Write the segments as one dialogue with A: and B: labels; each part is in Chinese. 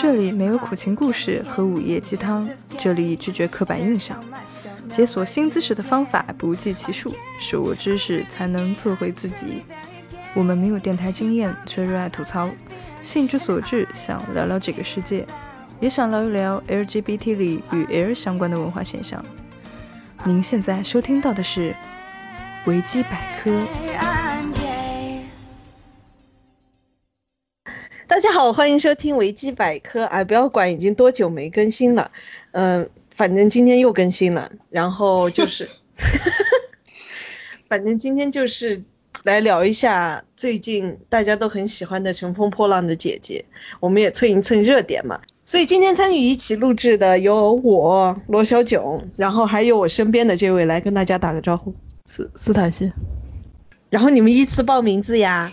A: 这里没有苦情故事和午夜鸡汤，这里拒绝刻板印象。解锁新姿势的方法不计其数，手握知识才能做回自己。我们没有电台经验，却热爱吐槽，兴之所至，想聊聊这个世界，也想聊一聊 LGBT 里与 L 相关的文化现象。您现在收听到的是维基百科。
B: 大家好，欢迎收听维基百科。哎，不要管已经多久没更新了，嗯，反正今天又更新了。然后就是，反正今天就是来聊一下最近大家都很喜欢的《乘风破浪的姐姐》，我们也蹭一蹭热点嘛。所以今天参与一起录制的有我罗小囧，然后还有我身边的这位来跟大家打个招呼，
C: 斯斯坦西。
B: 然后你们依次报名字呀，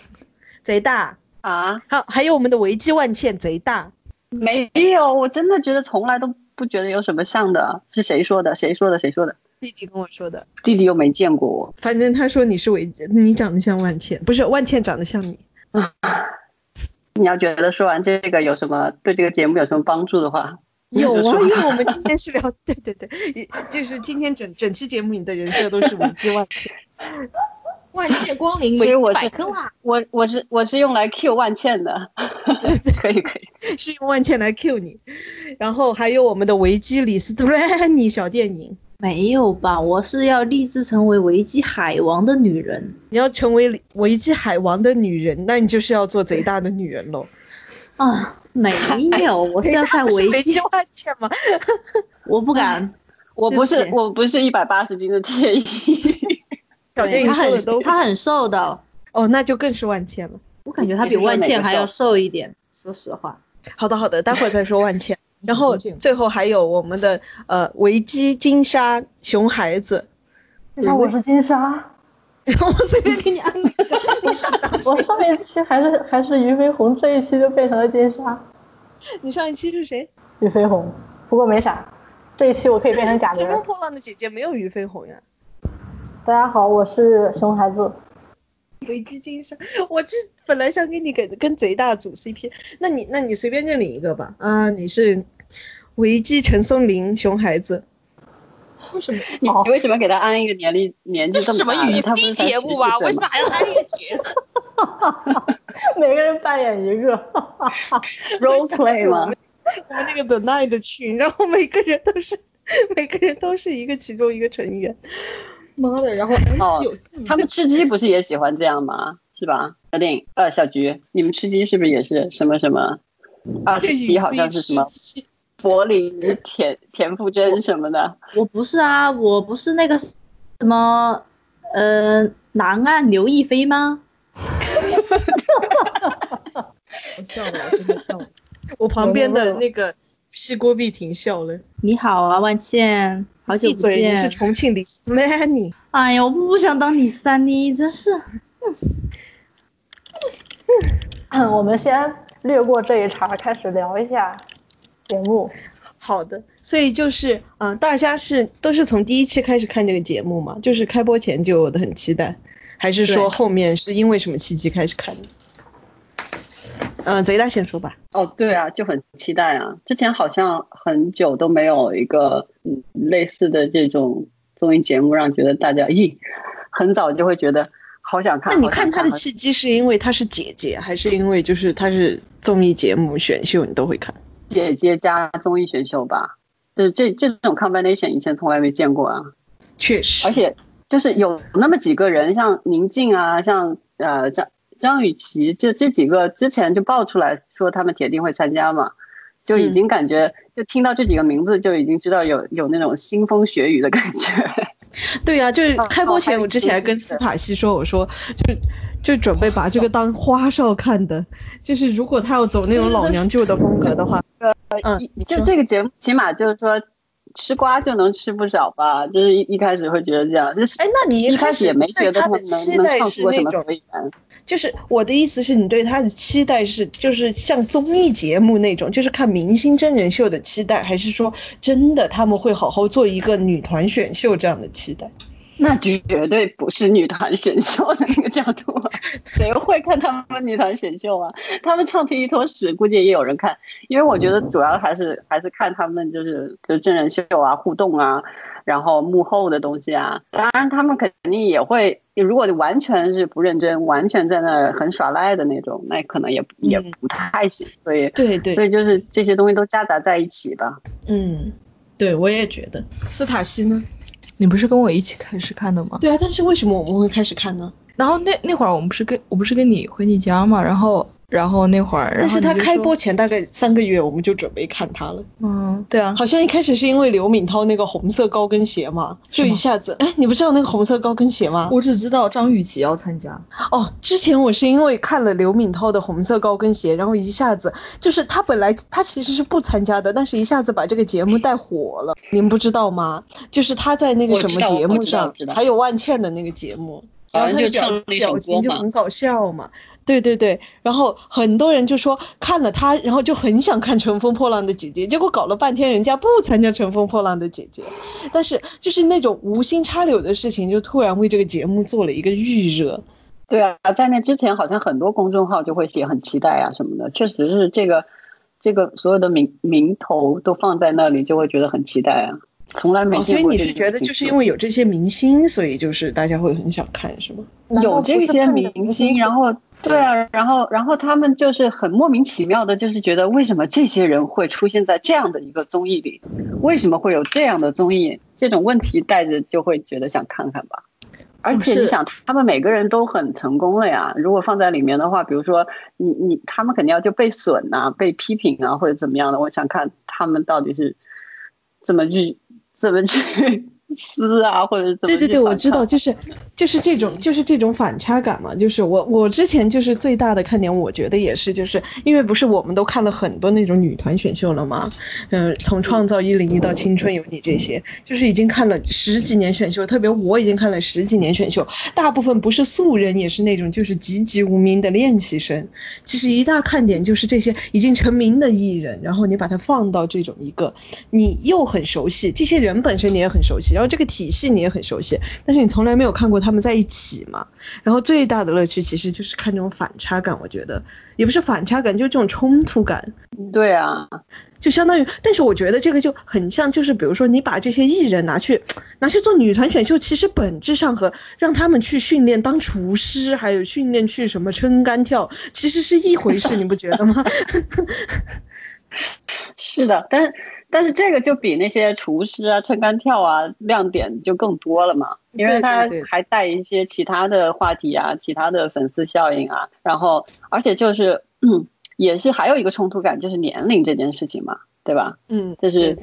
B: 贼大。
D: 啊，
B: 好，还有我们的维基万茜贼大，
D: 没有，我真的觉得从来都不觉得有什么像的，是谁说的？谁说的？谁说的？
B: 弟弟跟我说的，
D: 弟弟又没见过我，
B: 反正他说你是维，你长得像万茜，不是万茜长得像你。
D: 你要觉得说完这个有什么对这个节目有什么帮助的话，
B: 有啊，因为我们今天是聊，对对对，就是今天整整期节目你的人设都是维基万茜。
E: 万茜光临维百科啦！
D: 我我是我是用来 Q 万茜的，可以可以，
B: 是用万茜来 Q 你。然后还有我们的维基里斯特 兰尼小电影，
E: 没有吧？我是要立志成为维基海王的女人。
B: 你要成为维基海王的女人，那你就是要做贼大的女人喽。
E: 啊，没有，我是要看维
B: 基 万茜吗？
E: 我不敢，
D: 我不是我不是一百八十斤的铁衣。
B: 小电影瘦的都，
E: 他很瘦的
B: 哦，那就更是万茜了。
E: 我感觉他比万茜还要瘦一点，说实话。
B: 好的好的，待会儿再说万茜。然后最后还有我们的呃维基金沙熊孩子。
C: 那我是金沙。
B: 我随便给你安一个。你上
C: 我上一期还是还是俞飞鸿，这一期就变成了金沙。
B: 你上一期是谁？
C: 俞飞鸿。不过没啥，这一期我可以变成假的。
B: 乘风破浪的姐姐没有俞飞鸿呀。
C: 大家好，我是熊孩子。
B: 维基金沙，我这本来想给你给跟贼大组 CP，那你那你随便认领一个吧。啊，你是维基陈松伶熊孩子。
D: 为什么？你为什么给他安一个年龄年纪这
E: 么大？什么语气节目啊？为什么还要安一个角色？
C: 每个人扮演一个
D: role play 吗？
B: 我们那个 The Night 的群，然后每个人都是每个人都是一个其中一个成员。妈的，然后哦，
D: 他们吃鸡不是也喜欢这样吗？是吧？小丁，呃，小菊，你们吃鸡是不是也是什么什么？啊，十鸡好像是什么？柏林田田馥甄什么的？
E: 我不是啊，我不是那个什么，呃，南岸刘亦菲吗？
B: 我笑了，我真的笑了。我旁边的那个西郭碧婷笑了。
E: 你好啊，万茜。好久不
B: 见，你是重庆李斯丹妮。
E: 哎呀，我不想当李斯丹妮，真是。
C: 嗯，我们先略过这一茬，开始聊一下节目。
B: 好的，所以就是，嗯，大家是都是从第一期开始看这个节目嘛？就是开播前就很期待，还是说后面是因为什么契机开始看的？嗯，贼大先说吧。
D: 哦，对啊，就很期待啊！之前好像很久都没有一个类似的这种综艺节目，让觉得大家咦，很早就会觉得好想看。
B: 那你看他的契机是因为他是姐姐，还是因为就是他是综艺节目选秀，你都会看？
D: 姐姐加综艺选秀吧，就这这种 combination 以前从来没见过啊。
B: 确实，
D: 而且就是有那么几个人，像宁静啊，像呃张。张雨绮，就这几个之前就爆出来说他们铁定会参加嘛，就已经感觉就听到这几个名字就已经知道有有那种腥风血雨的感觉。
B: 对呀，就是开播前我之前还跟斯塔西说，我说就就准备把这个当花哨看的，就是如果他要走那种老 娘舅的风格的话，
D: 嗯，就这个节目起码就是说吃瓜就能吃不少吧，就是一一开始会觉得这样，就是
B: 哎，那你
D: 一开始也没觉得他能能唱出什么所以然。
B: 就是我的意思是你对他的期待是，就是像综艺节目那种，就是看明星真人秀的期待，还是说真的他们会好好做一个女团选秀这样的期待？
D: 那绝对不是女团选秀的那个角度啊，谁会看他们女团选秀啊？他们唱成一坨屎，估计也有人看。因为我觉得主要还是还是看他们就是就真人秀啊、互动啊，然后幕后的东西啊。当然，他们肯定也会，如果完全是不认真，完全在那儿很耍赖的那种，那可能也也不太行。所以，
B: 对对，
D: 所以就是这些东西都夹杂在一起吧。
B: 嗯，对，我也觉得。斯塔西呢？
A: 你不是跟我一起开始看的吗？
B: 对啊，但是为什么我们会开始看呢？
A: 然后那那会儿我们不是跟我不是跟你回你家嘛，然后然后那会儿，
B: 但是他开播前大概三个月我们就准备看他了。
A: 嗯，对啊，
B: 好像一开始是因为刘敏涛那个红色高跟鞋嘛，就一下子，哎，你不知道那个红色高跟鞋吗？
A: 我只知道张雨绮要参加。
B: 哦，之前我是因为看了刘敏涛的红色高跟鞋，然后一下子就是他本来他其实是不参加的，但是一下子把这个节目带火了，您不知道吗？就是他在那个什么节目上，还有万茜的那个节目。然后他的表表情就很搞笑嘛，对对对，然后很多人就说看了他，然后就很想看《乘风破浪的姐姐》，结果搞了半天人家不参加《乘风破浪的姐姐》，但是就是那种无心插柳的事情，就突然为这个节目做了一个预热。
D: 对啊，在那之前好像很多公众号就会写很期待啊什么的，确实是这个这个所有的名名头都放在那里，就会觉得很期待啊。从来没，
B: 所以你是觉得就是因为有这些明星，所以就是大家会很想看，是吗？
D: 有这些明星，然后对啊，然后然后他们就是很莫名其妙的，就是觉得为什么这些人会出现在这样的一个综艺里？为什么会有这样的综艺？这种问题带着就会觉得想看看吧。而且你想，他们每个人都很成功了呀。如果放在里面的话，比如说你你他们肯定要就被损啊、被批评啊或者怎么样的。我想看他们到底是怎么去。怎么去撕啊，或者怎么？
B: 对对对，我知道，就是就是这种就是这种反差感嘛。就是我我之前就是最大的看点，我觉得也是，就是因为不是我们都看了很多那种女团选秀了吗？嗯，从创造一零一到青春有你这些，就是已经看了十几年选秀，特别我已经看了十几年选秀，大部分不是素人，也是那种就是籍籍无名的练习生。其实一大看点就是这些已经成名的艺人，然后你把它放到这种一个你又很熟悉，这些人本身你也很熟悉，然后。这个体系你也很熟悉，但是你从来没有看过他们在一起嘛？然后最大的乐趣其实就是看这种反差感，我觉得也不是反差感，就是这种冲突感。
D: 对啊，
B: 就相当于，但是我觉得这个就很像，就是比如说你把这些艺人拿去拿去做女团选秀，其实本质上和让他们去训练当厨师，还有训练去什么撑杆跳，其实是一回事，你不觉得吗？
D: 是的，但是。但是这个就比那些厨师啊、撑杆跳啊亮点就更多了嘛，因为它还带一些其他的话题啊、其他的粉丝效应啊，然后而且就是嗯，也是还有一个冲突感，就是年龄这件事情嘛，对吧？
B: 嗯，
D: 就是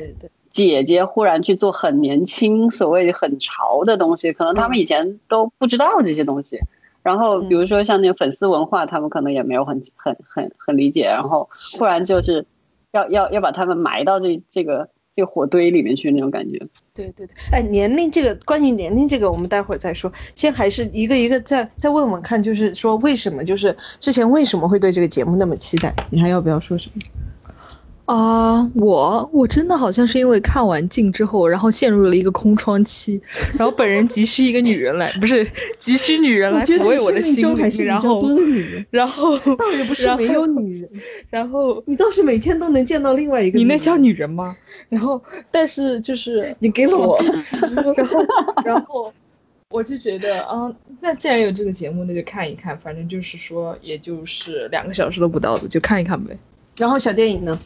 D: 姐姐忽然去做很年轻、所谓很潮的东西，可能他们以前都不知道这些东西。然后比如说像那个粉丝文化，他们可能也没有很很很很理解，然后忽然就是。要要要把他们埋到这这个这个火堆里面去那种感觉。
B: 对对对，哎，年龄这个关于年龄这个，我们待会儿再说。先还是一个一个再再问问看，就是说为什么，就是之前为什么会对这个节目那么期待？你还要不要说什么？
A: 啊，我我真的好像是因为看完镜之后，然后陷入了一个空窗期，然后本人急需一个女人来，不是急需女人来抚慰我的心灵，然后然后
B: 倒也不是没有女人，
A: 然后
B: 你倒是每天都能见到另外一个，
A: 你那叫女人吗？然后但是就是
B: 你给了我，
A: 然后然后我就觉得啊，那既然有这个节目，那就看一看，反正就是说，也就是两个小时都不到的，就看一看呗。
B: 然后小电影呢？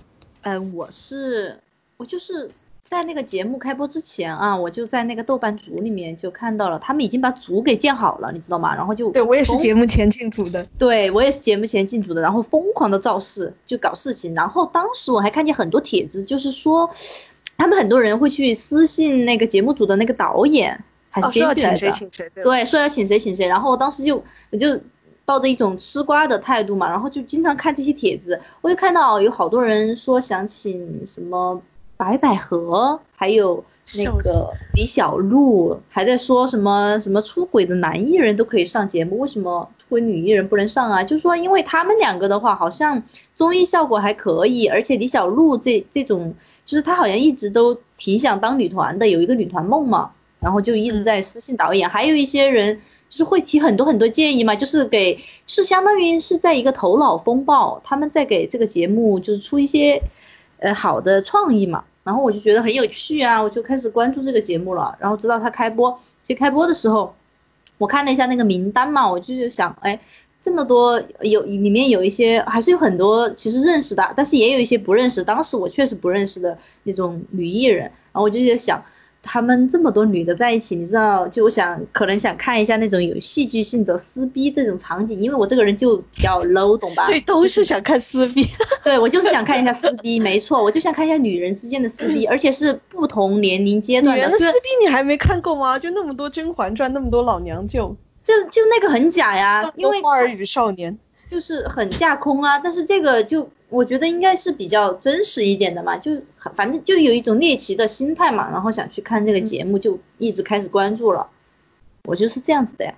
E: 嗯，我是我就是在那个节目开播之前啊，我就在那个豆瓣组里面就看到了，他们已经把组给建好了，你知道吗？然后就
B: 对我也是节目前进组的，
E: 对我也是节目前进组的，然后疯狂的造势就搞事情，然后当时我还看见很多帖子，就是说他们很多人会去私信那个节目组的那个导演还是编剧来
B: 的，
E: 对，说要请谁请谁，然后我当时就我就。抱着一种吃瓜的态度嘛，然后就经常看这些帖子，我就看到有好多人说想请什么白百合，还有那个李小璐，还在说什么什么出轨的男艺人都可以上节目，为什么出轨女艺人不能上啊？就是说，因为他们两个的话，好像综艺效果还可以，而且李小璐这这种，就是她好像一直都挺想当女团的，有一个女团梦嘛。然后就一直在私信导演，还有一些人就是会提很多很多建议嘛，就是给，是相当于是在一个头脑风暴，他们在给这个节目就是出一些，呃好的创意嘛，然后我就觉得很有趣啊，我就开始关注这个节目了，然后知道他开播，其实开播的时候，我看了一下那个名单嘛，我就是想，哎。这么多有里面有一些还是有很多其实认识的，但是也有一些不认识。当时我确实不认识的那种女艺人，然后我就在想，他们这么多女的在一起，你知道，就我想可能想看一下那种有戏剧性的撕逼这种场景，因为我这个人就比较 low，懂吧？
B: 所以都是想看撕逼。
E: 对，我就是想看一下撕逼，没错，我就想看一下女人之间的撕逼，而且是不同年龄阶段的。
B: 女人的撕逼你还没看够吗？就那么多《甄嬛传》，那么多老娘舅。
E: 就就那个很假呀，因为
B: 花儿与少年
E: 就是很架空啊。但是这个就我觉得应该是比较真实一点的嘛，就反正就有一种猎奇的心态嘛，然后想去看这个节目，就一直开始关注了。我就是这样子的呀。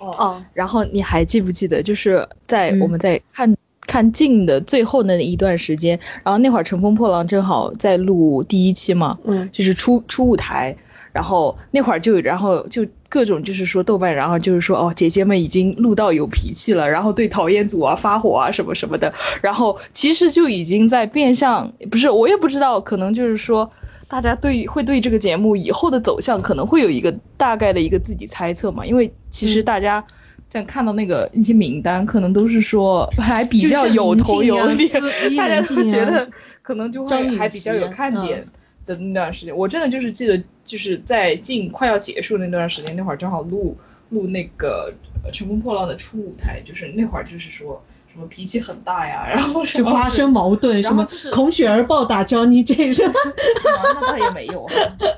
F: 哦哦，然后你还记不记得，就是在我们在看看镜的最后那一段时间，然后那会儿《乘风破浪》正好在录第一期嘛，
B: 嗯，
F: 就是出出舞台。然后那会儿就，然后就各种就是说豆瓣，然后就是说哦，姐姐们已经录到有脾气了，然后对讨厌组啊发火啊什么什么的。然后其实就已经在变相，不是我也不知道，可能就是说大家对会对这个节目以后的走向可能会有一个大概的一个自己猜测嘛。因为其实大家在看到那个一些名单，可能都是说还比较有头有脸，大家都觉得可能就会还比较有看点。的那段时间，我真的就是记得，就是在近快要结束那段时间，那会儿正好录录那个《乘风破浪》的初舞台，就是那会儿就是说什么脾气很大呀，然后
B: 就发生矛盾，什么就是孔雪儿暴打 Johnny J 是吗？
F: 那倒也没有，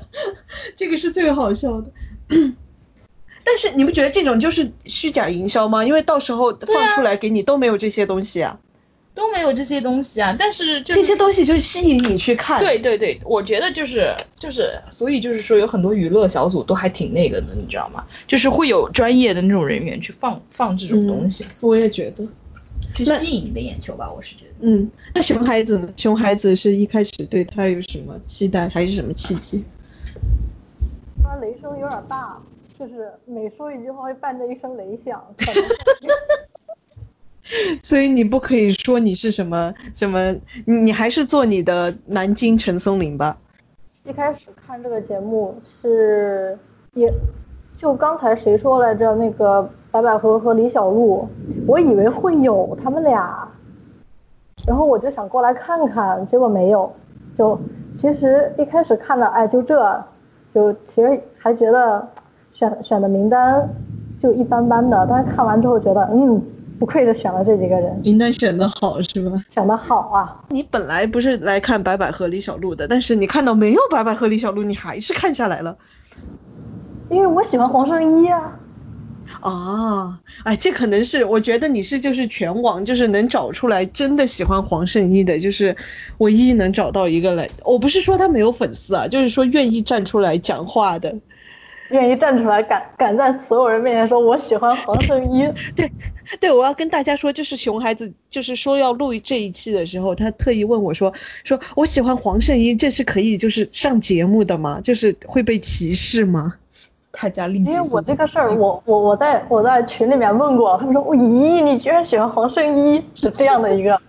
B: 这个是最好笑的。但是你不觉得这种就是虚假营销吗？因为到时候放出来给你都没有这些东西啊。
F: 都没有这些东西啊，但是
B: 这些东西就吸引你去看。
F: 对对对，我觉得就是就是，所以就是说有很多娱乐小组都还挺那个的，你知道吗？就是会有专业的那种人员去放放这种东西。
B: 我也觉得，
F: 去吸引你的眼球吧，我是觉得。
B: 嗯，那熊孩子呢？熊孩子是一开始对他有什么期待，还是什么契机？
C: 他雷声有点大，就是每说一句话会伴着一声雷响。
B: 所以你不可以说你是什么什么，你还是做你的南京陈松林吧。
C: 一开始看这个节目是，也就刚才谁说来着？那个白百合和李小璐，我以为会有他们俩，然后我就想过来看看，结果没有。就其实一开始看的，哎，就这就其实还觉得选选的名单就一般般的，但是看完之后觉得，嗯。不愧是选了这几个人，
B: 名单选的好是吧？
C: 选的好啊！
B: 你本来不是来看白百合、李小璐的，但是你看到没有白百合、李小璐，你还是看下来了。
C: 因为我喜欢黄圣依啊。
B: 啊，哎，这可能是我觉得你是就是全网就是能找出来真的喜欢黄圣依的，就是唯一能找到一个来。我不是说他没有粉丝啊，就是说愿意站出来讲话的。
C: 愿意站出来，敢敢在所有人面前说我喜欢黄圣依。
B: 对，对，我要跟大家说，就是熊孩子，就是说要录这一期的时候，他特意问我说，说我喜欢黄圣依，这是可以就是上节目的吗？就是会被歧视吗？
F: 他家另
C: 因为我这个事儿，我我我在我在群里面问过，他们说，咦，你居然喜欢黄圣依，是这样的一个。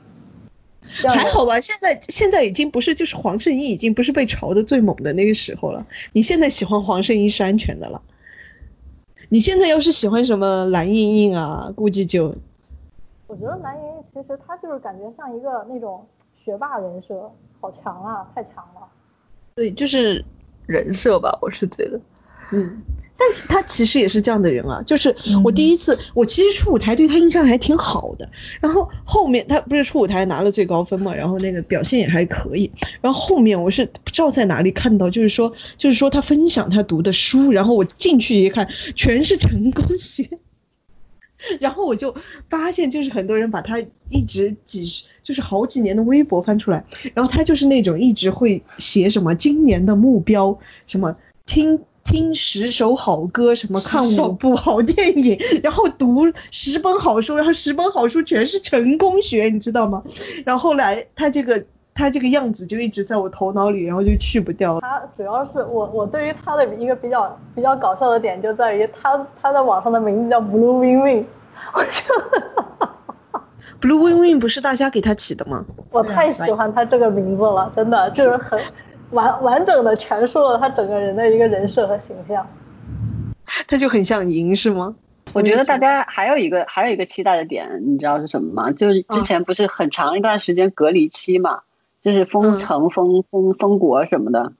B: 还好吧，现在现在已经不是就是黄圣依已经不是被嘲的最猛的那个时候了。你现在喜欢黄圣依是安全的了。你现在要是喜欢什么蓝盈莹啊，估计就……
C: 我觉得蓝盈莹其实她就是感觉像一个那种学霸人设，好强啊，太强了。
F: 对，就是人设吧，我是觉得，
B: 嗯。但他其实也是这样的人啊，就是我第一次，我其实出舞台对他印象还挺好的。然后后面他不是出舞台拿了最高分嘛，然后那个表现也还可以。然后后面我是不知道在哪里看到，就是说，就是说他分享他读的书，然后我进去一看，全是成功学。然后我就发现，就是很多人把他一直几十，就是好几年的微博翻出来，然后他就是那种一直会写什么今年的目标，什么听。听十首好歌，什么看五部好电影，然后读十本好书，然后十本好书全是成功学，你知道吗？然后后来他这个他这个样子就一直在我头脑里，然后就去不掉。
C: 他主要是我我对于他的一个比较比较搞笑的点就在于他他在网上的名字叫 Blue Win Win，我就
B: Blue Win Win 不是大家给他起的吗？
C: 我太喜欢他这个名字了，真的就是很完完整的阐述了他整个人的一个人设和形象。
B: 他就很想赢是吗？
D: 我觉得大家还有一个还有一个期待的点，你知道是什么吗？就是之前不是很长一段时间隔离期嘛，就是封城、封封封国什么的，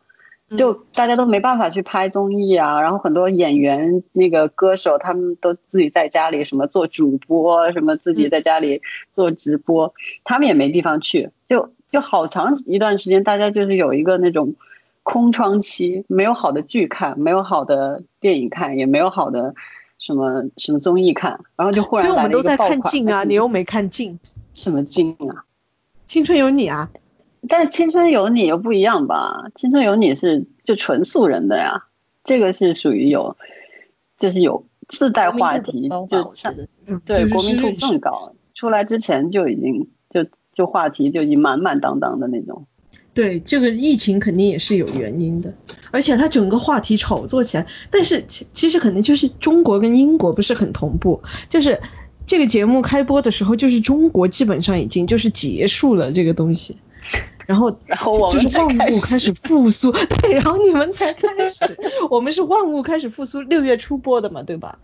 D: 就大家都没办法去拍综艺啊。然后很多演员、那个歌手，他们都自己在家里什么做主播，什么自己在家里做直播，他们也没地方去，就就好长一段时间，大家就是有一个那种空窗期，没有好的剧看，没有好的电影看，也没有好的。什么什么综艺看，然后就忽然
B: 所以我们都在看镜啊，你又没看镜，
D: 什么镜啊？
B: 青春有你啊！
D: 但是青春有你又不一样吧？青春有你是就纯素人的呀，这个是属于有，就是有自带话题，就像对国民度更高。出来之前就已经就就话题就已经满满当当的那种。
B: 对这个疫情肯定也是有原因的，而且它整个话题炒作起来，但是其其实可能就是中国跟英国不是很同步，就是这个节目开播的时候，就是中国基本上已经就是结束了这个东西。然后，
D: 然后我
B: 们就是万物开始复苏，对，然后你们才开始，我们是万物开始复苏，六月初播的嘛，对吧？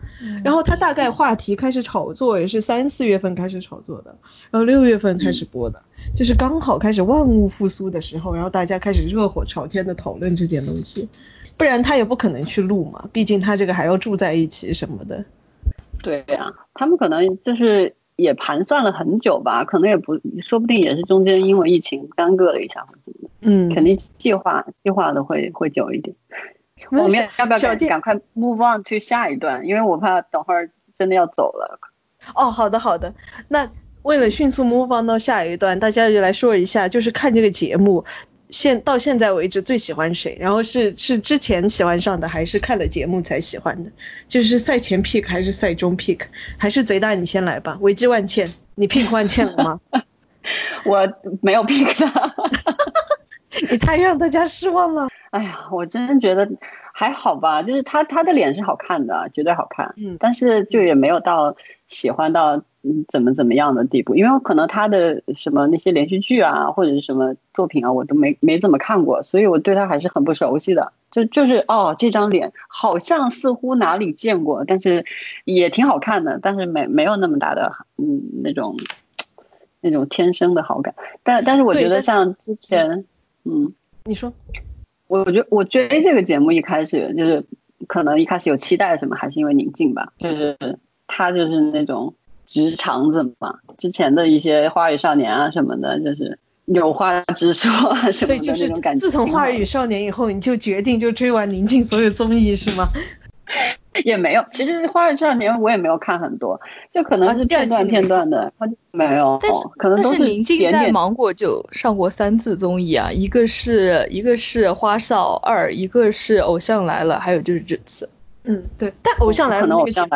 B: 然后他大概话题开始炒作也是三四月份开始炒作的，然后六月份开始播的，就是刚好开始万物复苏的时候，然后大家开始热火朝天的讨论这件东西，不然他也不可能去录嘛，毕竟他这个还要住在一起什么的。
D: 对呀，他们可能就是。也盘算了很久吧，可能也不，说不定也是中间因为疫情耽搁了一下或什么的。嗯，肯定计划计划的会会久一点。我们要不要赶赶快 move on to 下一段？因为我怕等会儿真的要走了。
B: 哦，好的好的。那为了迅速 move on 到下一段，大家就来说一下，就是看这个节目。现到现在为止最喜欢谁？然后是是之前喜欢上的，还是看了节目才喜欢的？就是赛前 pick 还是赛中 pick？还是贼大你先来吧。危机万茜，你 pick 万茜了吗？
D: 我没有 pick 他，
B: 你太让大家失望了。
D: 哎呀，我真觉得还好吧，就是他他的脸是好看的，绝对好看。嗯，但是就也没有到喜欢到。嗯，怎么怎么样的地步？因为可能他的什么那些连续剧啊，或者是什么作品啊，我都没没怎么看过，所以我对他还是很不熟悉的。就就是哦，这张脸好像似乎哪里见过，但是也挺好看的，但是没没有那么大的嗯那种那种天生的好感。但但是我觉得像之前，嗯，
B: 你说，
D: 我我觉得我追这个节目一开始就是可能一开始有期待什么，还是因为宁静吧，就是他就是那种。直肠子嘛，之前的一些《花儿与少年》啊什么的，就是有话直说啊什么的那种感觉。
B: 自从《花儿与少年》以后，你就决定就追完宁静所有综艺是吗？
D: 也没有，其实《花儿与少年》我也没有看很多，就可能是片段片段的，没有。
F: 但是
D: 可能都
F: 是宁静在芒果就上过三次综艺啊，一个是一个是《花少二》，一个是《偶像来了》，还有就是这次。
B: 嗯，对。但《偶像来了》
D: 那个比较。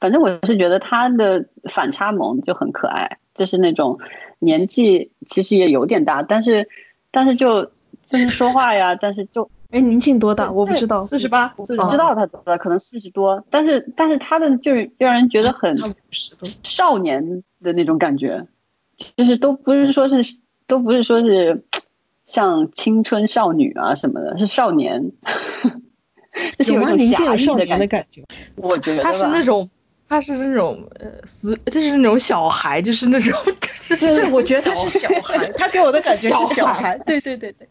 D: 反正我是觉得他的反差萌就很可爱，就是那种年纪其实也有点大，但是但是就就是说话呀，但是就
B: 哎，宁静多大？我不知道，
F: 四十八，
D: 知道他多大？可能四十多，但是但是他的就是让人觉得很少年的那种感觉，就是都不是说是都不是说是像青春少女啊什么的，是少年。
B: 有
D: 一种
B: 侠
D: 义
B: 的感觉，
D: 我觉得
F: 他是那种，他是那种呃死，就是那种小孩，就是那种，
B: 就是，我觉得他是小孩，他给我的感觉是小孩，对对对对，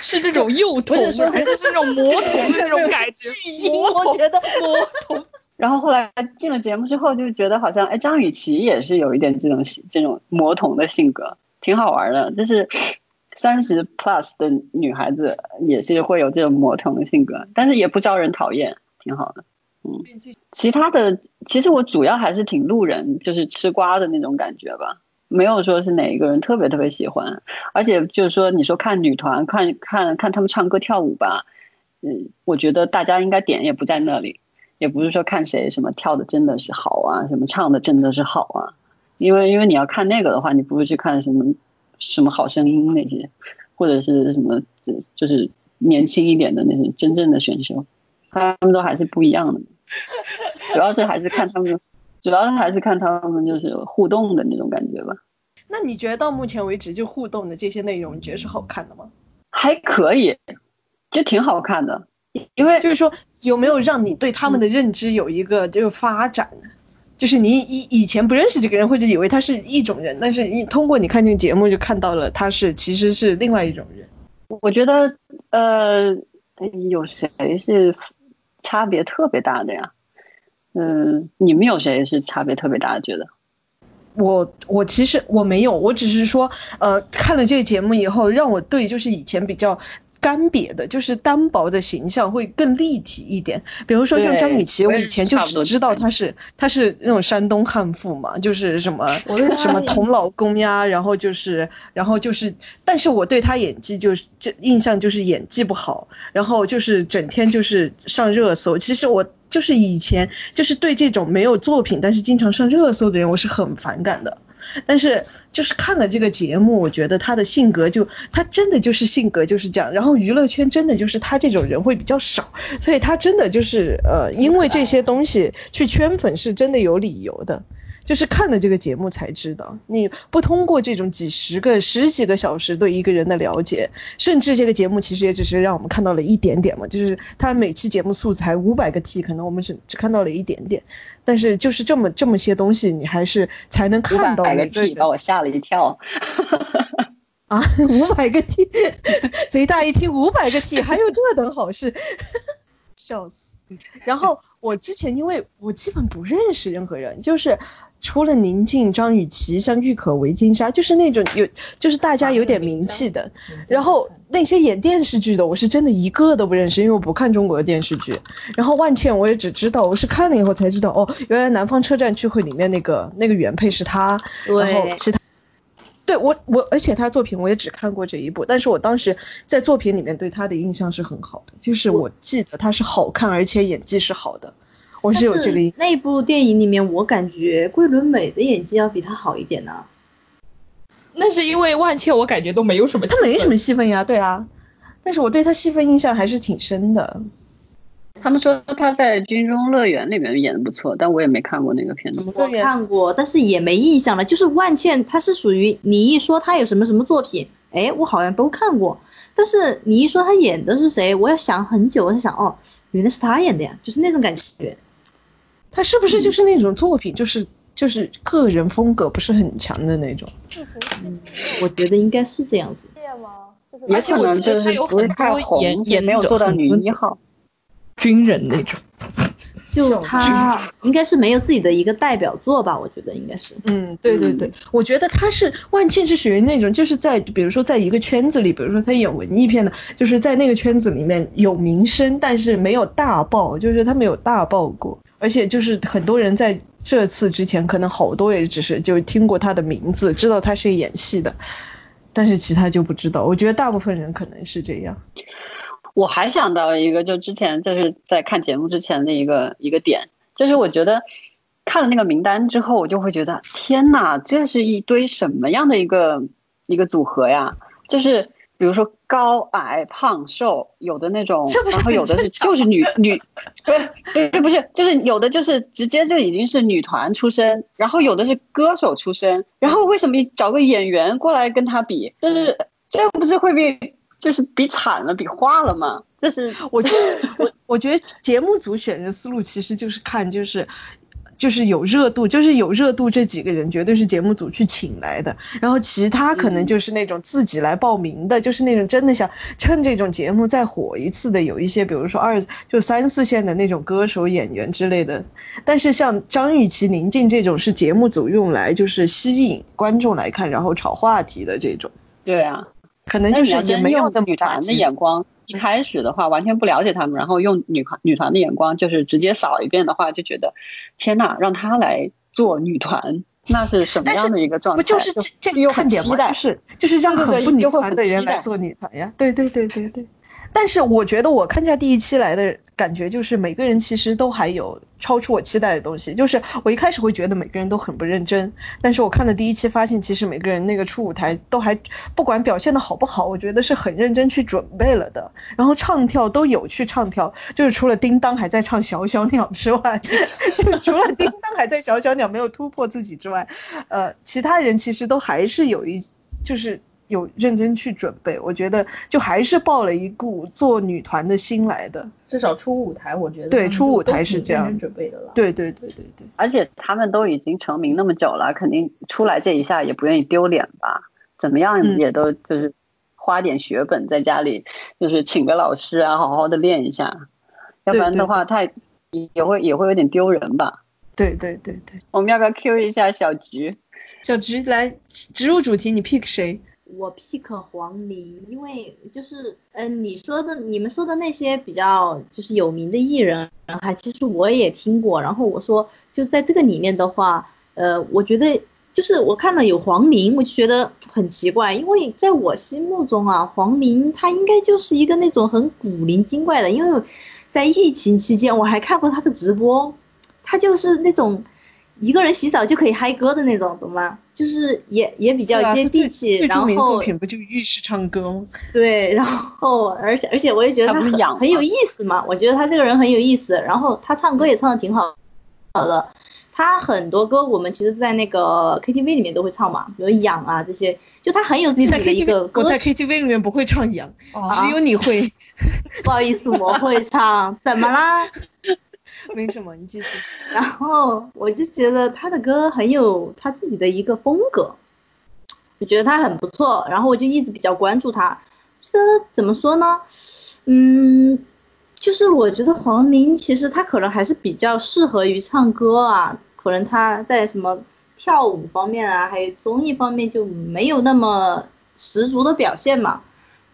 F: 是那种幼童，
B: 是说
F: 他是那种魔童那种感觉，
B: 我觉得魔童。
D: 然后后来进了节目之后，就觉得好像哎，张雨绮也是有一点这种这种魔童的性格，挺好玩的，就是。三十 plus 的女孩子也是会有这种魔童的性格，但是也不招人讨厌，挺好的。嗯，其他的其实我主要还是挺路人，就是吃瓜的那种感觉吧，没有说是哪一个人特别特别喜欢。而且就是说，你说看女团，看看看他们唱歌跳舞吧，嗯，我觉得大家应该点也不在那里，也不是说看谁什么跳的真的是好啊，什么唱的真的是好啊，因为因为你要看那个的话，你不会去看什么。什么好声音那些，或者是什么就是年轻一点的那些真正的选秀，他们都还是不一样的。主要是还是看他们，主要是还是看他们就是互动的那种感觉吧。
B: 那你觉得到目前为止就互动的这些内容，你觉得是好看的吗？
D: 还可以，就挺好看的。因为
B: 就是说，有没有让你对他们的认知有一个就是发展呢？就是你以以前不认识这个人，或者以为他是一种人，但是你通过你看这个节目，就看到了他是其实是另外一种人。
D: 我觉得，呃，有谁是差别特别大的呀？嗯，你们有谁是差别特别大的？觉得？
B: 我我其实我没有，我只是说，呃，看了这个节目以后，让我对就是以前比较。干瘪的，就是单薄的形象会更立体一点。比如说像张雨绮，我以前就只知道她是她是那种山东悍妇嘛，就是什么 什么捅老公呀，然后就是然后就是，但是我对她演技就是这印象就是演技不好，然后就是整天就是上热搜。其实我就是以前就是对这种没有作品但是经常上热搜的人，我是很反感的。但是就是看了这个节目，我觉得他的性格就他真的就是性格就是这样。然后娱乐圈真的就是他这种人会比较少，所以他真的就是呃，因为这些东西去圈粉是真的有理由的。就是看了这个节目才知道，你不通过这种几十个、十几个小时对一个人的了解，甚至这个节目其实也只是让我们看到了一点点嘛。就是他每期节目素材五百个 T，可能我们只只看到了一点点，但是就是这么这么些东西，你还是才能看到。五
D: 百个 T 把我吓了一跳。
B: 啊，五百个 T，贼大一听五百个 T，还有这等好事，笑死。然后我之前因为我基本不认识任何人，就是。除了宁静、张雨绮，像郁可唯、金莎，就是那种有，就是大家有点名气的。然后那些演电视剧的，我是真的一个都不认识，因为我不看中国的电视剧。然后万茜，我也只知道，我是看了以后才知道，哦，原来《南方车站聚会》里面那个那个原配是他。然后其他，对我我，而且他作品我也只看过这一部，但是我当时在作品里面对他的印象是很好的，就是我记得他是好看，而且演技是好的。我是有距离
E: 那部电影里面，我感觉桂纶镁的演技要比他好一点呢。
F: 那是因为万茜，我感觉都没有什么，
B: 他没什么戏份呀，对啊。但是我对他戏份印象还是挺深的。
D: 他们说他在《军中乐园》里面演的不错，但我也没看过那个片子。
E: 我看过，但是也没印象了。就是万茜，她是属于你一说她有什么什么作品，哎，我好像都看过。但是你一说她演的是谁，我要想很久，我在想，哦，原来是她演的呀，就是那种感觉。
B: 他是不是就是那种作品，就是就是个人风格不是很强的那种？
E: 我觉得应该是这样子。
D: 也可能就是不是太红，也没有做到女一号
F: 军人那种。
E: 就他应该是没有自己的一个代表作吧？我觉得应该是。
B: 嗯，对对对，我觉得他是万茜是属于那种，就是在比如说在一个圈子里，比如说他演文艺片的，就是在那个圈子里面有名声，但是没有大爆，就是他没有大爆过。而且就是很多人在这次之前，可能好多也只是就听过他的名字，知道他是演戏的，但是其他就不知道。我觉得大部分人可能是这样。
D: 我还想到一个，就之前就是在看节目之前的一个一个点，就是我觉得看了那个名单之后，我就会觉得天哪，这是一堆什么样的一个一个组合呀？就是。比如说高矮胖瘦，有的那种，然后有的是就是女 女，对对不是，就是有的就是直接就已经是女团出身，然后有的是歌手出身，然后为什么找个演员过来跟他比？就是这不是会被就是比惨了，比化了吗？这是
B: 我觉得我 我觉得节目组选人思路其实就是看就是。就是有热度，就是有热度，这几个人绝对是节目组去请来的。然后其他可能就是那种自己来报名的，就是那种真的想趁这种节目再火一次的，有一些比如说二就三四线的那种歌手、演员之类的。但是像张雨绮、宁静这种是节目组用来就是吸引观众来看，然后炒话题的这种。
D: 对啊，
B: 可能就是也没有那么
D: 女团的眼光。一开始的话完全不了解他们，然后用女团女团的眼光就是直接扫一遍的话，就觉得天呐，让她来做女团，那是什么样的一个状态？
B: 不就是这这个看点吗？就是就是让很不女团的人来做女团呀？对对对对对。但是我觉得我看下第一期来的感觉就是每个人其实都还有超出我期待的东西。就是我一开始会觉得每个人都很不认真，但是我看的第一期发现，其实每个人那个出舞台都还不管表现的好不好，我觉得是很认真去准备了的。然后唱跳都有去唱跳，就是除了叮当还在唱小小鸟之外，就除了叮当还在小小鸟没有突破自己之外，呃，其他人其实都还是有一就是。有认真去准备，我觉得就还是抱了一股做女团的心来的。
F: 至少出舞台，我觉得
B: 对出舞台是这样
F: 准备的了。
B: 对对对对对，
D: 而且他们都已经成名那么久了，肯定出来这一下也不愿意丢脸吧？怎么样也都就是花点血本在家里，就是请个老师啊，好好的练一下，要不然的话太也会也会有点丢人吧？
B: 对对对对，
D: 我们要不要 Q 一下小菊？
B: 小菊来植入主题，你 pick 谁？
E: 我 pick 黄龄，因为就是嗯，你说的你们说的那些比较就是有名的艺人，哈，其实我也听过。然后我说就在这个里面的话，呃，我觉得就是我看了有黄龄，我就觉得很奇怪，因为在我心目中啊，黄龄她应该就是一个那种很古灵精怪的，因为在疫情期间我还看过她的直播，她就是那种。一个人洗澡就可以嗨歌的那种，懂吗？就是也也比较接地气。然后
B: 作品不就浴室唱歌吗？
E: 对，然后而且而且我也觉得他很很有意思嘛。我觉得他这个人很有意思，然后他唱歌也唱的挺好好的。他很多歌我们其实，在那个 KTV 里面都会唱嘛，比如《痒》啊这些，就他很有自己的一个歌。
B: 我在 KTV 里面不会唱《痒》，只有你会。
E: 不好意思，我会唱。怎么啦？
B: 没什么，你继续。
E: 然后我就觉得他的歌很有他自己的一个风格，我觉得他很不错。然后我就一直比较关注他。觉得怎么说呢？嗯，就是我觉得黄龄其实他可能还是比较适合于唱歌啊，可能他在什么跳舞方面啊，还有综艺方面就没有那么十足的表现嘛。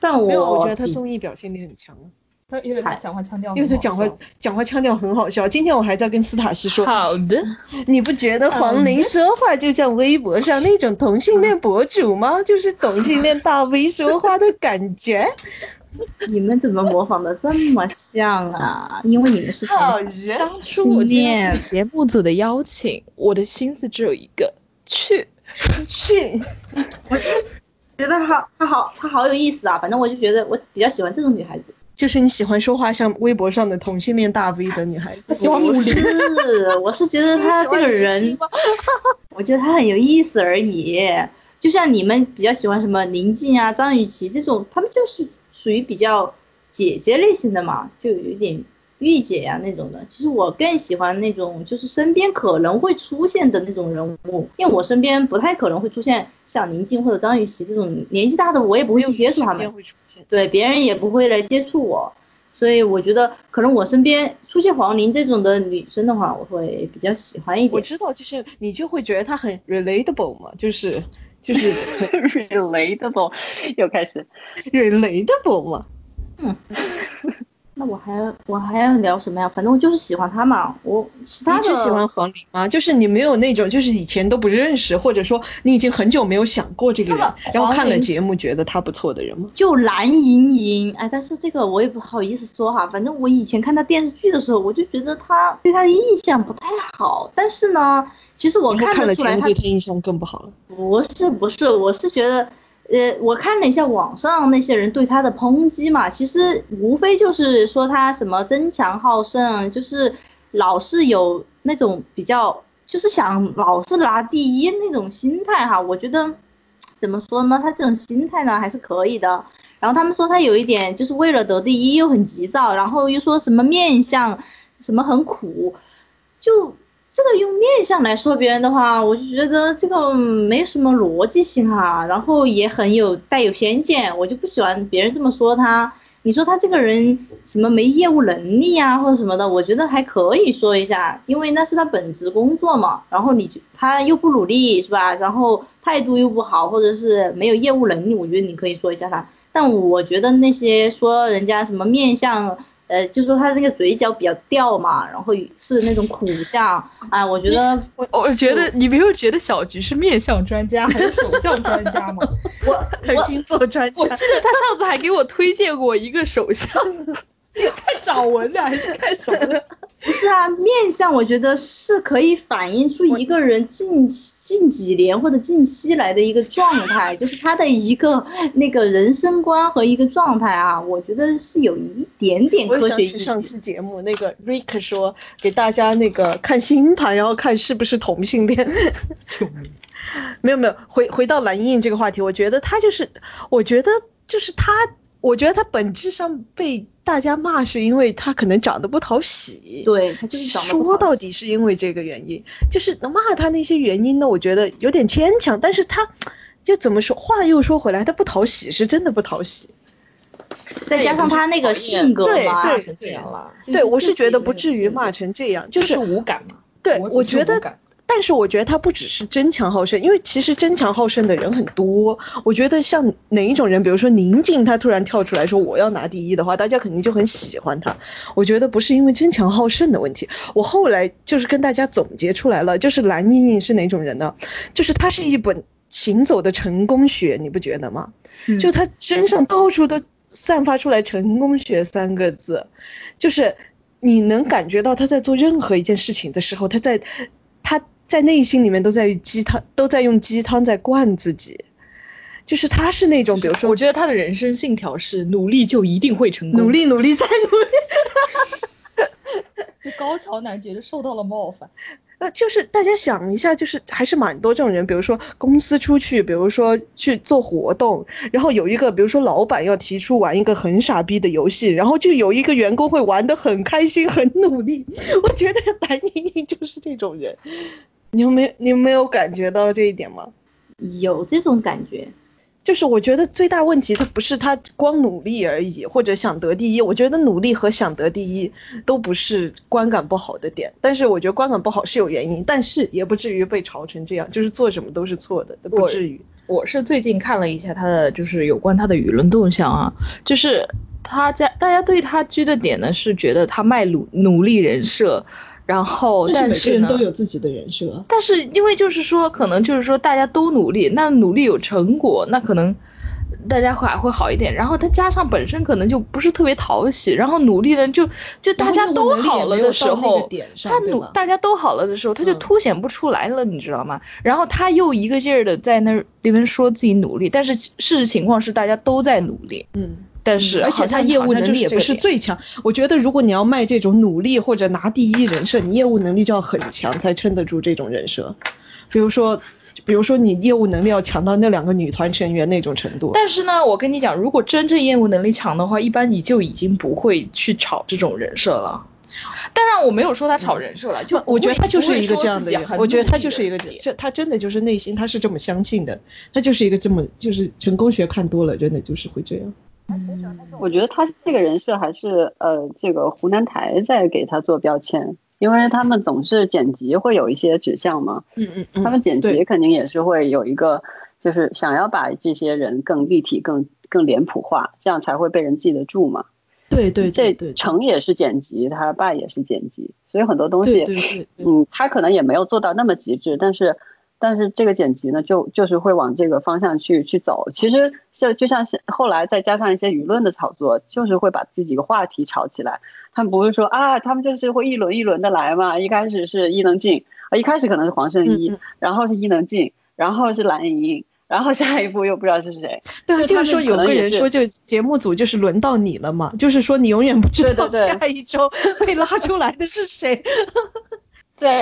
E: 但我
B: 我觉得他综艺表现力很强。
F: 他因为他讲话腔调，
B: 因为他讲话讲话腔调很好笑。今天我还在跟斯塔西说，
F: 好的，
B: 你不觉得黄玲说话就像微博上那种同性恋博主吗？就是同性恋大 V 说话的感觉。
E: 你们怎么模仿的这么像啊？因为你们是
B: 好人。
F: 当初我接节目组的邀请，我的心思只有一个，去
B: 去。
E: 我觉得他他好他好有意思啊！反正我就觉得我比较喜欢这种女孩子。
B: 就是你喜欢说话像微博上的同性恋大 V 的女孩子，
F: 喜欢
E: 不是，我是觉得他这个人，我觉得他很有意思而已。就像你们比较喜欢什么宁静啊、张雨绮这种，他们就是属于比较姐姐类型的嘛，就有点。御姐呀那种的，其实我更喜欢那种就是身边可能会出现的那种人物，因为我身边不太可能会出现像宁静或者张雨绮这种年纪大的，我也不会去接触他们，对别人也不会来接触我，所以我觉得可能我身边出现黄龄这种的女生的话，我会比较喜欢一点。
B: 我知道，就是你就会觉得她很 relatable 嘛，就是就是
D: relatable，又开始
B: relatable 嘛，
E: 嗯。那我还我还要聊什么呀？反正我就是喜欢他嘛。我其他的
B: 你只喜欢黄龄吗？就是你没有那种，就是以前都不认识，或者说你已经很久没有想过这个人，然后看了节目觉得他不错的人吗？
E: 就蓝盈莹，哎，但是这个我也不好意思说哈。反正我以前看他电视剧的时候，我就觉得他对他的印象不太好。但是呢，其实我
B: 看
E: 得出来
B: 他对他印象更不好了。
E: 不是不是，我是觉得。呃，我看了一下网上那些人对他的抨击嘛，其实无非就是说他什么争强好胜，就是老是有那种比较，就是想老是拿第一那种心态哈。我觉得怎么说呢，他这种心态呢还是可以的。然后他们说他有一点就是为了得第一又很急躁，然后又说什么面相什么很苦，就。这个用面相来说别人的话，我就觉得这个没什么逻辑性哈，然后也很有带有偏见，我就不喜欢别人这么说他。你说他这个人什么没业务能力啊，或者什么的，我觉得还可以说一下，因为那是他本职工作嘛。然后你他又不努力是吧？然后态度又不好，或者是没有业务能力，我觉得你可以说一下他。但我觉得那些说人家什么面相。呃，就说他那个嘴角比较掉嘛，然后是那种苦相，哎，我觉得
F: 我我觉得你没有觉得小菊是面相专家还是手相专家吗？
B: 还是星座专家
F: 我，记得他上次还给我推荐过一个手相，你 看掌纹的还是看什么的？
E: 不是啊，面相我觉得是可以反映出一个人近近几年或者近期来的一个状态，就是他的一个那个人生观和一个状态啊，我觉得是有一点点科学依据。
B: 上期节目那个 Rick 说给大家那个看星盘，然后看是不是同性恋。
F: 救命！
B: 没有没有，回回到蓝印这个话题，我觉得他就是，我觉得就是他，我觉得他本质上被大家骂是因为他可能长得不讨喜。
E: 对，他就
B: 说到底是因为这个原因，就是骂他那些原因呢，我觉得有点牵强。但是他，就怎么说，话又说回来，他不讨喜是真的不讨喜。
E: 再加上他那个性格嘛，
B: 对
F: 成这样了，
B: 对，我是觉得不至于骂成这样，就
F: 就是是无感嘛。
B: 对，
F: 我
B: 觉得但是我觉得他不只是争强好胜，因为其实争强好胜的人很多。我觉得像哪一种人，比如说宁静，他突然跳出来说我要拿第一的话，大家肯定就很喜欢他。我觉得不是因为争强好胜的问题。我后来就是跟大家总结出来了，就是蓝莹莹是哪种人呢？就是她是一本行走的成功学，你不觉得吗？
F: 嗯
B: 就她身上到处都散发出来“成功学”三个字，就是你能感觉到他在做任何一件事情的时候，他在她在内心里面都在鸡汤，都在用鸡汤在灌自己。就是他是那种，比如说
F: 我觉得他的人生信条是努力就一定会成功。
B: 努，力努力再努力。
F: 就高桥男觉得受到了冒犯。
B: 呃，就是大家想一下，就是还是蛮多这种人，比如说公司出去，比如说去做活动，然后有一个，比如说老板要提出玩一个很傻逼的游戏，然后就有一个员工会玩得很开心、很努力。我觉得白莹莹就是这种人，你有没有你有没有感觉到这一点吗？
E: 有这种感觉。
B: 就是我觉得最大问题，他不是他光努力而已，或者想得第一。我觉得努力和想得第一都不是观感不好的点，但是我觉得观感不好是有原因，但是也不至于被嘲成这样，就是做什么都是错的，不至于。
F: 我是最近看了一下他的，就是有关他的舆论动向啊，就是他家大家对他居的点呢是觉得他卖努努力人设，然后但是呢，
B: 有自己的人设。
F: 但是因为就是说，可能就是说大家都努力，那努力有成果，那可能大家会还会好一点。然后他加上本身可能就不是特别讨喜，然后努力的就就大家都好了的时候，他努大家都好了的时候，他就
B: 嗯
F: 凸显不出来了，你知道吗？然后他又一个劲儿的在那里边说自己努力，但是事实情况是大家都在努力，
B: 嗯，
F: 但是
B: 而且他业务能力也不是最强。我觉得如果你要卖这种努力或者拿第一人设，你业务能力就要很强才撑得住这种人设。比如说，比如说你业务能力要强到那两个女团成员那种程度。
F: 但是呢，我跟你讲，如果真正业务能力强的话，一般你就已经不会去炒这种人设了。当然，我没有说他炒人设了，就
B: 我觉得他就是一个这样的我觉得他就是一个这，他真的就是内心他是这么相信的，他就是一个这么就是成功学看多了，真的就是会这样。
D: 我觉得他这个人设还是呃，这个湖南台在给他做标签，因为他们总是剪辑会有一些指向嘛，
B: 嗯嗯嗯
D: 他们剪辑肯定也是会有一个，就是想要把这些人更立体、更更脸谱化，这样才会被人记得住嘛。
B: 对对
D: 这
B: 对对
D: 成也是剪辑，他爸也是剪辑，所以很多东西，嗯，他可能也没有做到那么极致，但是，但是这个剪辑呢，就就是会往这个方向去去走。其实就就像是后来再加上一些舆论的炒作，就是会把这几个话题炒起来。他们不是说啊，他们就是会一轮一轮的来嘛。一开始是伊能静，啊，一开始可能是黄圣依，
B: 嗯嗯
D: 然后是伊能静，然后是蓝盈莹，然后下一步又不知道是谁。
B: 对啊，
D: 就
B: 是说有个人说，就节目组就是轮到你了嘛，就是说你永远不知道
D: 对对对
B: 下一周 被拉出来的是谁。
D: 对，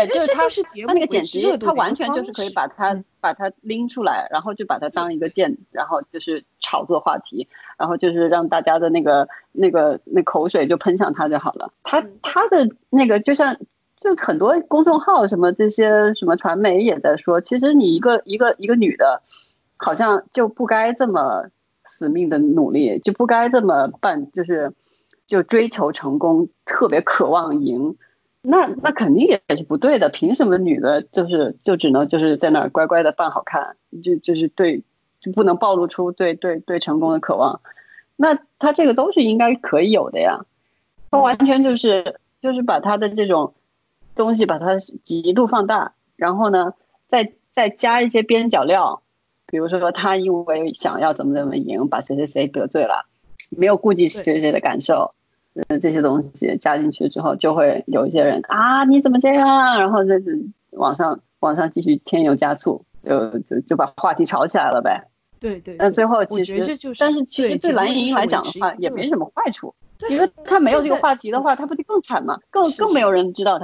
D: 就是他
B: 就是节
D: 他那个
B: 目维
D: 剪辑
B: 持热，度
D: 他完全就是可以把它
B: 嗯
D: 把它拎出来，然后就把它当一个剑，然后就是炒作话题，然后就是让大家的那个那个那口水就喷向他就好了。他
B: 嗯
D: 他的那个就像就很多公众号什么这些什么传媒也在说，其实你一个一个一个女的，好像就不该这么死命的努力，就不该这么办，就是就追求成功，特别渴望赢。那那肯定也是不对的，凭什么女的就是就只能就是在那儿乖乖的扮好看，就就是对就不能暴露出对对对成功的渴望？那他这个都是应该可以有的呀。他完全就是就是把他的这种东西把它极度放大，然后呢，再再加一些边角料，比如说他因为想要怎么怎么赢，把谁谁谁得罪了，没有顾及谁谁谁的感受，呃，这些东西加进去之后，就会有一些人啊，你怎么这样？然后就是网上网上继续添油加醋，就就就把话题吵起来了呗。
B: 对对，
D: 那最后其实但是其实对蓝莹莹来讲的话，也没什么坏处，因为她没有这个话题的话，她不就更惨吗？更更没有人知道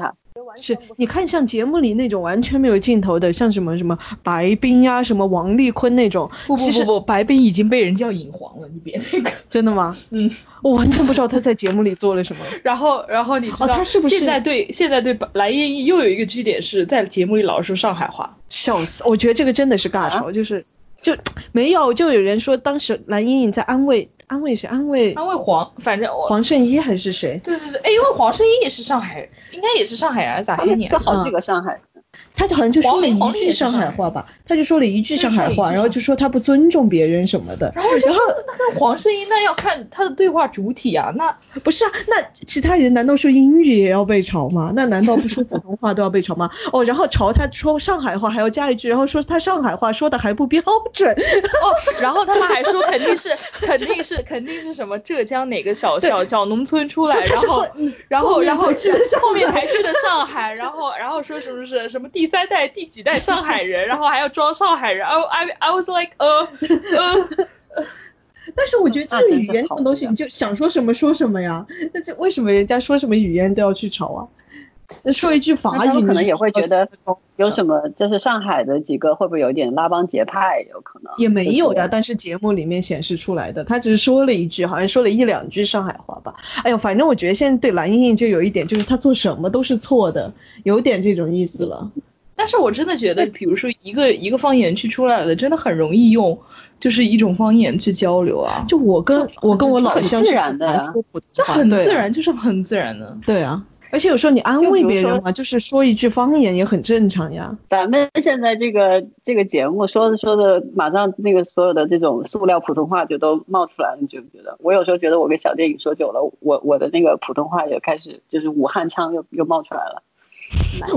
D: 他。
B: 是，你看像节目里那种完全没有镜头的，像什么什么白冰呀、什么王丽坤那种，
F: 不不
B: 其实
F: 不不，白冰已经被人叫影黄了，你别那个。
B: 真的吗？
F: 嗯，
B: 我完全不知道他在节目里做了什么。
F: 然后，然后你知道，
B: 哦他是不是
F: 现在对现在对蓝莹莹又有一个据点是在节目里老是说上海话，
B: 笑死！我觉得这个真的是尬吵，就是就没有，就有人说当时蓝莹莹在安慰安慰谁？安慰
F: 安慰黄，反正我
B: 黄圣依还是谁？
F: 对对对，哎，因为黄圣依也是上海，应该也是上海人，咋黑你
D: 有？好几个上海人。
B: 他好像就说了一句上海话吧，他就说了一句上海话，然后就说他不尊重别人什么的。
F: 然后然后那黄圣依那要看他的对话主体啊，那
B: 不是啊，那其他人难道说英语也要被嘲吗？那难道不说普通话都要被嘲吗？哦，然后嘲他说上海话还要加一句，然后说他上海话说的还不标准。
F: 哦，然后他们还说肯定是肯定是肯定是什么浙江哪个小 小小农村出来，然后然后然后后面才去的上海，然后然后说什么是什么第三代第几代上海人，然后还要装上海人。I I I was like 呃呃。
B: 但是我觉得这个语言这种东西，你就想说什么说什么呀？那这为什么人家说什么语言都要去吵啊？那说一句法语，
D: 可能也会觉得有什么，就是上海的几个会不会有点拉帮结派？有可能
B: 也没有呀。但是节目里面显示出来的，他只是说了一句，好像说了一两句上海话吧。哎呦，反正我觉得现在对蓝莹莹就有一点，就是她做什么都是错的，有点这种意思了。
F: 但是我真的觉得，比如说一个一个方言区出来的，真的很容易用，就是一种方言去交流啊。
B: 就我跟我跟我老乡
D: 自然的
F: 这，很自然，就是很自然的。
B: 对啊。而且有时候你安慰别人嘛，就是说一句方言也很正常呀。
D: 咱们现在这个这个节目说着说着，马上那个所有的这种塑料普通话就都冒出来了，你觉不觉得？我有时候觉得我跟小电影说久了，我我的那个普通话也开始就是武汉腔又又冒出来了。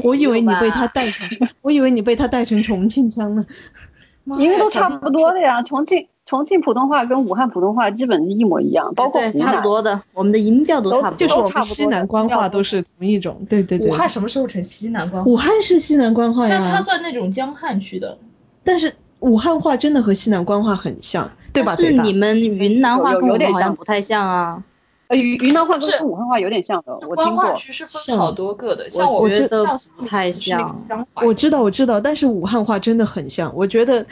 B: 我以为你被他带成，我以为你被他带成重庆腔呢。
D: 因为都差不多的呀，重庆重庆普通话跟武汉普通话基本一模一样，包括
E: 差不多的，我们的音调都差不多，
B: 就是我们西南官话都是同一种。对对对。
F: 武汉什么时候成西南官话？
B: 武汉是西南官话呀。
F: 但它算那种江汉区的。
B: 但是武汉话真的和西南官话很像，对吧？
E: 是你们云南话跟我们好像不太像啊。
D: 呃，云云南话跟武汉话有点像的，我听过。
F: 是分好多个的，像
E: 我
F: 觉
E: 得不太像。
B: 我知道，我知道，但是武汉话真的很像，我觉得。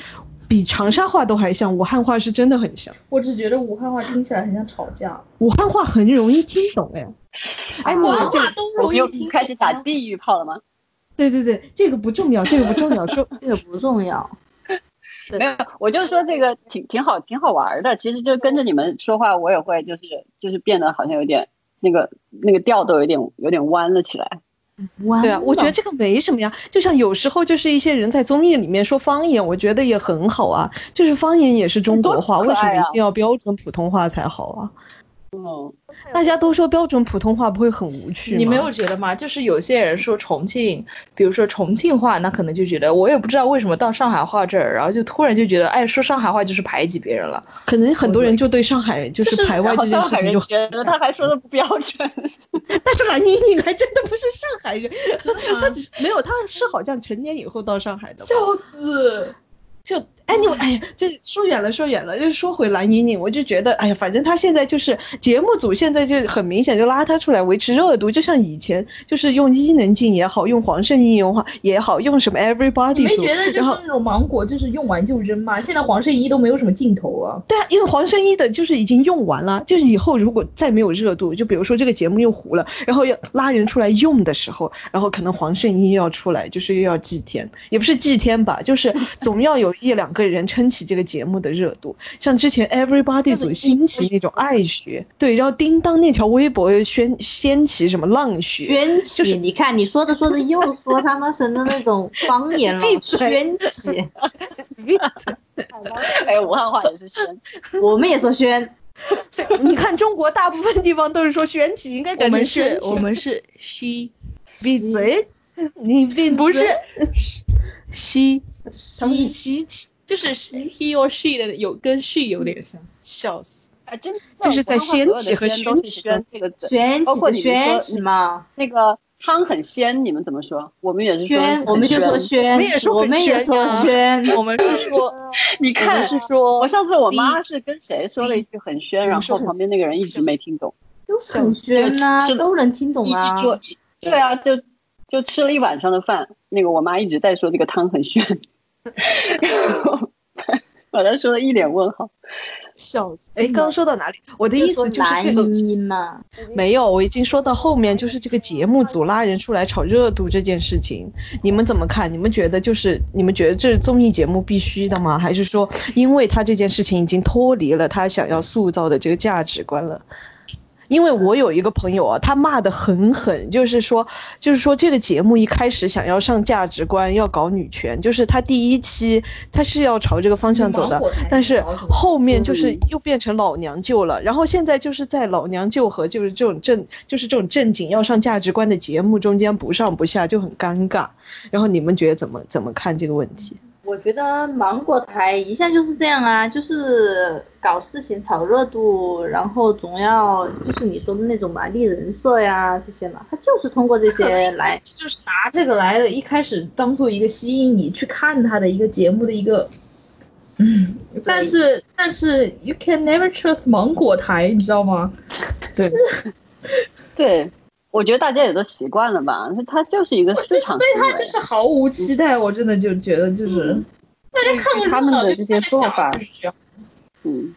B: 比长沙话都还像，武汉话是真的很像。
F: 我只觉得武汉话听起来很像吵架。
B: 武汉话很容易听懂哎。哎，
F: 武汉话都容易
D: 又
F: 听。
D: 开始打地域炮了吗？
B: 对对对，这个不重要，这个不重要，说
E: 这个不重要。
D: 没有，我就说这个挺挺好，挺好玩的。其实就跟着你们说话，我也会就是就是变得好像有点那个那个调都有点有点弯了起来。
B: 对啊，我觉得这个没什么呀。就像有时候就是一些人在综艺里面说方言，我觉得也很好啊。就是方言也是中国话，为什么一定要标准普通话才好啊？
D: 嗯，
B: 大家都说标准普通话不会很无趣？
F: 你没有觉得吗？就是有些人说重庆，比如说重庆话，那可能就觉得我也不知道为什么到上海话这儿，然后就突然就觉得，哎，说上海话就是排挤别人了。
B: 可能很多人就对上海就是排外这件事情就
D: 觉得他还说的不标准。
B: 但是蓝莹莹还真的不是上海人，他只是没有，他是好像成年以后到上海的。
F: 笑死！
B: 就哎你哎呀，这说远了说远了，就说回蓝莹莹，我就觉得哎呀，反正他现在就是节目组现在就很明显就拉他出来维持热度，就像以前就是用伊能静也好，用黄圣依也好也好，用什么 Everybody，
F: 你没觉得就是那种芒果，就是用完就扔吗？现在黄圣依都没有什么镜头啊。
B: 对啊，因为黄圣依的就是已经用完了，就是以后如果再没有热度，就比如说这个节目又糊了，然后要拉人出来用的时候，然后可能黄圣依要出来，就是又要祭天，也不是祭天吧，就是总要有一两个人撑起这个节目的热度。像之前 Everybody 组兴起那种爱学，对，然后叮当那条微博又掀掀起什么浪学，
E: 掀起，就是你看你说着说着又说他们省的那种方言了，掀起，
B: 闭嘴，
D: 哎，武汉话也是宣，
E: 我们也说宣。
B: 所以你看，中国大部分地方都是说宣起，应该改成
F: 我们是我们是 she
B: 闭嘴，你闭嘴。
F: 不是 she，
B: 他们是稀奇，
F: 就是 he or she 的有跟 she 有点像，笑死。
D: 啊，真
B: 就是在
D: 仙
B: 掀起和
D: 掀
B: 掀起中
D: 这个字，
E: 轩起的
D: 包括你们说
E: 轩起嘛，
D: 那个汤很鲜，你们怎么说？我们也是说
E: 轩我们就说轩，
B: 我们也说很
E: 我们也说
B: 轩，
F: 我们是说，
D: 你看
F: 我们是说
D: 我上次我妈是跟谁说了一句很宣，然后旁边那个人一直没听懂，
E: 都很轩呐都能听懂
D: 一
E: 啊
D: 对啊，就就吃了一晚上的饭，那个我妈一直在说这个汤很宣，然后把他说的一脸问号。
F: 笑死。
B: 哎，刚刚说到哪里？我的意思就是这个
E: 男音嘛，
B: 没有，我已经说到后面，就是这个节目组拉人出来炒热度这件事情，你们怎么看？你们觉得就是你们觉得这是综艺节目必须的吗？还是说，因为他这件事情已经脱离了他想要塑造的这个价值观了？因为我有一个朋友啊，他骂得很狠，就是说，就是说这个节目一开始想要上价值观，要搞女权，就是他第一期他是要朝这个方向走的，但是后面就是又变成老娘舅了，然后现在就是在老娘舅和就是这种正就是这种正经要上价值观的节目中间不上不下，就很尴尬。然后你们觉得怎么怎么看这个问题？
E: 我觉得芒果台一向就是这样啊，就是搞事情炒热度，然后总要就是你说的那种嘛，立人设呀这些嘛，他就是通过这些来。
F: 就是拿这个来一开始当做一个吸引你去看他的一个节目的一个，嗯，但是但是 you can never trust 芒果台，你知道吗？
B: 对，
D: 对，我觉得大家也都习惯了吧，它就是一个市场
F: 对
D: 行为
F: 他就是毫无期待，我真的就觉得就是大家看个热
D: 他们的这些做法嗯，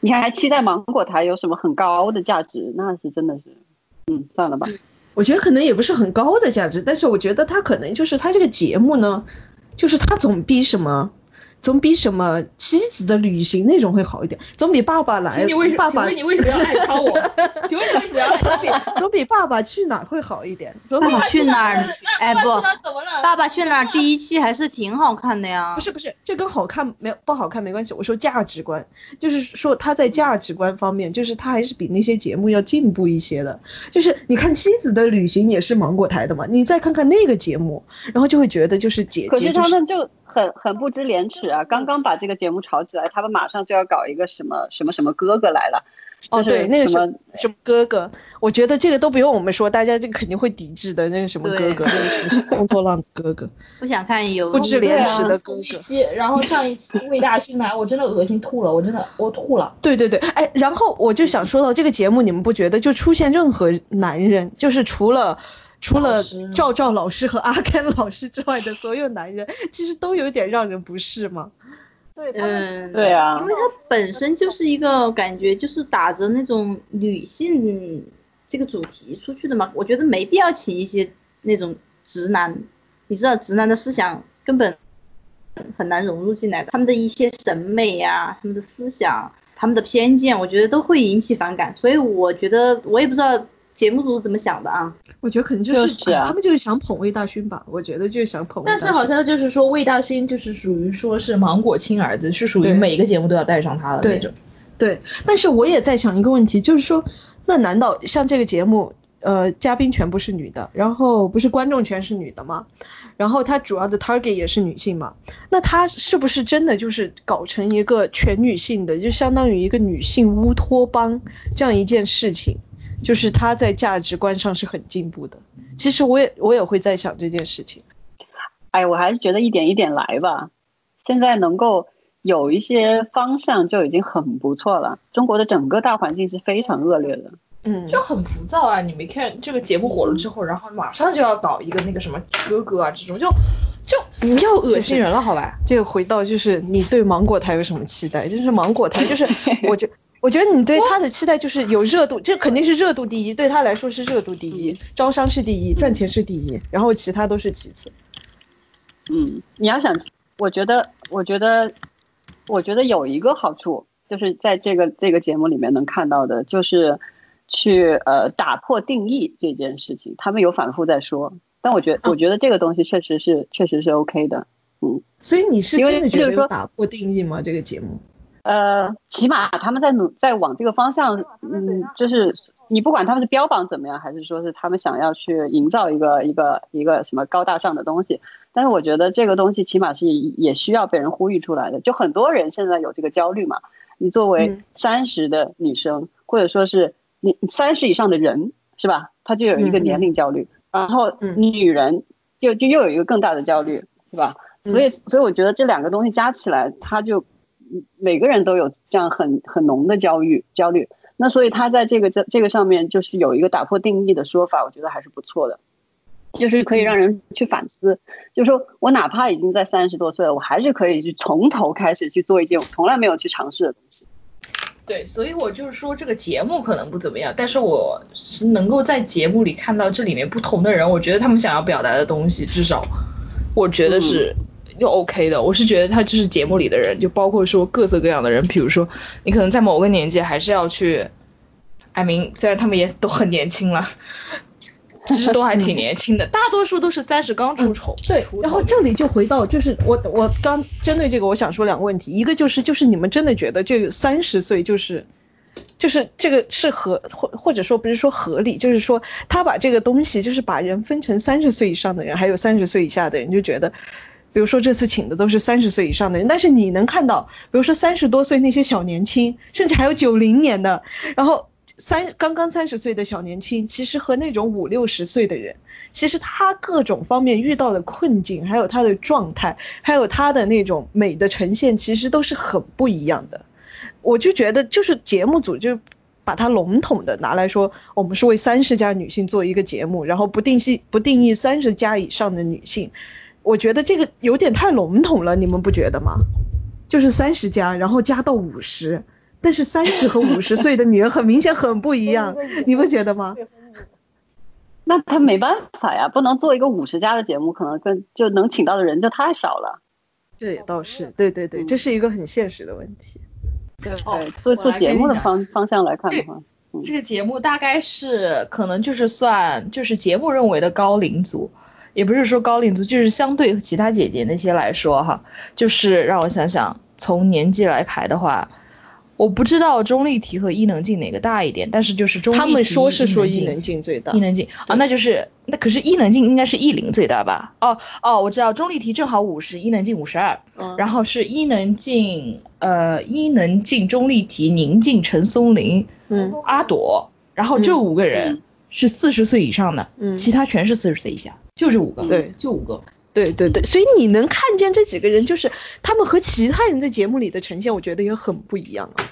D: 你还期待芒果台有什么很高的价值？那是真的是，嗯，算了吧。
B: 我觉得可能也不是很高的价值，但是我觉得他可能就是他这个节目呢，就是他总比什么。总比什么妻子的旅行那种会好一点，总比爸爸来
F: 请你为什
B: 爸爸
F: 你为什么要爱抄我？请问你为什么要爱抄
B: 总比
F: 我？
B: 总比爸爸去哪儿会好一点，总比
E: 爸爸去哪儿？哎不？爸爸去哪儿第一期还是挺好看的呀
B: 不。是不是，这跟好看没有不好看没关系。我说价值观，就是说他在价值观方面，就是他还是比那些节目要进步一些的。就是你看《妻子的旅行》也是芒果台的嘛，你再看看那个节目，然后就会觉得就是姐姐、
D: 可
B: 就是
D: 他们就很很不知廉耻啊！刚刚把这个节目炒起来，他们马上就要搞一个什么什么什么哥哥来了。
B: 哦，对，那个
D: 什么
B: 什什么哥哥，我觉得这个都不用我们说，大家这个肯定会抵制的。那个什么哥哥，那个什么是工作浪子哥哥，
E: 不想看有
B: 不知廉耻的哥哥。
F: 期，然后上一期魏大勋来，我真的恶心吐了，我真的我吐了。
B: 对对对，哎，然后我就想说到这个节目，你们不觉得就出现任何男人，就是除了除了赵赵老师和阿甘老师之外的所有男人，其实都有点让人不适嘛？
D: 对
E: 嗯，
D: 对啊
E: 因为他本身就是一个感觉，就是打着那种女性这个主题出去的嘛。我觉得没必要请一些那种直男，你知道，直男的思想根本很难融入进来的，他们的一些审美呀、他们的思想、他们的偏见，我觉得都会引起反感。所以我觉得，我也不知道节目组怎么想的啊。
B: 我觉得可能就是
D: 就是啊
B: 他们就是想捧魏大勋吧，我觉得就是想捧魏大勋。
F: 但是好像就是说魏大勋就是属于说是芒果亲儿子，是属于每一个节目都要带上他的那种。
B: 对，但是我也在想一个问题，就是说，那难道像这个节目，呃，嘉宾全部是女的，然后不是观众全是女的吗？然后他主要的 target 也是女性嘛？那他是不是真的就是搞成一个全女性的，就相当于一个女性乌托邦这样一件事情？就是他在价值观上是很进步的。其实我也我也会在想这件事情。
D: 哎，我还是觉得一点一点来吧。现在能够有一些方向就已经很不错了。中国的整个大环境是非常恶劣的。
B: 嗯，
F: 就很浮躁啊！你没看这个节目火了之后，然后马上就要搞一个那个什么哥哥啊，这种就就不要恶心人了，好吧？
B: 这个回到就是你对芒果台有什么期待？就是芒果台，就是我觉我觉得你对他的期待就是有热度，这肯定是热度第一，对他来说是热度第一，招商是第一，赚钱是第一，然后其他都是其次。
D: 嗯，你要想，我觉得，我觉得，我觉得有一个好处，就是在这个这个节目里面能看到的，就是去呃打破定义这件事情。他们有反复在说，但我觉得，我觉得这个东西确实是确实是 OK 的。
B: 嗯所以你是真的觉得
D: 说
B: 有打破定义吗？这个节目？
D: 呃，起码他们在努在往这个方向，嗯，就是你不管他们是标榜怎么样，还是说是他们想要去营造一个一个一个什么高大上的东西，但是我觉得这个东西起码是也需要被人呼吁出来的。就很多人现在有这个焦虑嘛，你作为三十的女生，或者说是你三十以上的人，是吧？他就有一个年龄焦虑，然后女人就就又有一个更大的焦虑，是吧？所以，所以我觉得这两个东西加起来，他就每个人都有这样很很浓的焦虑焦虑。那所以他在这个这这个上面就是有一个打破定义的说法，我觉得还是不错的，就是可以让人去反思。就是说我哪怕已经在三十多岁了，我还是可以去从头开始去做一件我从来没有去尝试的东西。
F: 对，所以我就是说这个节目可能不怎么样，但是我是能够在节目里看到这里面不同的人，我觉得他们想要表达的东西，至少我觉得是。就 OK 的，我是觉得他就是节目里的人，就包括说各色各样的人，比如说你可能在某个年纪还是要去，艾明，虽然他们也都很年轻了，其实都还挺年轻的，大多数都是三十刚出头。
B: 对，然后这里就回到就是我我刚针对这个我想说两个问题，一个就是就是你们真的觉得这个三十岁就是就是这个是合或或者说不是说合理，就是说他把这个东西就是把人分成三十岁以上的人，还有三十岁以下的人，就觉得。比如说这次请的都是三十岁以上的人，但是你能看到，比如说三十多岁那些小年轻，甚至还有九零年的，然后三刚刚三十岁的小年轻，其实和那种五六十岁的人，其实他各种方面遇到的困境，还有他的状态，还有他的那种美的呈现，其实都是很不一样的。我就觉得，就是节目组就把它笼统的拿来说，我们是为三十加女性做一个节目，然后不定性不定义三十加以上的女性。我觉得这个有点太笼统了，你们不觉得吗？就是三十加，然后加到五十，但是三十和五十岁的女人很明显很不一样，你不觉得吗？
D: 那他没办法呀，不能做一个五十加的节目，可能跟就能请到的人就太少了。
B: 这也倒是，对对对，这是一个很现实的问题。
D: 对对，做做节目的方方向来看的话，
F: 这个节目大概是可能就是算就是节目认为的高龄组。也不是说高龄族，就是相对其他姐姐那些来说哈，就是让我想想，从年纪来排的话，我不知道钟丽缇和伊能静哪个大一点，但是就是钟丽缇，
B: 他们说是说伊能静最大，
F: 伊能静啊，那就是那可是伊能静应该是艺龄最大吧？哦哦，我知道钟丽缇正好五十，伊能静五十二，然后是伊能静，呃，伊能静、钟丽缇、宁静、陈松伶、嗯，阿朵，然后这五个人是四十岁以上的，嗯，其他全是四十岁以下。就这五个，
B: 对，
F: 就五个，
B: 对对对，所以你能看见这几个人，就是他们和其他人在节目里的呈现，我觉得也很不一样啊。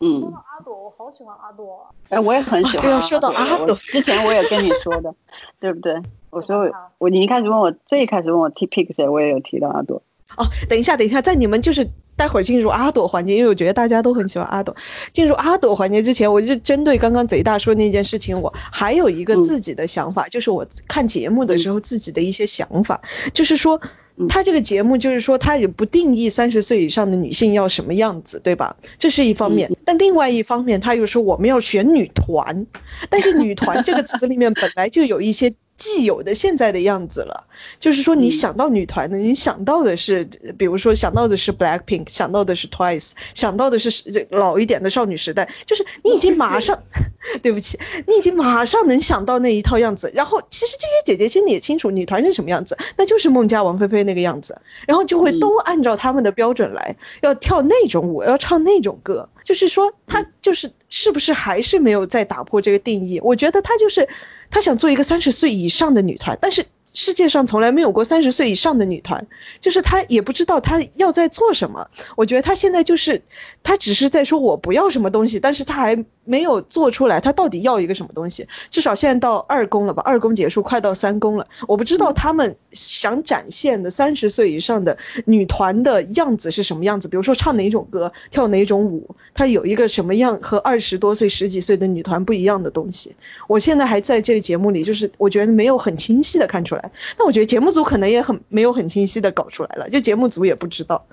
C: 嗯，说到阿朵，我好喜欢阿朵。
D: 哎，我也很喜欢。
B: 说到阿朵，
D: 之前我也跟你说的，对不对？我说我，你一开始问我，最一开始问我提 pick 谁，我也有提到阿朵。
B: 哦，等一下，等一下，在你们就是。待会儿进入阿朵环节，因为我觉得大家都很喜欢阿朵。进入阿朵环节之前，我就针对刚刚贼大说那件事情，我还有一个自己的想法，就是我看节目的时候自己的一些想法，就是说，他这个节目就是说他也不定义三十岁以上的女性要什么样子，对吧？这是一方面，但另外一方面他又说我们要选女团，但是女团这个词里面本来就有一些。既有的现在的样子了，就是说你想到女团的，你想到的是，比如说想到的是 Black Pink，想到的是 Twice，想到的是这老一点的少女时代，就是你已经 马上，对不起，你已经马上能想到那一套样子。然后其实这些姐姐心里也清楚女团是什么样子，那就是孟佳、王菲菲那个样子，然后就会都按照他们的标准来，要跳那种舞，要唱那种歌。就是说，她就是是不是还是没有再打破这个定义？我觉得她就是。她想做一个三十岁以上的女团，但是世界上从来没有过三十岁以上的女团，就是她也不知道她要在做什么。我觉得她现在就是，她只是在说我不要什么东西，但是她还。没有做出来，他到底要一个什么东西？至少现在到二公了吧？二公结束，快到三公了。我不知道他们想展现的三十岁以上的女团的样子是什么样子。比如说唱哪种歌，跳哪种舞，他有一个什么样和二十多岁、十几岁的女团不一样的东西。我现在还在这个节目里，就是我觉得没有很清晰的看出来。那我觉得节目组可能也很没有很清晰的搞出来了，就节目组也不知道，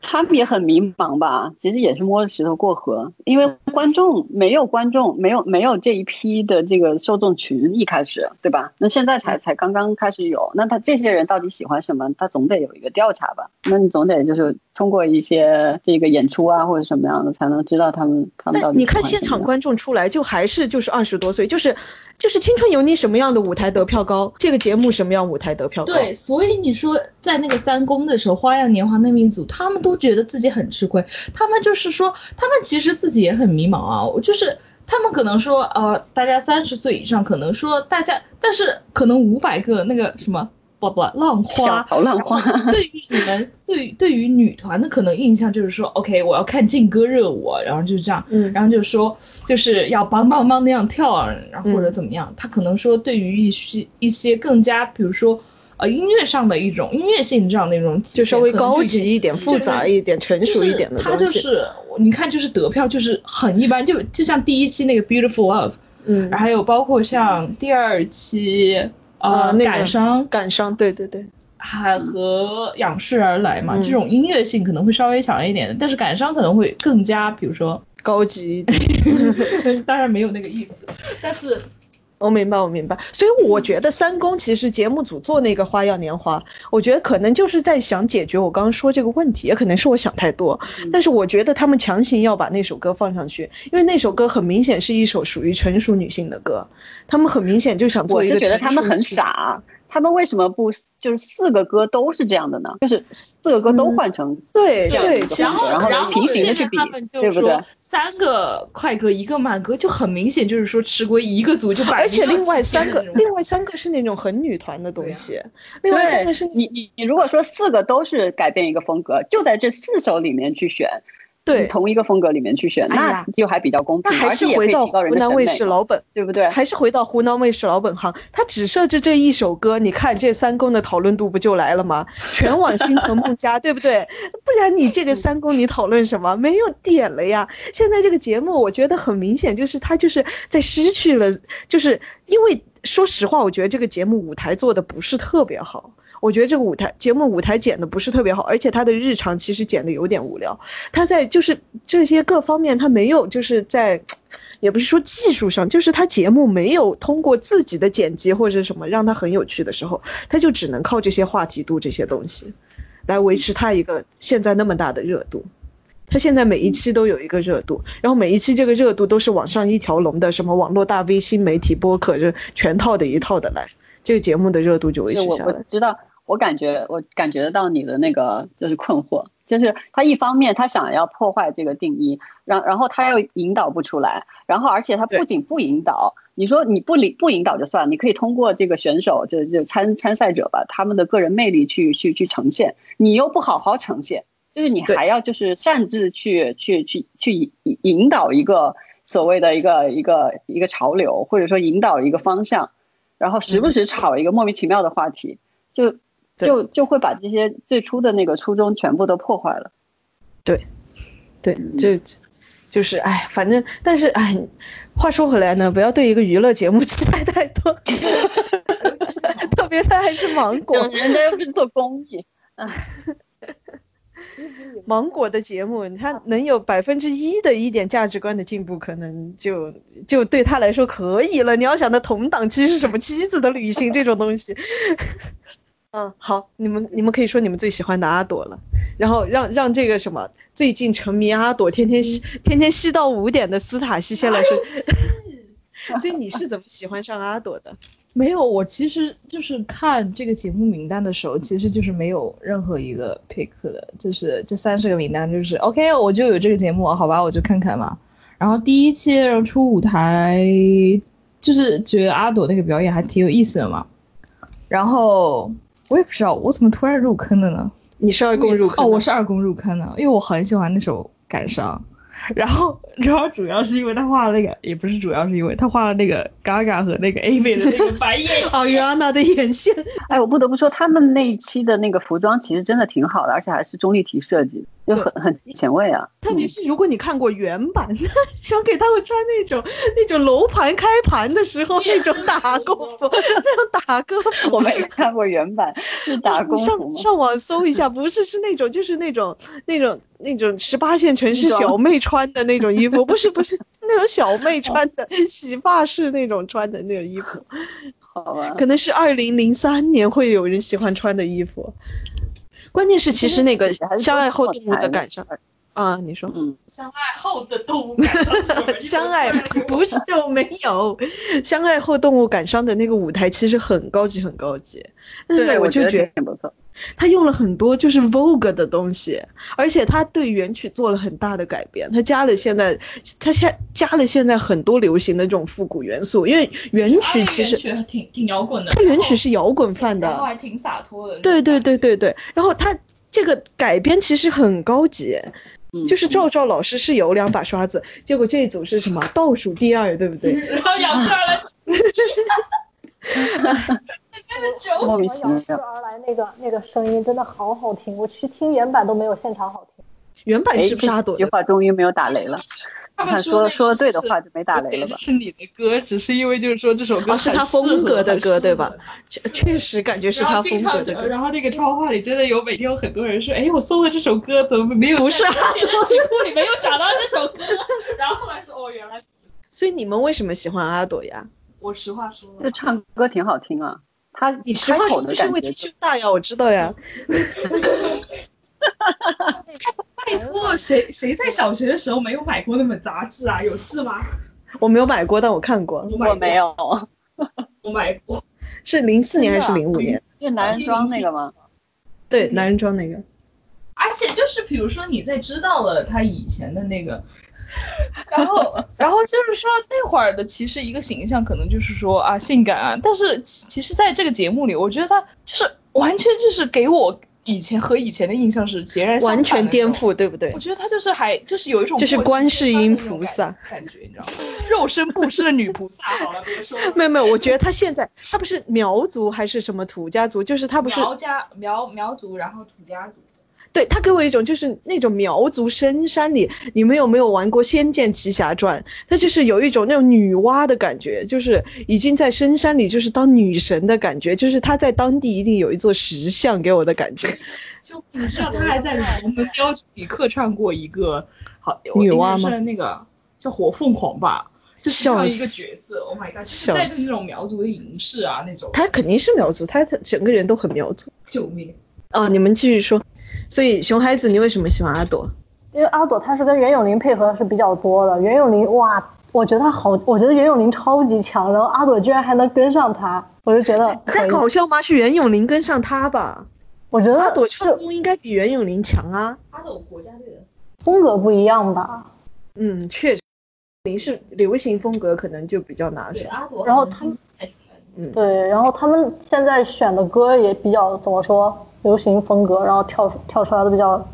D: 他们也很迷茫吧？其实也是摸着石头过河，因为观众没。没有观众，没有没有这一批的这个受众群，一开始对吧？那现在才才刚刚开始有，那他这些人到底喜欢什么？他总得有一个调查吧？那你总得就是通过一些这个演出啊或者什么样的，才能知道他们他们到底。
B: 你看现场观众出来，就还是就是二十多岁，就是就是《青春有你》什么样的舞台得票高，这个节目什么样舞台得票高？
F: 对，所以你说在那个三公的时候，《花样年华》那名组，他们都觉得自己很吃亏，他们就是说，他们其实自己也很迷茫啊，就是他们可能说，呃，大家三十岁以上，可能说大家，但是可能五百个那个什么。不不，浪花，
D: 好浪花。
F: 对于你们，对于对于女团的可能印象就是说，OK，我要看劲歌热舞，然后就是这样，嗯，然后就是说，就是要梆梆梆那样跳啊，然后或者怎么样。他可能说，对于一些一些更加，比如说，呃，音乐上的一种音乐性这样的一种，
B: 就稍微高级一点、复杂一点、成熟一点的
F: 东西。他就是你看，就是得票就是很一般，就就像第一期那个 Beautiful Love，嗯，还有包括像第二期。呃，感伤，
B: 感伤，对对对，
F: 还和仰视而来嘛，这种音乐性可能会稍微强一点，但是感伤可能会更加，比如说
B: 高级，
F: 当然没有那个意思，但是。
B: 我明白，我明白，所以我觉得三公其实节目组做那个《花样年华》，我觉得可能就是在想解决我刚刚说这个问题，也可能是我想太多。但是我觉得他们强行要把那首歌放上去，因为那首歌很明显是一首属于成熟女性的歌，他们很明显就想做一个。
D: 我是觉得他们很傻。他们为什么不就是四个歌都是这样的呢？就是四个歌都换成
B: 对对，
F: 然后
D: 然后平行的去比，对不对？
F: 三个快歌一个慢歌，就很明显就是说吃亏，一个组就把。
B: 而且另外三个，另外三个是那种很女团的东西。另外三个是
D: 你你你如果说四个都是改变一个风格，就在这四首里面去选。
B: 对，
D: 同一个风格里面去选，那就还比较公平，那
B: 还是回到湖南卫视老本，
D: 对不对？
B: 还是回到湖南卫视老本行，他只设置这一首歌，你看这三公的讨论度不就来了吗？全网心疼孟佳，对不对？不然你这个三公你讨论什么？没有点了呀！现在这个节目，我觉得很明显，就是他就是在失去了，就是因为说实话，我觉得这个节目舞台做的不是特别好。我觉得这个舞台节目舞台剪的不是特别好，而且他的日常其实剪的有点无聊。他在就是这些各方面，他没有就是在，也不是说技术上，就是他节目没有通过自己的剪辑或者什么让他很有趣的时候，他就只能靠这些话题度这些东西，来维持他一个现在那么大的热度。他现在每一期都有一个热度，然后每一期这个热度都是网上一条龙的，什么网络大 V、新媒体、播客，这全套的一套的来，这个节目的热度就维持下来。
D: 我知道。我感觉，我感觉得到你的那个就是困惑，就是他一方面他想要破坏这个定义，然然后他又引导不出来，然后而且他不仅不引导，你说你不领不引导就算了，你可以通过这个选手就就参参赛者吧，他们的个人魅力去去去呈现，你又不好好呈现，就是你还要就是擅自去去去去引引导一个所谓的一个一个一个潮流，或者说引导一个方向，然后时不时炒一个莫名其妙的话题，就。就就会把这些最初的那个初衷全部都破坏了，
B: 对，对，就就是哎，反正但是哎，话说回来呢，不要对一个娱乐节目期待太多，特别他还是芒果，
D: 人家又不是做公益，
B: 芒果的节目，他能有百分之一的一点价值观的进步，可能就就对他来说可以了。你要想他同档期是什么 妻子的旅行这种东西。嗯，好，你们你们可以说你们最喜欢的阿朵了，然后让让这个什么最近沉迷阿朵，天天吸天天吸到五点的斯塔西先来说，所以你是怎么喜欢上阿朵的？
F: 没有，我其实就是看这个节目名单的时候，其实就是没有任何一个 pick 的，就是这三十个名单就是 OK，我就有这个节目，好吧，我就看看嘛。然后第一期出舞台，就是觉得阿朵那个表演还挺有意思的嘛，然后。我也不知道我怎么突然入坑的呢？
B: 你是二宫入坑
F: 哦，我是二宫入坑的，因为我很喜欢那首《感伤》。然后，然后主要是因为他画了那个，也不是主要是因为他画了那个 Gaga 和那个 A 妹的那个白眼
B: 哦，约安娜的眼线。
D: 哎，我不得不说，他们那一期的那个服装其实真的挺好的，而且还是钟丽缇设计，就很很前卫啊。
B: 特别是如果你看过原版，想给他们穿那种那种楼盘开盘的时候那种打工服，那种打歌服。
D: 我没看过原版，是打
B: 你
D: 功夫吗？
B: 上上网搜一下，不是是那种就是那种那种那种十八线城市小妹穿的那种衣服，不是不是 那种小妹穿的洗发式那种穿的那种衣服，
D: 好吧，
B: 可能是二零零三年会有人喜欢穿的衣服。关键是其实那个相爱后
D: 后
B: 动物的感伤啊，你说。
D: 嗯，
F: 相爱后的动物
B: 相爱不是我没有，相爱后动物感伤的那个舞台其实很高级很高级，但是
D: 对，
B: 我就觉得
D: 挺不错。
B: 他用了很多就是 Vogue 的东西，而且他对原曲做了很大的改编，他加了现在他现加了现在很多流行的这种复古元素，因为原曲其实
F: 原曲挺挺摇滚的，
B: 他原曲是摇滚范的，
F: 然后还挺洒脱的。
B: 对对对对对，然后他这个改编其实很高级。
D: 嗯
B: 就是赵赵老师是有两把刷子，结果这一组是什么倒数第二，对不对？
F: 然后仰视而来，
D: 莫名其
C: 杨氏
D: 妙。
C: 而来那个那个声音真的好好听，我去听原版都没有现场好听。
D: 哎，
B: 原版是不是阿朵的？
D: 这句话终于没有打雷了。
F: 他们
D: 看说说的对的话就没打雷了吧
F: 这？是你的歌，只是因为就是说这首歌
B: 哦是他风格的歌对吧确确实感觉是他风格的歌。
F: 然后那个超话里真的有每天有很多人说，哎，我搜了这首歌，怎么没有
B: 不是
F: 啊我写的 曲库里没有找到这首歌？然后后来说，哦，原来
B: 所以你们为什么喜欢阿朵呀？
F: 我实话说
D: 就，唱歌挺好听啊，他
B: 你实话说，是因为胸大呀，我知道呀。
F: 拜托，谁谁在小学的时候没有买过那本杂志啊？有事吗？
B: 我没有买过，但我看过，
F: 我
D: 没，有，
F: 我买过。
B: 是零四年还是零五年？
D: 是男人装那个吗？
B: 对，男人装那个。
F: 而且就是比如说你在知道了他以前的那个，然后然后就是说那会儿的其实一个形象可能就是说啊性感啊，但是其其实在这个节目里，我觉得他就是完全就是给我以前和以前的印象是截然
B: 完全颠。覆，对不对
F: 我？觉得他就是还就是有一种
B: 就是观世音菩萨
F: 感觉，你知道吗？肉身布施的女菩萨，好了，别说了。
B: 没有没有，我觉得他现在他不是苗族还是什么土家族，就是他不是
F: 苗家苗苗族，然后土家族。
B: 对他给我一种就是那种苗族深山里，你们有没有玩过《仙剑奇侠传》？他就是有一种那种女娲的感觉，就是已经在深山里就是当女神的感觉，就是他在当地一定有一座石像给我的感觉。
F: 就你知道他还在我们标题里客串过一个好
B: 女娲吗
F: 是那个叫火凤凰吧，就是这
B: 笑
F: 样一个角色。Oh my god！就是带着那种苗族的影视啊那种，
B: 他肯定是苗族，他整个人都很苗族。
F: 救命！
B: 啊，你们继续说。所以熊孩子，你为什么喜欢阿朵？
C: 因为阿朵她是跟袁咏琳配合的是比较多的，袁咏琳哇，我觉得她好，我觉得袁咏琳超级强，然后阿朵居然还能跟上她，我就觉得可
B: 在。搞笑吗？是袁咏琳跟上他吧？
C: 我觉得
B: 阿朵唱功应该比袁咏琳强啊。
F: 阿朵国家队的，
C: 风格不一样吧。
B: 嗯，确实，林是流行风格可能就比较拿手。
F: 阿朵，
C: 然后他们
F: 还出来的
C: 对，然后他们现在选的歌也比较怎么说，流行风格，然后跳跳出来的比较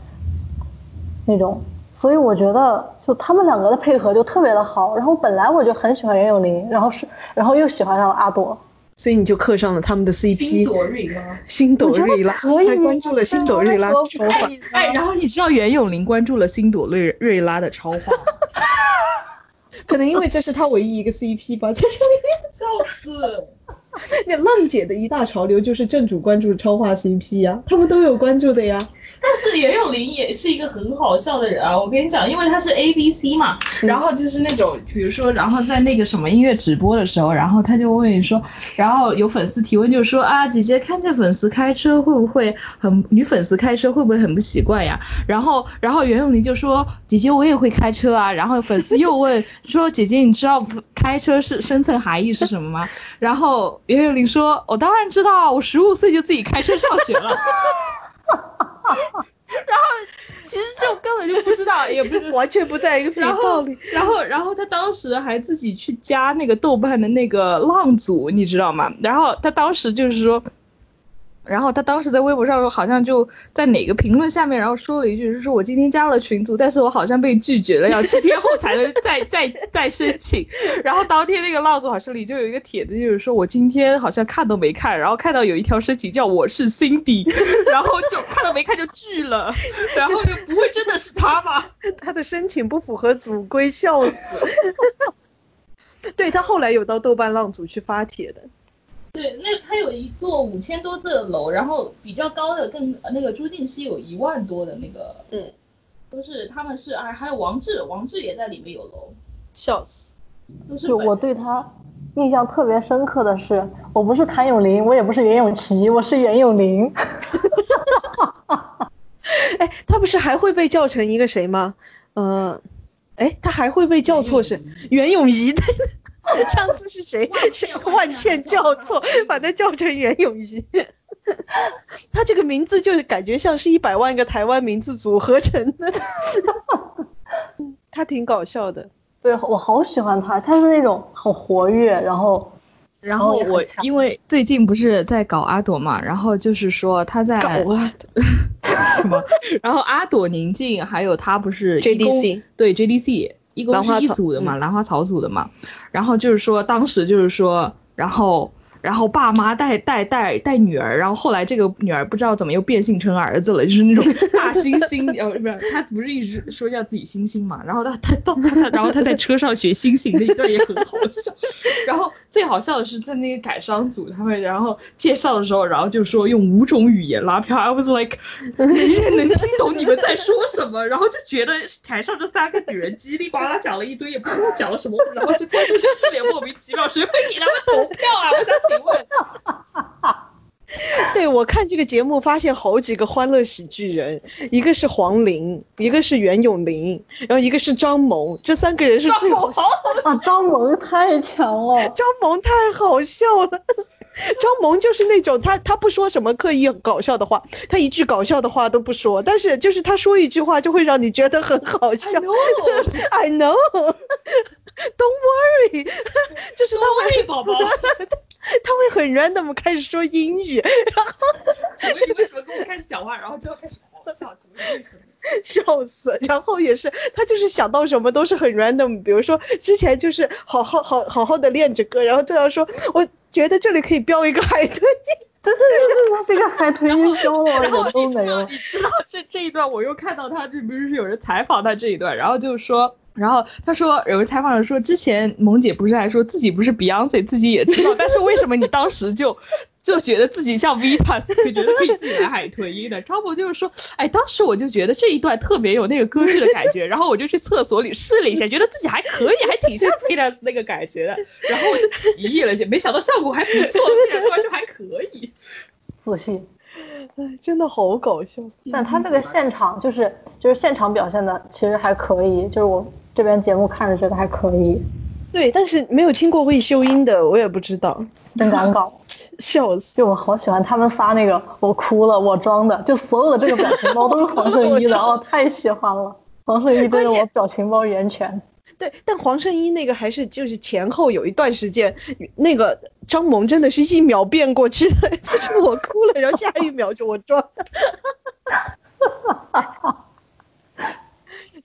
C: 那种，所以我觉得就他们两个的配合就特别的好。然后本来我就很喜欢袁咏琳，然后是然后又喜欢上了阿朵，
B: 所以你就刻上了他们的 CP。
F: 朵瑞吗？
B: 新朵瑞拉，
C: 可以
B: 还关注了星朵瑞拉超话。
F: 哎，然后你知道袁咏琳关注了星朵瑞瑞拉的超话，
B: 可能因为这是他唯一一个 CP 吧，在这里
F: 笑死！
B: 那浪姐的一大潮流就是正主关注超话 CP 呀、他们都有关注的呀。
F: 但是袁咏琳也是一个很好笑的人啊！我跟你讲，因为她是 A B C 嘛，然后就是那种，比如说，然后在那个什么音乐直播的时候，然后他就问你说，然后有粉丝提问，就说啊，姐姐看见粉丝开车会不会很女粉丝开车会不会很不习惯呀？然后，然后袁咏琳就说，姐姐我也会开车啊。然后粉丝又问说，姐姐你知道开车是深层含义是什么吗？然后袁咏琳说，我当然知道啊，我十五岁就自己开车上学了。其实就根本就不知道，也不
B: 完全不在一个频
F: 然后
B: 道里。，
F: 然后，然后他当时还自己去加那个豆瓣的那个浪组，你知道吗？然后他当时就是说，然后他当时在微博上好像就在哪个评论下面，然后说了一句，是说我今天加了群组，但是我好像被拒绝了，要七天后才能 再再再申请。然后当天那个浪组好像里就有一个帖子，就是说我今天好像看都没看，然后看到有一条申请叫我是 Cindy，然后就看都没看就拒了，然后就不会真的是他吧？
B: 他的申请不符合组规，笑死。对他后来有到豆瓣浪组去发帖的，
G: 对，那它有一座五千多字的楼，然后比较高的更那个朱婧汐有一万多的那个，
B: 嗯，
G: 都是他们是啊还有王志，王志也在里面有楼，
B: 笑死！
G: 都是
C: 就我对他印象特别深刻的是，我不是谭咏麟，我也不是袁咏琪，我是袁咏琳。
B: 哎，他不是还会被叫成一个谁吗？呃，哎，他还会被叫错是袁咏仪的。上次是谁？谁万茜叫错，把他叫成袁咏仪。他这个名字就是感觉像是一百万个台湾名字组合成的。他挺搞笑的。
C: 对我好喜欢他，他是那种很活跃，然后，
F: 然后我因为最近不是在搞阿朵嘛，然后就是说他在
B: 搞啊
F: 什么，然后阿朵宁静还有他不是
B: JDC
F: 对 JDC 一共是一组的嘛，兰花草组的嘛，然后就是说当时就是说，然后。然后爸妈带带带带女儿，然后后来这个女儿不知道怎么又变性成儿子了，就是那种 大猩猩，呃，不是，他不是一直说叫自己猩猩嘛？然后他他到他，然后他在车上学猩猩那一段也很好笑。然后最好笑的是在那个改商组他们，然后介绍的时候，然后就说用五种语言拉票，I was like，没人能听懂你们在说什么，然后就觉得台上这三个女人叽里呱啦讲了一堆，也不知道讲了什么，然后就观众就一脸莫名其妙，谁会给他们投票啊？我想。请问，
B: 对我看这个节目，发现好几个欢乐喜剧人，一个是黄龄，一个是袁咏琳，然后一个是张萌，这三个人是最好笑
C: 啊！张萌太强了，
B: 张萌太好笑了。张萌就是那种他他不说什么刻意搞笑的话，他一句搞笑的话都不说，但是就是他说一句话就会让你觉得很好笑。I know, don't worry，就是他
G: 会宝宝。
B: 他会很 random 开始说英语，然后
G: 请问你为什么跟我开始讲话，然后就要开始狂笑？为什么？
B: 笑死！然后也是他就是想到什么都是很 random，比如说之前就是好好好好好的练着歌，然后就要说，我觉得这里可以标一个海豚音，
C: 对对对对，这个海豚音标了，
F: 然后
C: 都没
F: 有。你知道这这一段，我又看到他这不是有人采访他这一段，然后就说。然后他说，有个采访者说，之前萌姐不是还说自己不是 Beyonce，自己也知道，但是为什么你当时就 就觉得自己像 Vita，觉得可以自己来海豚音的？超博就是说，哎，当时我就觉得这一段特别有那个歌剧的感觉，然后我就去厕所里试了一下，觉得自己还可以，还挺像 Vita 那个感觉的，然后我就提议了一下，没想到效果还不错，现在突就还可以，
C: 自信。
B: 哎，真的好搞笑。
C: 但他那个现场就是就是现场表现的其实还可以，就是我。这边节目看着觉得还可以，
B: 对，但是没有听过魏秀英的，我也不知道，
C: 真尴尬，
B: 笑死！
C: 就我好喜欢他们发那个我哭了，我装的，就所有的这个表情包都是黄圣依的，哦，太喜欢了，黄圣依真的我表情包源泉。
B: 对，但黄圣依那个还是就是前后有一段时间，那个张萌真的是一秒变过去的，就是我哭了，然后下一秒就我装的。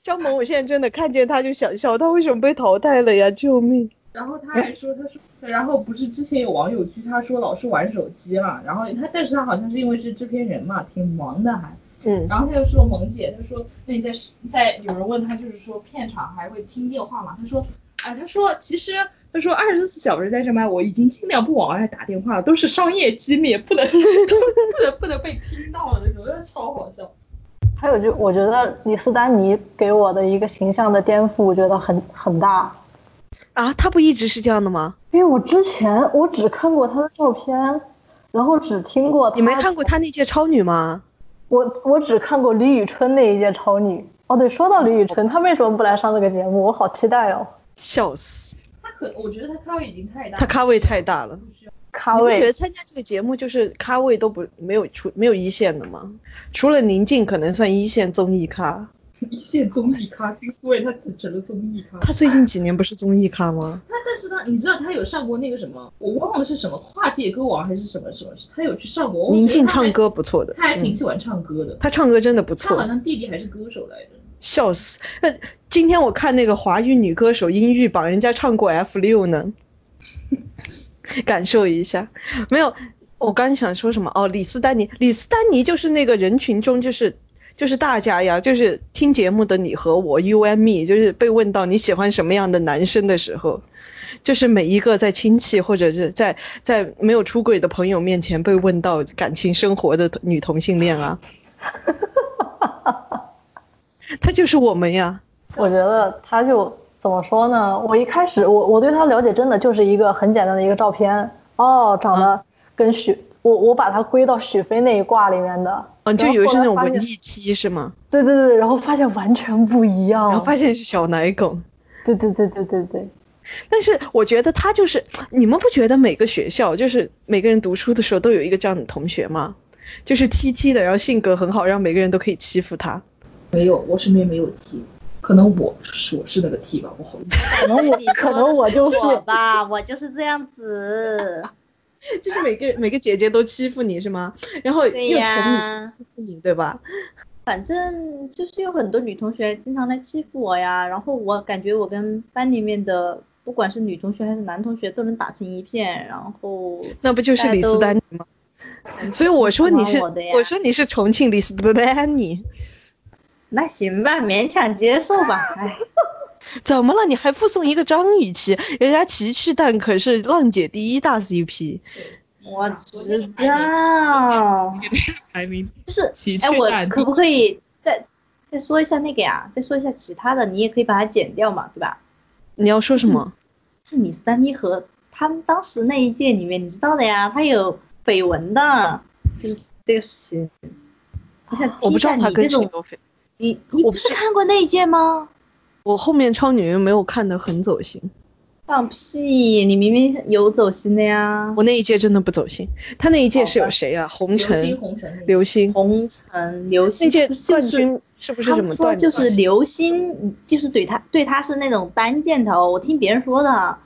B: 张萌，我现在真的看见他就想笑，他为什么被淘汰了呀？救命！
G: 然后他还说，他说，然后不是之前有网友去，他说老是玩手机嘛，然后他，但是他好像是因为是制片人嘛，挺忙的还，
B: 嗯，
G: 然后他就说萌姐，他说，那你在在有人问他，就是说片场还会听电话嘛？他说，啊，他说其实他说二十四小时在这边，我已经尽量不往外打电话了，都是商业机密，不能 不能不能被听到的那种，超好笑。
C: 还有就我觉得李斯丹妮给我的一个形象的颠覆，我觉得很很大。
B: 啊，她不一直是这样的吗？
C: 因为我之前我只看过她的照片，然后只听过。
B: 你没看过她那届超女吗？
C: 我我只看过李宇春那一届超女。哦，对，说到李宇春，她为什么不来上这个节目？我好期待哦。
B: 笑死。
G: 她可，我觉得她咖位已经太大。
B: 她咖位太大了。
C: 咖位，
B: 你不觉得参加这个节目就是咖位都不没有出没有一线的吗？除了宁静可能算一线综艺咖。
G: 一线综艺咖，新思维他只成了综艺咖。
B: 他最近几年不是综艺咖吗？
G: 他但是他你知道他有上过那个什么，我忘了是什么跨界歌王还是什么什么，他有去上过。
B: 宁静唱歌不错的，
G: 他还挺喜欢唱歌的。
B: 他唱歌真的不错。
G: 他好像弟弟还是歌手来着。
B: 笑死！那今天我看那个华语女歌手音域榜，人家唱过 F 六呢。感受一下，没有，我刚想说什么哦，李斯丹妮，李斯丹妮就是那个人群中，就是就是大家呀，就是听节目的你和我，you and me，就是被问到你喜欢什么样的男生的时候，就是每一个在亲戚或者是在在没有出轨的朋友面前被问到感情生活的女同性恋啊，他就是我们呀。
C: 我觉得他就怎么说呢？我一开始我我对他了解真的就是一个很简单的一个照片，哦，长得跟许我我把他归到许飞那一挂里面的，
B: 嗯，就
C: 然后
B: 以为是那种文艺妻是吗？
C: 对对对，然后发现完全不一样，
B: 然后发现是小奶狗。
C: 对对对对对对，
B: 但是我觉得他就是，你们不觉得每个学校就是每个人读书的时候都有一个这样的同学吗？就是 T T 的，然后性格很好，让每个人都可以欺负他。
G: 没有，我身边没有 T，可能我是我是那个 T 吧，我好意思。
C: 可能我可能我就是
E: 吧，我就是这样子。
B: 就是每个每个姐姐都欺负你是吗？然后又宠你，欺负你，对吧？
E: 反正就是有很多女同学经常来欺负我呀，然后我感觉我跟班里面的不管是女同学还是男同学都能打成一片，然后
B: 那不就是李斯丹妮吗？所以我说你是
E: 我，
B: 我说你是重庆李斯丹妮，
E: 那行吧，勉强接受吧。哎，
B: 怎么了？你还附送一个张雨绮，人家奇趣蛋可是浪姐第一大 CP。
E: 我知道，
G: 排名
E: 就是
G: 奇
E: 哎，我
G: 趣蛋
E: 可不可以再再说一下那个呀？再说一下其他的，你也可以把它剪掉嘛，对吧？
B: 你要说什么？
E: 是李斯丹妮和他们当时那一届里面，你知道的呀，他有绯闻的，就是这个事情。我想
B: 我不知道
E: 听一
B: 他跟
E: 下你这种，
B: 谁有绯。
E: 你你不是
B: 我不是
E: 看过那一届吗？
B: 我后面超女没有看的很走心，
E: 放屁！你明明有走心的呀。
B: 我那一届真的不走心。他那一届是有谁啊？红尘、
G: 红尘那个
B: 刘星。
E: 红尘、流星
B: 那届冠军是不是
E: 他
B: 什么
E: 说就是流星，就是对他对他是那种单箭头，我听别人说的。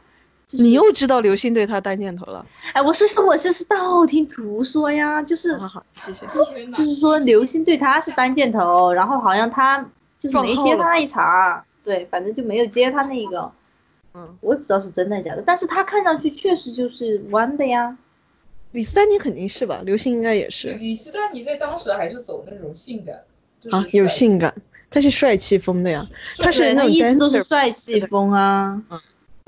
E: 就是
B: 你又知道刘星对他单箭头了？
E: 哎，我是说我是是道听途说呀，就是
B: 好好，谢谢。
E: 就是说刘星对他是单箭头，然后好像他就是没接他那一茬，对，反正就没有接他那个，
B: 嗯，
E: 我也不知道是真的假的，但是他看上去确实就是弯的呀。
B: 李斯丹妮肯定是吧？刘星应该也是
G: 李斯丹妮在当时还是走那种性感，就是
B: 啊，有性感，他是帅气风的呀。他是那种
E: 他一直都是帅气风啊。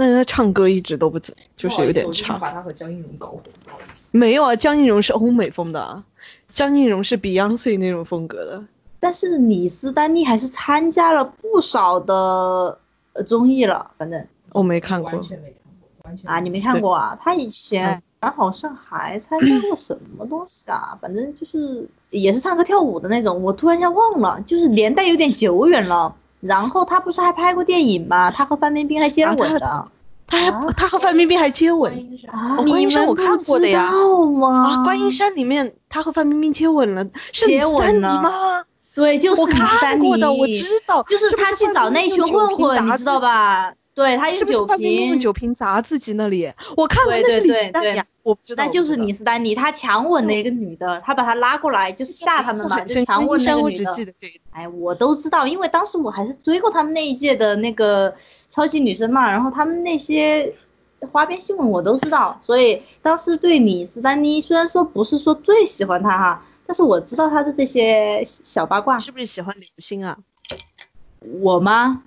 B: 但是他唱歌一直都不怎，就是有点差。
G: 把他和江映蓉搞混。
B: 没有啊，江映蓉是欧美风的啊，江映蓉是 Beyonce 那种风格的。
E: 但是李斯丹妮还是参加了不少的呃综艺了，反正
B: 我没看过
G: 完，全没看过，完全
E: 啊，你没看过啊？他以前好像还参加过什么东西啊？反正就是也是唱歌跳舞的那种，我突然间忘了，就是年代有点久远了。然后他不是还拍过电影吗？他和范冰冰还接吻的。
B: 他还、
E: 啊
B: 他和范冰冰还接吻
G: 观音山
E: 啊
B: 哦观音山我看过的呀？啊！观音山里面他和范冰冰接吻了，是李
E: 接吻了
B: 吗？
E: 对，就是
B: 看过的，我知道，
E: 就是他去找那群混混，你知道？吧？对他用酒瓶，
B: 酒瓶砸自己那里？我看过，
E: 对
B: 那是李斯丹妮啊，我不知道，
E: 那就是李斯丹妮，他强吻了一个女的，他把她拉过来就是吓他们嘛，就强吻那个女的。哎，我都知道，因为当时我还是追过他们那一届的那个超级女生嘛，然后他们那些花边新闻我都知道，所以当时对李斯丹妮虽然说不是说最喜欢她哈，但是我知道她的这些小八卦。
B: 是不是喜欢刘星啊？
E: 我吗？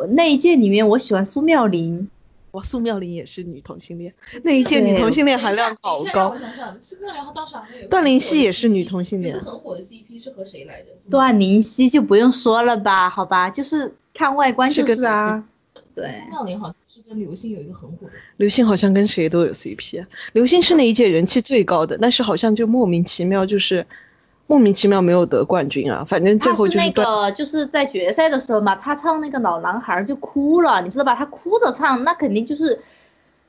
E: 我那一届里面我喜欢苏妙玲，
B: 哇，苏妙玲也是女同性恋，那一届女同性恋含量好高
G: 我。想想，这个然后当时好像有
B: 段灵溪也是女同性恋
G: 很火的 CP 是和谁来着？
E: 段灵溪就不用说了吧，好吧，就是看外观就是啊，对。
G: 苏妙玲好像是跟刘星有一个很火的。
B: 刘星好像跟谁都有 CP 啊。刘星是那一届人气最高的，但是好像就莫名其妙就是莫名其妙没有得冠军啊。反正最后就是那
E: 个就是在决赛的时候嘛，他唱那个老男孩就哭了，你知道吧？他哭着唱，那肯定就是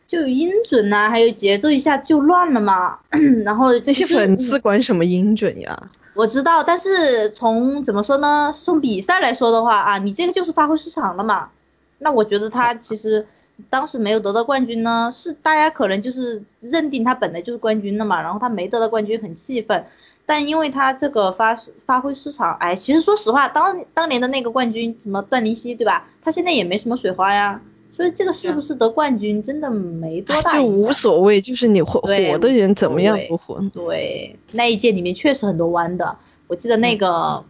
E: 就音准呐、还有节奏一下就乱了嘛。然后
B: 那些粉丝管什么音准呀？
E: 我知道，但是从怎么说呢？从比赛来说的话啊，你这个就是发挥失常了嘛。那我觉得他其实当时没有得到冠军呢，是大家可能就是认定他本来就是冠军了嘛，然后他没得到冠军很气愤，但因为他这个发发挥失常，哎，其实说实话，当当年的那个冠军什么段林希对吧？他现在也没什么水花呀，所以这个是不是得冠军真的没多大
B: 就无。所谓，就是你火
E: 对
B: 火的人怎么样不火？
E: 对，那一届里面确实很多弯的，我记得那个、
B: 嗯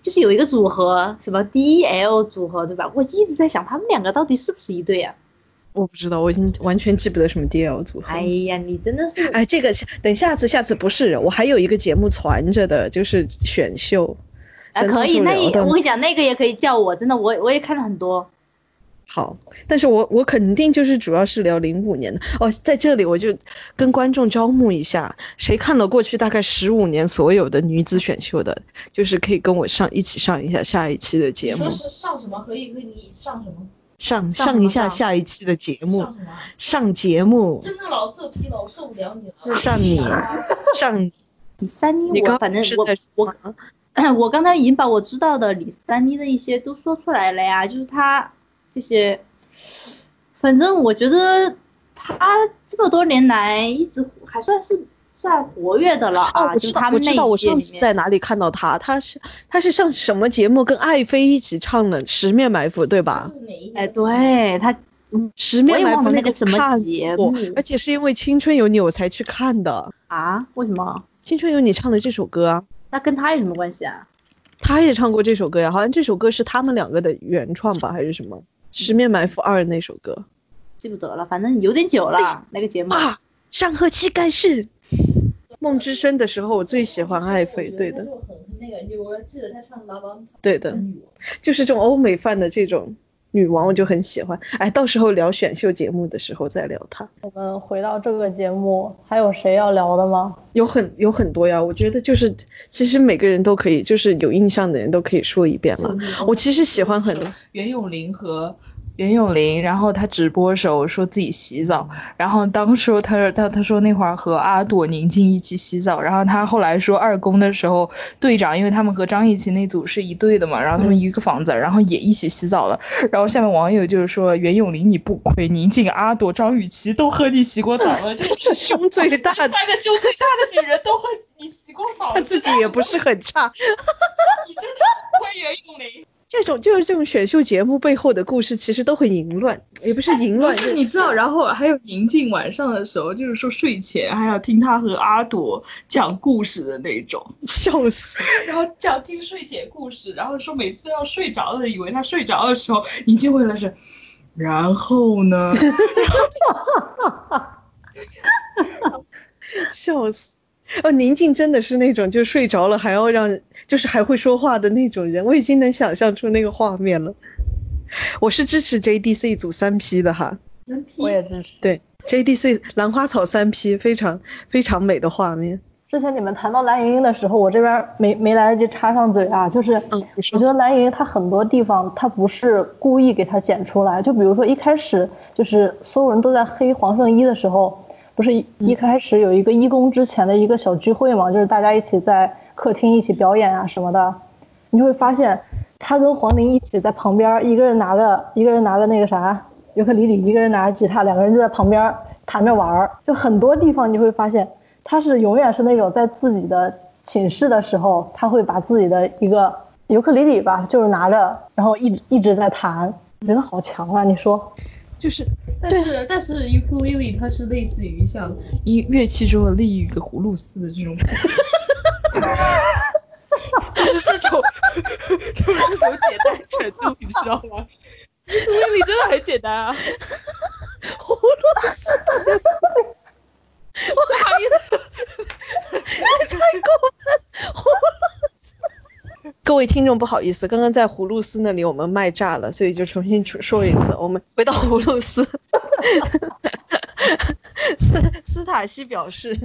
E: 就是有一个组合，什么 D L 组合，对吧？我一直在想他们两个到底是不是一对啊？
B: 我不知道，我已经完全记不得什么 DL 组合。
E: 哎呀，你真的是
B: 哎，这个等下次，下次不是，我还有一个节目传着的，就是选秀。
E: 啊，可以，那我跟你讲，那个也可以叫我，真的，我我也看了很多。
B: 好，但是我我肯定就是主要是聊零五年的哦，在这里我就跟观众招募一下，谁看了过去大概十五年所有的女子选秀的，就是可以跟我上一起上一下下一期的节目
G: 你说，是上什么？可以和你上什么？
B: 上
E: 上
B: 一下下一期的节目，
G: 上？
B: 上节目，
G: 真的老色批了，我受不了你了。
B: 上你 上
E: 李三妮，
B: 你刚
E: 我反正我
B: 是在说
E: 我 我刚才已经把我知道的李三妮的一些都说出来了呀，就是他这些，反正我觉得他这么多年来一直还算是算活跃的了
B: 哦，
E: 啊，
B: 我知
E: 就是他，们那
B: 道我知道，我上。次在哪里看到他？他是他是上什么节目跟爱妃一起唱的《十面埋伏》，对吧？
E: 哎，对他，
B: 十面埋伏
E: 那个什么节目
B: 而且是因为《青春有你》我才去看的。
E: 啊，为什么？
B: 《青春有你》唱的这首歌啊，
E: 那跟他有什么关系啊？
B: 他也唱过这首歌呀，好像这首歌是他们两个的原创吧，还是什么？《十面埋伏二》那首歌
E: 记不得了，反正有点久了那个节目。
B: 啊，上河七盖世。梦之声的时候，我最喜欢爱妃，对的，对的，就是这种欧美范的这种女王，我就很喜欢。哎，到时候聊选秀节目的时候再聊她。
C: 我们回到这个节目，还有谁要聊的吗？
B: 有很有很多呀，我觉得就是其实每个人都可以，就是有印象的人都可以说一遍了。我其实喜欢很多，
F: 袁咏琳和袁咏琳，然后她直播时候说自己洗澡，然后当时她她她说那会儿和阿朵、宁静一起洗澡，然后她后来说二宫的时候，队长因为他们和张艺勤那组是一队的嘛，然后他们一个房子，然后也一起洗澡了，然后下面网友就是说袁咏琳你不亏，宁静、阿朵、张雨绮都和你洗过澡了，这
B: 是胸最大的，
G: 三个胸最大的女人都和你洗过澡，
B: 她自己也不是很差。
G: 你真的不亏袁咏琳。
B: 这种就是这种选秀节目背后的故事，其实都很淫乱，也不是淫
F: 不
B: 乱，
F: 是你知道，然后还有宁静晚上的时候，就是说睡前还要听他和阿朵讲故事的那种，
B: 笑死。
G: 然后讲听睡前故事，然后说每次要睡着了，以为他睡着的时候，宁静会来是，然后呢？
B: 笑死！哦，宁静真的是那种就睡着了还要让，就是还会说话的那种人，我已经能想象出那个画面了。我是支持 JDC 组三 P 的哈，
G: 三 P
C: 我也支持。
B: 对 JDC 兰花草三 P 非常非常美的画面。
C: 之前你们谈到蓝盈莹的时候，我这边没没来得及插上嘴啊，就是我觉得蓝盈莹她很多地方她不是故意给她剪出来，就比如说一开始就是所有人都在黑黄圣依的时候，不是一一开始有一个一公之前的一个小聚会嘛，就是大家一起在客厅一起表演啊什么的，你就会发现他跟黄龄一起在旁边，一个人拿着一个人拿着那个啥尤克里里，一个人拿着吉他，两个人就在旁边弹着玩儿，就很多地方你会发现。他是永远是那种在自己的寝室的时候，他会把自己的一个尤克里里吧，就是拿着，然后一直一直在弹，我觉得好强啊！你说，
B: 就是
G: 但是但是 ukulele 它是类似于像
F: 音乐器中的另一个葫芦丝的这种，就是这种，就是这种简单程度，你知道吗？威力真的很简单啊！
B: 葫芦丝，
F: 不好意思，
B: 太过分，葫芦丝。各位听众，不好意思，刚刚在葫芦丝那里我们麦炸了，所以就重新说一次。我们回到葫芦丝。斯斯塔西表示，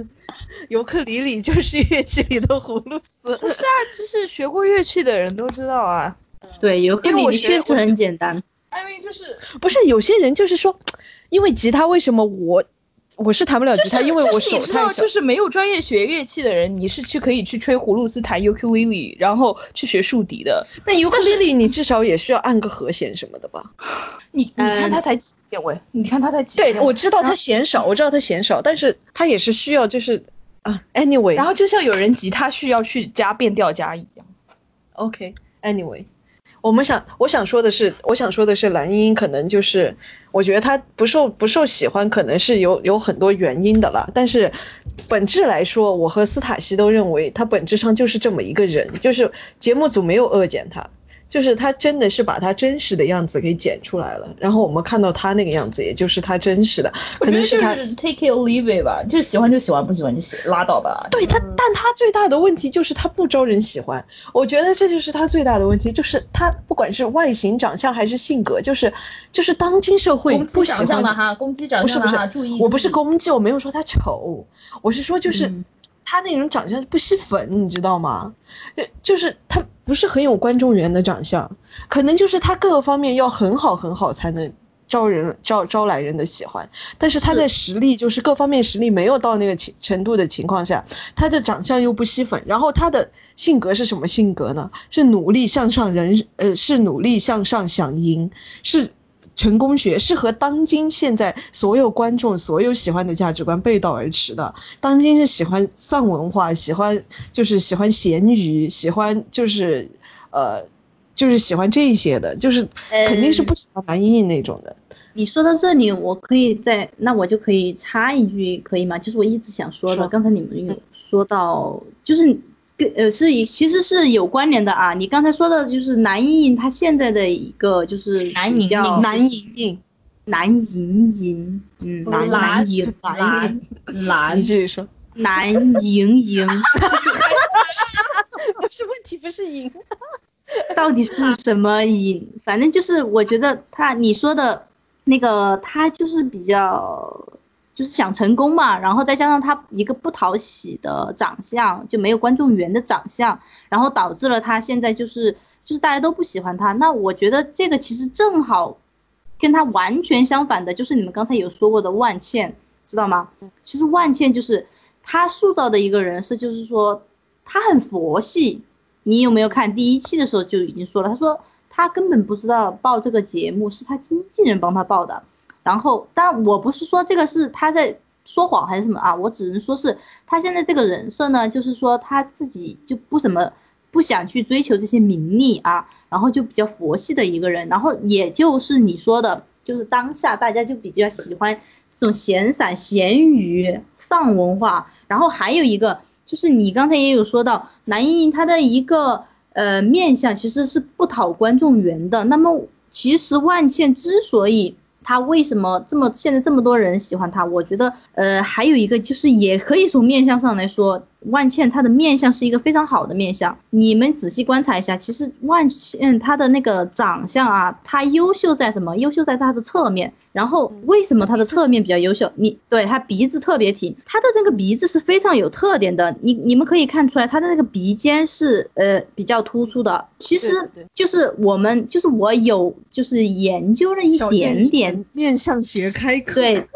B: 尤克里里就是乐器里的葫芦丝。
F: 不是啊，就是学过乐器的人都知道啊。
E: 对，尤克里里确实很简单。
G: 因为就是
B: 不是有些人就是说，因为吉他为什么我我是弹不了吉他，因为我手
F: 就是你知道，
B: 太小
F: 就。是没有专业学乐器的人，你是去可以去吹葫芦丝、弹 ukulele，然后去学竖笛的。
B: 那尤克里里你至少也需要按个和弦什么的吧？
F: 你你看
E: 嗯
F: 他才几键位，你看他才几
B: 对，
F: 键位
B: 我知道他嫌少，我知道他嫌少，但是他也是需要就是啊，anyway，
F: 然后就像有人吉他需要去加变调加一样。
B: OK，anyway，、我们想我想说的是，我想说的是蓝茵可能就是，我觉得她不受不受喜欢，可能是有有很多原因的了。但是本质来说，我和斯塔西都认为她本质上就是这么一个人，就是节目组没有恶剪她。就是他真的是把他真实的样子给剪出来了，然后我们看到他那个样子，也就是他真实的，可能他。
G: take it or leave it 吧，就是喜欢就喜欢，不喜欢就拉倒吧。
B: 对他，但他最大的问题就是他不招人喜欢。我觉得这就是他最大的问题，就是他不管是外形、长相还是性格，就是就是当今社会不喜欢
G: 相的哈，攻击长
B: 不是不是
G: 相的哈，注意，
B: 我不是攻击，我没有说他丑，我是说就是
G: 嗯
B: 他那种长相不吸粉，你知道吗？呃就是他不是很有观众缘的长相，可能就是他各个方面要很好很好才能招人招招来人的喜欢，但是他在实力就是各方面实力没有到那个情程度的情况下，他的长相又不吸粉，然后他的性格是什么性格呢？是努力向上人，呃，是努力向上想赢，是成功学，是和当今现在所有观众所有喜欢的价值观背道而驰的。当今是喜欢丧文化，喜欢就是喜欢咸鱼，喜欢就是呃。就是喜欢这一些的，就是肯定是不喜欢蓝莹莹那种的。
E: 你说到这里，我可以再，那我就可以插一句，可以吗？就是我一直想说的，刚才你们有说到，就是跟呃是以其实是有关联的啊。你刚才说的就是蓝莹莹她现在的一个就是
G: 蓝莹
E: 比较
G: 莹
B: 蓝莹莹，
E: 蓝莹莹，嗯，
B: 蓝
E: 蓝莹
B: 蓝
G: 蓝
B: 你继续说，
E: 蓝莹莹
B: 不是问题，不是赢。
E: 到底是什么莹？反正就是我觉得他你说的那个，他就是比较。就是想成功嘛，然后再加上他一个不讨喜的长相，就没有观众缘的长相，然后导致了他现在就是就是大家都不喜欢他。那我觉得这个其实正好跟他完全相反的，就是你们刚才有说过的万茜，知道吗？其实万茜就是她塑造的一个人设，就是说她很佛系。你有没有看第一期的时候就已经说了，她说她根本不知道报这个节目是她经纪人帮她报的。然后，但我不是说这个是他在说谎还是什么啊，我只能说是他现在这个人设呢，就是说他自己就不怎么不想去追求这些名利啊，然后就比较佛系的一个人，然后也就是你说的，就是当下大家就比较喜欢这种闲散闲语丧文化，然后还有一个就是你刚才也有说到蓝莹莹她的一个呃面相其实是不讨观众缘的，那么其实万茜之所以他为什么这么现在这么多人喜欢他？我觉得，呃，还有一个就是，也可以从面相上来说，万茜她的面相是一个非常好的面相。你们仔细观察一下，其实万茜她的那个长相啊，她优秀在什么？优秀在她的侧面。然后为什么她的侧面比较优秀？你对她鼻子特别挺，她的那个鼻子是非常有特点的。你你们可以看出来，她的那个鼻尖是呃比较突出的。其实就是我们就是我有就是研究了一点点。
B: 面相学开课，
E: 对，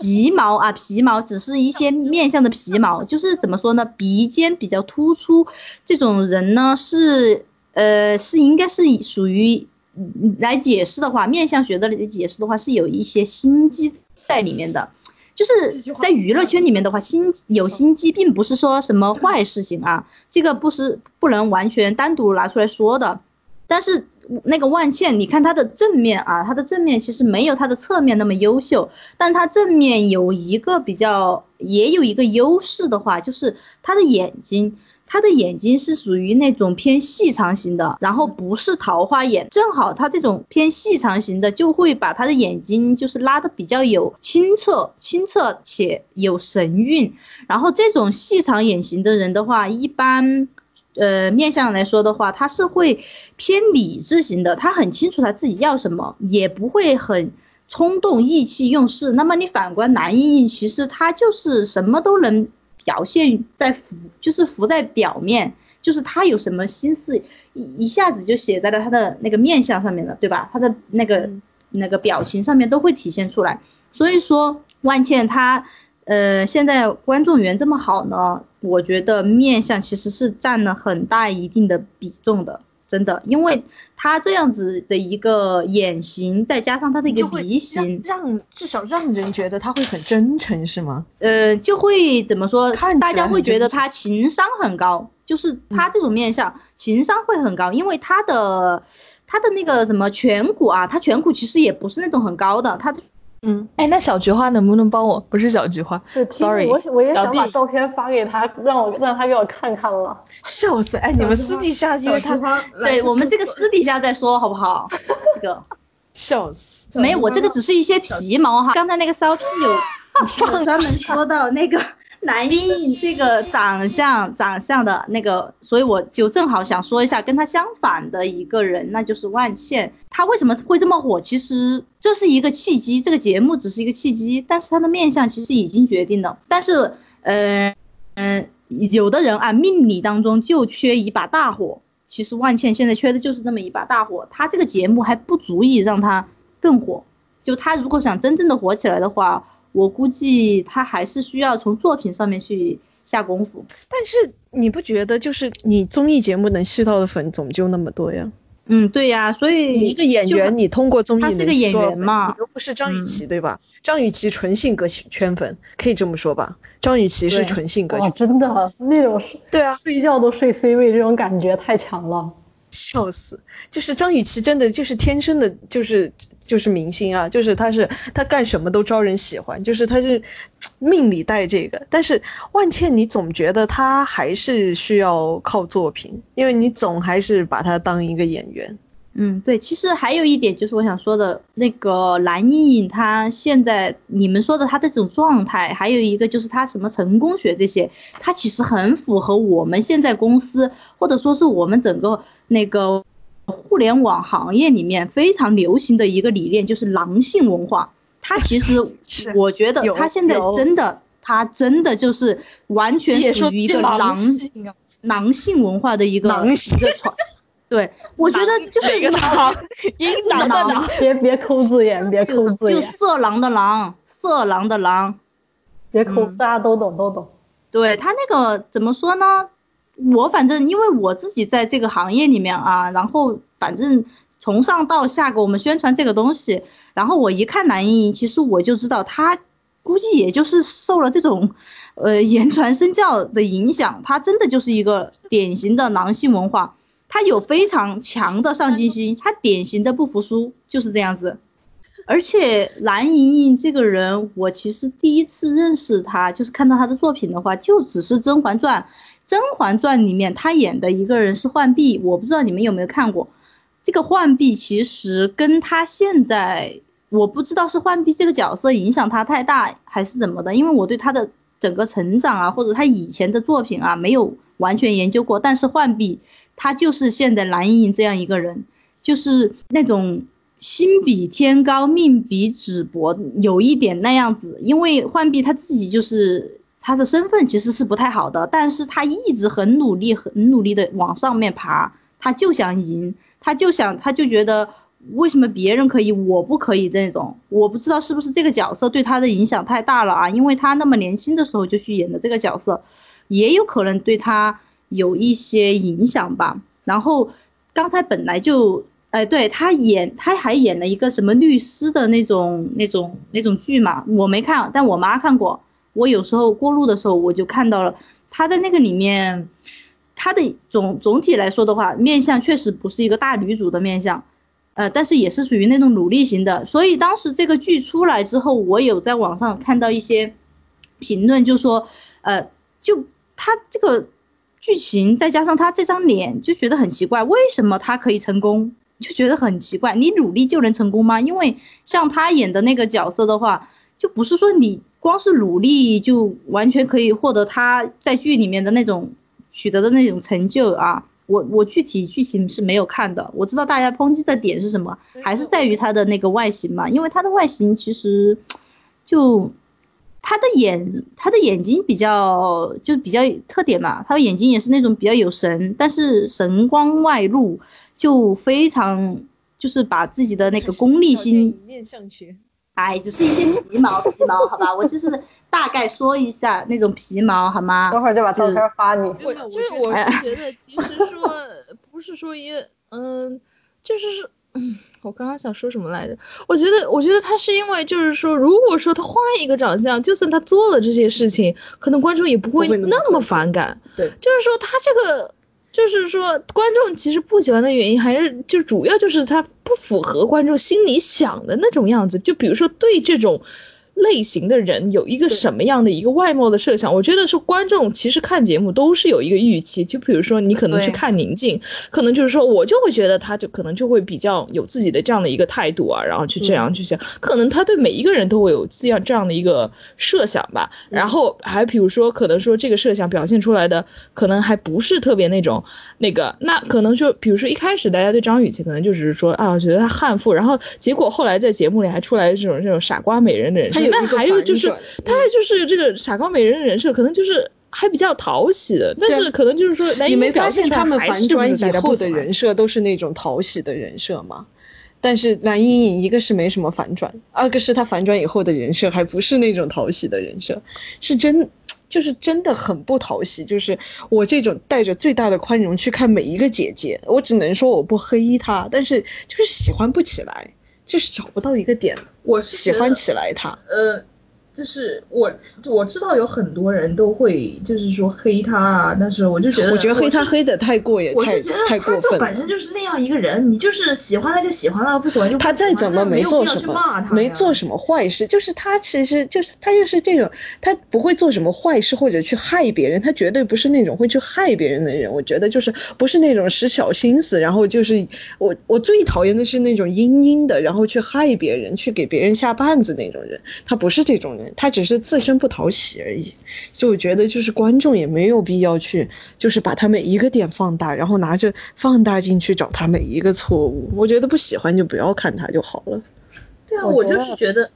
E: 皮毛啊，皮毛只是一些面相的皮毛，就是怎么说呢？鼻尖比较突出，这种人呢是呃是应该是属于嗯来解释的话，面相学的来解释的话是有一些心机在里面的。就是在娱乐圈里面的话，心有心机并不是说什么坏事情啊，这个不是不能完全单独拿出来说的。但是那个万茜，你看她的正面啊，她的正面其实没有她的侧面那么优秀，但她正面有一个比较，也有一个优势的话，就是她的眼睛。她的眼睛是属于那种偏细长型的，然后不是桃花眼，正好她这种偏细长型的，就会把她的眼睛就是拉的比较有清澈、清澈且有神韵。然后这种细长眼型的人的话，一般，呃，面相来说的话，他是会偏理智型的，他很清楚他自己要什么，也不会很冲动、意气用事。那么你反观蓝莹莹，其实她就是什么都能表现在浮，就是浮在表面，就是她有什么心思，一一下子就写在了她的那个面相上面了，对吧？她的那个那个表情上面都会体现出来。所以说，万茜她。呃，现在观众缘这么好呢，我觉得面相其实是占了很大一定的比重的，真的，因为他这样子的一个眼型，再加上他的一个鼻型，
B: 让让至少让人觉得他会很真诚，是吗？
E: 呃，就会怎么说
B: 看
E: 大家会觉得他情商很高，就是他这种面相情商会很高，因为他的他的那个什么颧骨啊，他颧骨其实也不是那种很高的，他的
B: 嗯，
F: 哎，那小菊花能不能帮我？不是小菊花
C: 对
F: ，sorry，
C: 我我也想把照片发给他，让我让他给我看看了。
B: 笑死！哎，你们私底下就他，
E: 对我们这个 私底下再说好不好？这个
B: 笑死！
E: 没有，我这个只是一些皮毛哈。刚才那个骚 屁有放专门说到那个蓝莹莹这个长相长相的那个，所以我就正好想说一下跟他相反的一个人，那就是万茜。她为什么会这么火？其实这是一个契机，这个节目只是一个契机，但是她的面相其实已经决定了。但是，呃，嗯、有的人啊，命理当中就缺一把大火。其实万茜现在缺的就是那么一把大火，她这个节目还不足以让她更火。就她如果想真正的火起来的话，我估计他还是需要从作品上面去下功夫。
B: 但是你不觉得，就是你综艺节目能吸到的粉总就那么多呀？
E: 嗯，对呀，所以
B: 你一个演员，你通过综艺能
E: 他是个演
B: 吸多少粉
E: 员嘛
B: 你又不是张雨
E: 嗯
B: 绮，对吧？张雨绮纯性格圈粉，可以这么说吧？张雨绮是纯性格圈粉，
C: 真的那种睡
B: 对啊，
C: 睡觉都睡 C 位，这种感觉太强了。
B: 笑死！就是张雨绮真的就是天生的，就是就是明星啊，就是她是她干什么都招人喜欢，就是她是命里带这个。但是万茜，你总觉得她还是需要靠作品，因为你总还是把她当一个演员。
E: 嗯，对，其实还有一点就是我想说的，那个蓝莹莹她现在你们说的她的这种状态，还有一个就是她什么成功学这些，她其实很符合我们现在公司或者说是我们整个那个互联网行业里面非常流行的一个理念，就是狼性文化。她其实 我觉得
B: 有
E: 她现在真的，她真的就是完全属于一个狼
F: 性啊，
E: 狼性文化的一个一个传。对，我觉得就是
F: 狼？阴狼 的
E: 狼。
C: 别别抠字眼，别抠字眼就，
E: 色狼的狼，色狼的狼。
C: 别抠，
E: 嗯
C: 大家都懂都懂。
E: 对他那个怎么说呢？我反正因为我自己在这个行业里面啊，然后反正从上到下给我们宣传这个东西，然后我一看蓝莹莹，其实我就知道他估计也就是受了这种，呃言传身教的影响，她真的就是一个典型的狼性文化，她有非常强的上进心，他典型的不服输，就是这样子。而且蓝莹莹这个人，我其实第一次认识她，就是看到她的作品的话，就只是《甄嬛传》。《甄嬛传》里面她演的一个人是浣碧，我不知道你们有没有看过。这个浣碧其实跟她现在，我不知道是浣碧这个角色影响她太大还是怎么的，因为我对她的整个成长啊，或者她以前的作品啊，没有完全研究过。但是浣碧他就是现在蓝莹莹这样一个人，就是那种心比天高，命比纸薄，有一点那样子。因为浣碧她自己就是她的身份其实是不太好的，但是她一直很努力，很努力的往上面爬，她就想赢，她就想，她就觉得为什么别人可以，我不可以那种。我不知道是不是这个角色对她的影响太大了啊？因为她那么年轻的时候就去演的这个角色，也有可能对她有一些影响吧。然后刚才本来就。哎，对他演，他还演了一个什么律师的那种、那种、那种剧嘛，我没看，但我妈看过。我有时候过路的时候，我就看到了他在那个里面，他的总总体来说的话，面相确实不是一个大女主的面相，呃，但是也是属于那种努力型的。所以当时这个剧出来之后，我有在网上看到一些评论，就说，呃，就他这个剧情再加上他这张脸，就觉得很奇怪，为什么他可以成功？就觉得很奇怪，你努力就能成功吗？因为像他演的那个角色的话，就不是说你光是努力就完全可以获得他在剧里面的那种取得的那种成就啊。我我具体剧情是没有看的，我知道大家抨击的点是什么，还是在于他的那个外形嘛，因为他的外形其实就他的眼他的眼睛比较就比较特点嘛，他的眼睛也是那种比较有神，但是神光外露。就非常就是把自己的那个功利心，
B: 面相学，
E: 哎，只是一些皮毛皮毛，好吧，我就是大概说一下那种皮毛，好吗？
C: 等会儿就把照片发你。
G: 我就是我是觉得，其实说不是说也嗯，就是说。嗯，我刚刚想说什么来着？我觉得，我觉得他是因为，就是说，如果说他换一个长相，就算他做了这些事情，可能观众也不会
B: 那么
G: 反感。
B: 对，
G: 就是说他这个
F: 就是说观众其实不喜欢的原因，还是就主要就是他不符合观众心里想的那种样子。就比如说对这种。类型的人有一个什么样的一个外貌的设想？我觉得是观众其实看节目都是有一个预期，就比如说你可能去看宁静，可能就是说我就会觉得他就可能就会比较有自己的这样的一个态度啊，然后去这样去想，可能他对每一个人都会有这样这样的一个设想吧。然后还比如说可能说这个设想表现出来的可能还不是特别那种那个，那可能就比如说一开始大家对张雨绮可能就只是说啊，我觉得她悍妇，然后结果后来在节目里还出来这种这种傻瓜美人的人设。那还有就是，他就是这个傻瓜美人的人设，可能就是还比较讨喜的，但是可能就是说，
B: 你没发现他们反转以后的人设都是那种讨喜的人设吗？但是蓝莹莹一个是没什么反转，二个是她反转以后的人设还不是那种讨喜的人设，是真就是真的很不讨喜。就是我这种带着最大的宽容去看每一个姐姐，我只能说我不黑她，但是就是喜欢不起来。就是找不到一个点，
G: 我
B: 喜欢起来他。
G: 呃。就是我我知道有很多人都会就是说黑他啊，但是我就觉得
B: 我觉得黑他黑的太过也太太过分。
G: 本身就是那样一个人，你就是喜欢他就喜欢了，不喜欢就
B: 他再怎么没做什么没做什么坏事，就是他其实就是他就是这种他不会做什么坏事或者去害别人，他绝对不是那种会去害别人的人。我觉得就是不是那种使小心思，然后就是我我最讨厌的是那种阴阴的，然后去害别人，去给别人下绊子那种人。他不是这种人。他只是自身不讨喜而已，所以我觉得就是观众也没有必要去，就是把他每一个点放大，然后拿着放大镜去找他每一个错误。我觉得不喜欢就不要看他就好了。
G: 对啊，我就是觉得。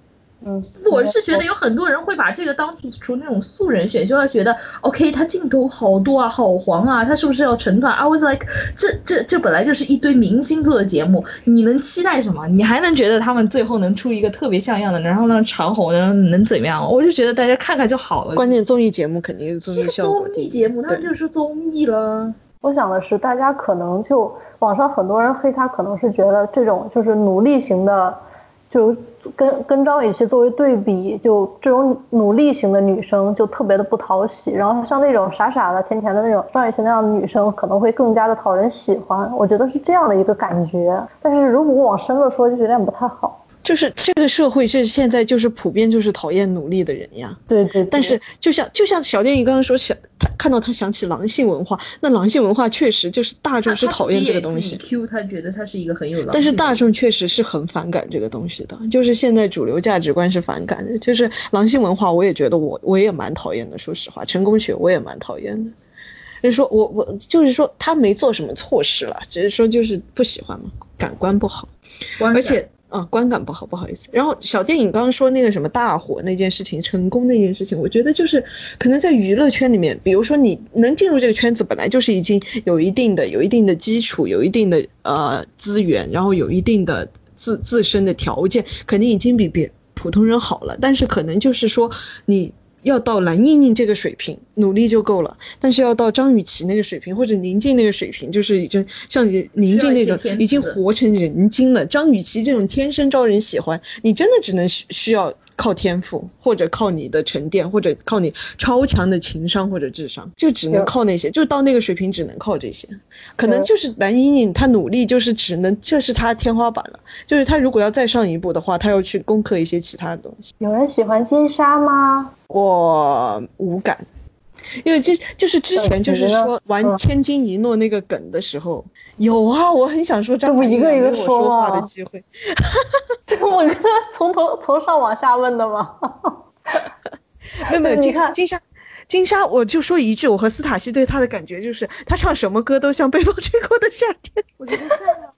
G: 嗯，我是觉得有很多人会把这个当成那种素人选秀，要觉得 OK，他镜头好多啊，好黄啊，他是不是要成团？I was like，这这这本来就是一堆明星做的节目，你能期待什么？你还能觉得他们最后能出一个特别像样的，然后让长红能能怎么样？我就觉得大家看看就好了。
B: 关键综艺节目肯定是综艺效果。
G: 综艺节目它就是综艺了。
C: 我想的是，大家可能就网上很多人黑他，可能是觉得这种就是努力型的。就跟跟张雨绮作为对比，就这种努力型的女生就特别的不讨喜，然后像那种傻傻的、甜甜的那种张雨绮那样的女生，可能会更加的讨人喜欢。我觉得是这样的一个感觉，但是如果往深了说，就有点不太好。
B: 就是这个社会是现在就是普遍就是讨厌努力的人呀。
C: 对对。
B: 但是就像就像小电影刚刚说，想他看到他想起狼性文化，那狼性文化确实就是大众是讨厌这个东西。
G: Q 他觉得他是一个很有。
B: 但是大众确实是很反感这个东西的，就是现在主流价值观是反感的，就是狼性文化，我也觉得我我也蛮讨厌的。说实话，成功学我也蛮讨厌的。就是说我我就是说他没做什么错事了，只是说就是不喜欢嘛，感官不好，而且。啊，观感不好，不好意思。然后小电影刚刚说那个什么大火那件事情，成功那件事情，我觉得就是可能在娱乐圈里面，比如说你能进入这个圈子，本来就是已经有一定的、有一定的基础，有一定的呃资源，然后有一定的自自身的条件，肯定已经比别普通人好了。但是可能就是说你。要到蓝盈莹这个水平努力就够了，但是要到张雨绮那个水平或者宁静那个水平，就是已经像宁静那种已经活成人精了。张雨绮这种天生招人喜欢，你真的只能需需要。靠天赋，或者靠你的沉淀，或者靠你超强的情商或者智商，就只能靠那些，就到那个水平只能靠这些。可能就是蓝莹莹，她努力就是只能，这是她天花板了。就是她如果要再上一步的话，她要去攻克一些其他的东西。
C: 有人喜欢金莎吗？
B: 我无感，因为这就是之前就是说玩千金一诺那个梗的时候。有啊，我很想说张
C: 不一个一个
B: 说话的机会。
C: 这我跟从头从上往下问的吗？
B: 没 有没有，金金莎，金莎，我就说一句，我和斯塔西对他的感觉就是，他唱什么歌都像被风吹过的夏天。
G: 我觉得下秒，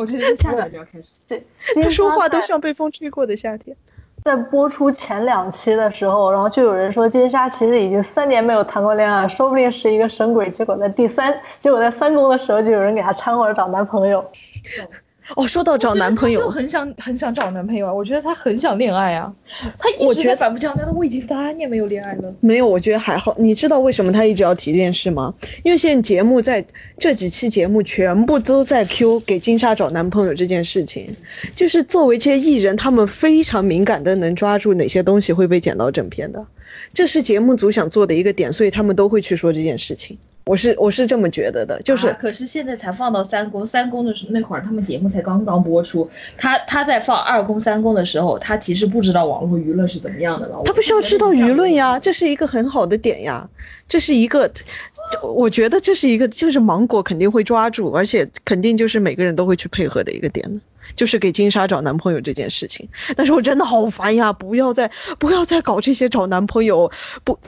G: 我觉得下秒就要开始。
C: 对，
B: 他说话都像被风吹过的夏天。
C: 在播出前两期的时候，然后就有人说金莎其实已经三年没有谈过恋爱，说不定是一个神鬼。结果在第三，结果在三公的时候，就有人给她掺和着找男朋友。
B: 哦，说到找男朋友，
F: 就很想很想找男朋友啊！我觉得他很想恋爱啊，他
B: 我觉得
F: 反复强调，我已经三年没有恋爱了。
B: 没有，我觉得还好。你知道为什么他一直要提这件事吗？因为现在节目在这几期节目全部都在 Q 给金莎找男朋友这件事情，就是作为这些艺人，他们非常敏感的能抓住哪些东西会被剪到正片的。这是节目组想做的一个点，所以他们都会去说这件事情。我是我是这么觉得的，就是、
G: 啊可是现在才放到三公，三公的时候那会儿他们节目才刚刚播出，他他在放二公三公的时候，他其实不知道网络舆论是怎么样的了。
B: 他不需要知道舆论呀，这是一个很好的点呀，这是一个，我觉得这是一个就是芒果肯定会抓住，而且肯定就是每个人都会去配合的一个点呢。就是给金莎找男朋友这件事情，但是我真的好烦呀！不要再不要再搞这些找男朋友，不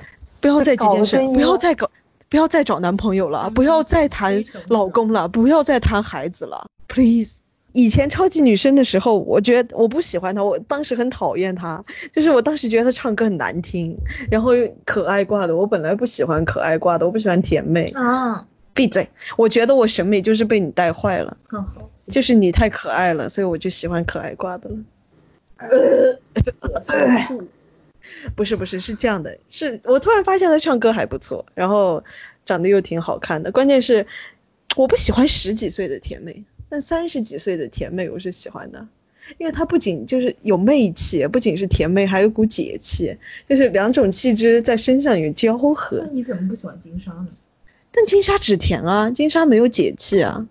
B: 不要再这件事不要再搞，不要再找男朋友了，不要再谈老公了，不要再谈孩子了，please。以前超级女生的时候，我觉得我不喜欢她，我当时很讨厌她，就是我当时觉得她唱歌很难听，然后又可爱挂的，我本来不喜欢可爱挂的，我不喜欢甜妹。
G: 啊，
B: 闭嘴！我觉得我审美就是被你带坏了。就是你太可爱了，所以我就喜欢可爱挂的了。不是不是是这样的，是我突然发现他唱歌还不错，然后长得又挺好看的。关键是我不喜欢十几岁的甜妹，但三十几岁的甜妹我是喜欢的，因为她不仅就是有媚气，不仅是甜妹，还有股姐气，就是两种气质在身上有交合
G: 那。你怎么不喜欢金莎呢？
B: 但金莎只甜啊，金莎没有解气啊，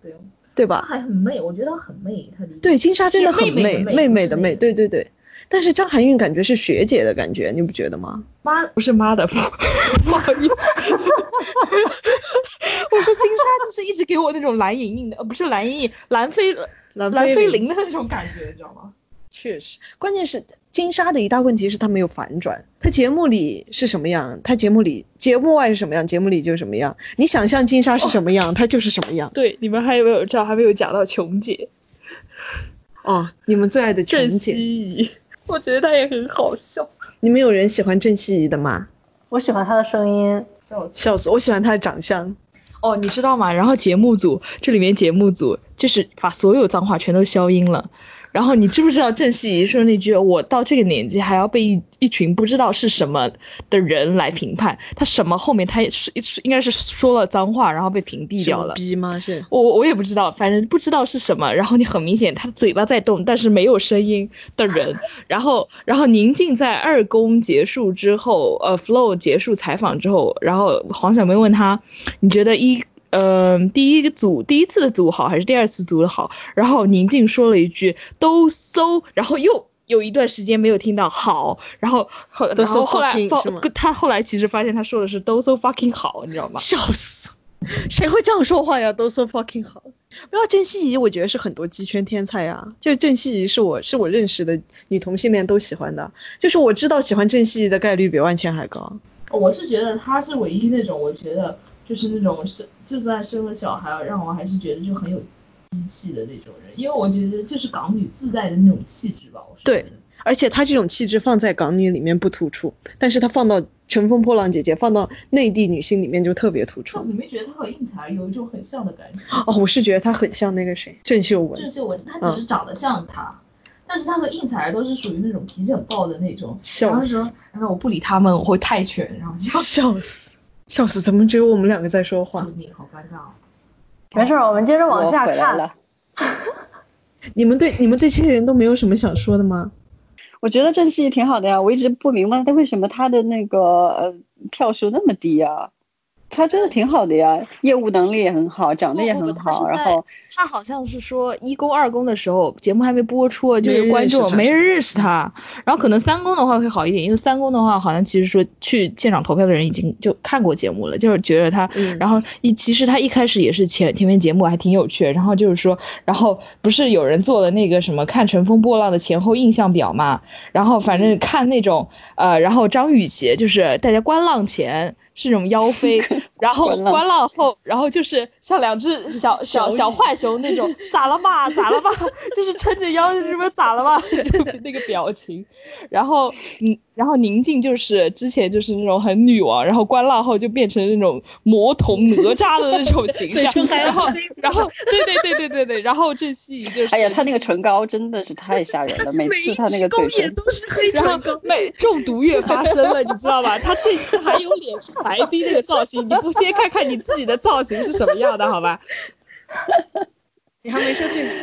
G: 对
B: 吧？
G: 还很媚，我觉得她很媚，她离
B: 对，金莎真的很
G: 媚
B: 妹妹的媚
G: 妹
B: 对对对。但是张含韵感觉是学姐的感觉，你不觉得吗？
G: 妈
F: 不是妈的，不 不好意思，我说金莎就是一直给我那种蓝莹莹的，呃，不是蓝莹莹，蓝菲
B: 蓝
F: 蓝菲
B: 菲
F: 林的那种感觉，你知道吗？
B: 确实，关键是金莎的一大问题是她没有反转。她节目里是什么样，她节目里节目外是什么样，节目里就是什么样。你想象金莎是什么样，她就是什么样。
F: 对，你们还有没有知道还没有讲到琼姐
B: 哦，你们最爱的
F: 郑
B: 琼姐，
F: 希怡，我觉得她也很好笑。
B: 你们有人喜欢郑希怡的吗？
C: 我喜欢她的声音，
B: 笑死，我喜欢她的长相。
F: 哦，你知道吗？然后节目组这里面节目组就是把所有脏话全都消音了。然后你知不知道郑希怡说那句“我到这个年纪还要被一一群不知道是什么的人来评判”，他什么后面他也是应该是说了脏话，然后被屏蔽掉了。
B: 逼吗？是
F: 我我我也不知道，反正不知道是什么。然后你很明显，他嘴巴在动，但是没有声音的人。然后，然后宁静在二公结束之后，呃，Flow 结束采访之后，然后黄晓明问他，你觉得一嗯、第一个组第一次的组好还是第二次组的好？然后宁静说了一句都 so，然后又。有一段时间没有听到好，然后后
B: 都
F: 然
B: so
F: 后后来 他后来其实发现他说的是都 so fucking 好，你知道吗？
B: 笑死，谁会这样说话呀？都 so fucking 好。不要郑希怡，我觉得是很多鸡圈天才啊。就郑希怡是我是我认识的女同性恋都喜欢的，就是我知道喜欢郑希怡的概率比万茜还高。
G: 我是觉得她是唯一那种，我觉得就是那种生，就算生了小孩，让我还是觉得就很有机气的那种人，因为我觉得就是港女自带的那种气质吧。
B: 对而且她这种气质放在港女里面不突出，但是她放到《乘风破浪姐姐》放到内地女性里面就特别突出
G: 你没觉得她和应采儿有一种很像的感觉？
B: 哦，我是觉得她很像那个谁，郑秀文。
G: 郑秀文，她只是长得像她，但是她和应采儿都是属于那种脾气很暴的那种。
B: 笑
G: 然后说
B: 死，
F: 然后我不理他们，我会泰拳，然后就
B: 笑死，笑死！怎么只有我们两个在说话
G: 救？命，好尴尬哦。
C: 没事，我们接着往下看。
D: 了。
B: 你们对你们对这些人都没有什么想说的吗？
D: 我觉得郑希怡挺好的呀，我一直不明白他为什么他的那个呃票数那么低啊。他真的挺好的呀，业务能力也很好，长得也很好，然后
F: 他好像是说一公二公的时候，节目还没播出，就是观众没人认识他。然后可能三公的话会好一点，因为三公的话好像其实说去现场投票的人已经就看过节目了，就是觉得他，
B: 嗯
F: 然后一其实他一开始也是前前面节目还挺有趣，然后就是说，然后不是有人做了那个什么看乘风破浪的前后印象表嘛，然后反正看那种呃，然后张雨绮就是大家观浪前。是那种妖妃，然后
D: 观浪
F: 后，然后就是像两只小小小浣熊那种，咋了嘛，咋了嘛，就是撑着腰，什么咋了嘛，那个表情。然后，嗯，然后宁静就是之前就是那种很女王，然后关浪后就变成那种魔童哪吒的那种形象。然后，然后，对对对对对对，然后郑希怡就是，
D: 哎呀，他那个唇膏真的是太吓人了，每次他那个嘴唇，
B: 都是黑
F: 然后美中毒越发生了，你知道吧？他这次还有脸去白逼那个造型，你不先看看你自己的造型是什么样的，好吧？
B: 你还没说郑希，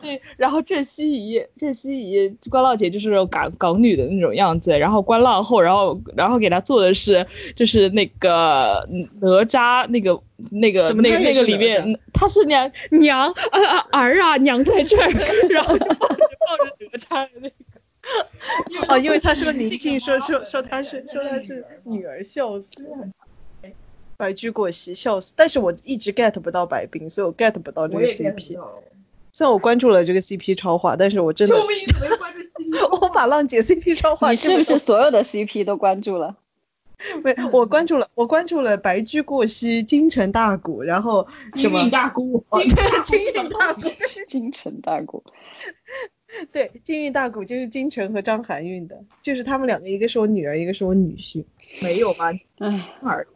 F: 对，然后郑希怡，郑希怡关浪姐就是港港女的那种样子，然后关浪后，然后然后给她做的是就是那个哪吒那个那个那个那个里面，她是娘 娘啊啊儿啊娘在这儿，然后就抱着抱 着哪吒的那个。
B: 哦，因为他说宁
G: 静
B: 静说说说他是说他是女儿，笑死。白驹过隙，笑死！但是我一直 get 不到白冰，所以我 get 不到这个
G: 我也 get 不
B: CP。
G: 到
B: 虽然我关注了这个 CP 超话，但是我真的
G: 救命！怎么关注 CP？
B: 我把浪姐 CP 超话
D: 你是不是所有的 CP 都关注了？
B: 没？我关注了，我关注了白驹过隙、京城大鼓，然后什么
G: 金运大姑，
B: 哦
G: 金
B: 对金运大鼓，
D: 京 城大鼓，
B: 对京韵大鼓就是金城和张含韵的，就是他们两个，一个是我女儿，一个是我女婿。
G: 没有吧？
D: 唉，
G: 儿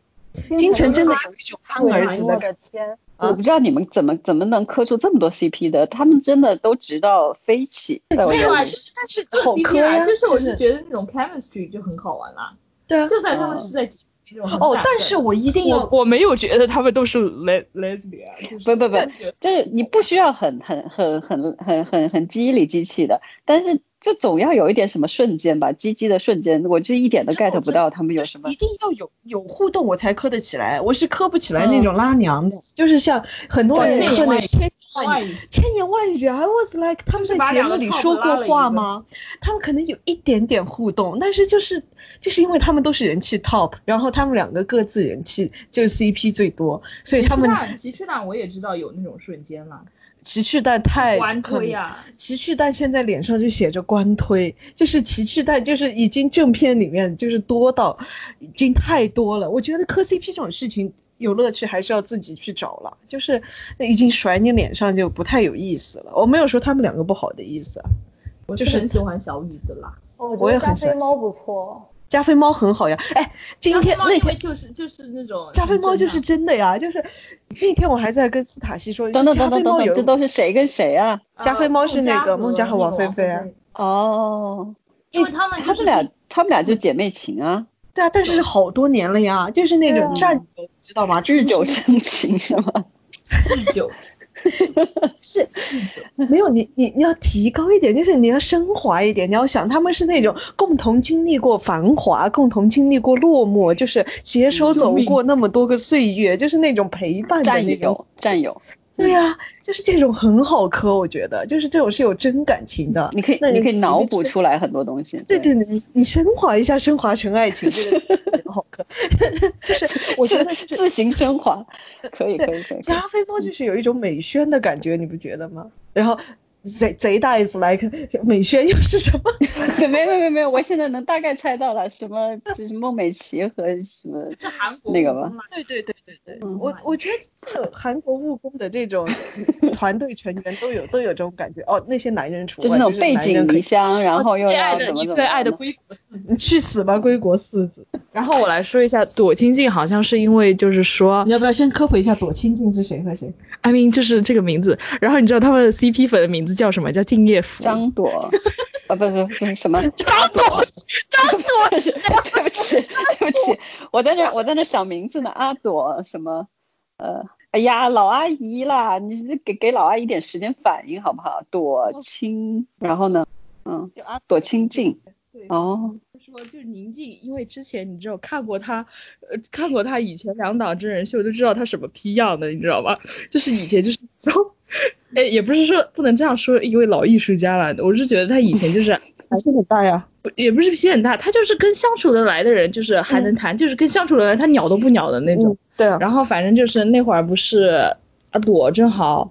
B: 京城真的有一种憨儿子的
C: 我
B: 感觉。
D: 我不知道你们怎么怎么能磕出这么多 CP 的，他们真的都直到飞起，
G: 这个
D: 眼里。
B: 但是好磕
G: 啊，就是我
B: 就是
G: 觉得那种 chemistry 就很好玩啦。
B: 对啊。
G: 就算他们是在那种很
B: 哦，但是我一定要
F: 我我没有觉得他们都是 les lesbian，就是
D: 不不不
F: 就是
D: 就是你不需要很很很很很很很机理机器的，但是这总要有一点什么瞬间吧，鸡鸡的瞬间，我就一点都 get 不到他们有什么
B: 一。定要有有互动，我才磕得起来。我是磕不起来那种拉娘的，就是像很多人磕那千言万语。千言万语，I was like，他们在节目里说过话吗？他们可能有一点点互动，但是就是就是因为他们都是人气 top，然后他们两个各自人气就是 CP 最多，所以他们
G: 奇趣蛋我也知道有那种瞬间了，
B: 奇趣蛋太
G: 关
B: 可
G: 推呀，
B: 奇趣蛋现在脸上就写着官推，就是奇趣蛋就是已经正片里面就是多到已经太多了。我觉得磕 CP 这种事情有乐趣还是要自己去找了，就是已经甩你脸上就不太有意思了。我没有说他们两个不好的意思啊，
G: 我
B: 就是
G: 很喜欢小雨的啦。
C: 我
B: 我也
C: 觉得加
B: 很喜欢
C: 菲猫不错。
B: 加菲猫很好呀。哎，今天那天
G: 就是就是那种
B: 加菲猫就是真的呀，就是那天我还在跟斯塔西说，
D: 等等
B: 加
D: 等等等等，
B: 菲猫有
D: 这都是谁跟谁啊？
B: 加菲猫是那个孟佳和王菲
G: 菲
B: 菲啊。
D: 哦，
G: 因为他们就是
D: 他们俩他们俩就姐妹情啊，
B: 对啊，但是是好多年了呀，就是那种战友，知道吗？
D: 日久生情是吗？
G: 日久，
B: 是没有你，你你要提高一点，就是你要升华一点。你要想，他们是那种共同经历过繁华，共同经历过落寞，就是携手走过那么多个岁月，就是那种陪伴的那种。
D: 友战友，
B: 对呀、就是这种很好磕，我觉得，就是这种是有真感情的。
D: 你可以
B: 那你
D: 你可以脑补出来很多东西。
B: 对对，你你升华一下，升华成爱情，这个 很好磕。就是我觉得就是
D: 自行升华，可以可以。可以
B: 加菲猫就是有一种美宣的感觉，你不觉得吗？然后贼贼大 is like 美宣又是什么？
D: 对，没没没没有，我现在能大概猜到了，什么就是孟美岐和什么
G: 是韩国
D: 那个吧
G: 武功啦
B: 对对对对对，
D: 嗯
B: 我我觉得这韩国务工的这种 团队成员都有都有这种感觉哦，那些男人除外，
D: 就是那种背井离乡，然后又
G: 最爱的你最爱的归国四子，
B: 你去死吧，归国四子！
F: 然后我来说一下朵清静，好像是因为就是说
B: 你要不要先科普一下朵清静是谁和谁？
F: ，I mean 就是这个名字。然后你知道他们 CP 粉的名字叫什么？叫敬业福。
D: 张朵，啊，不是不是什么
F: 张朵，张朵
D: 是，对不起，对不起，我在那我在那想名字呢，阿朵什么，呃，哎呀，老阿姨啦，你给给老阿姨点时间反应好不好？朵清，然后呢，嗯，朵清静，
F: 对
D: 哦，
F: 说就是宁静，因为之前你知道看过他，呃，看过他以前两档真人秀，就知道他什么批样的，你知道吧？就是以前就是 从，哎，也不是说不能这样说一位老艺术家了，我是觉得他以前就是
B: 还是很大呀。
F: 不也不是脾气很大，他就是跟相处得来的人，就是还能谈，就是跟相处得来，他鸟都不鸟的那种。
B: 嗯，对啊，
F: 然后反正就是那会儿不是阿朵正好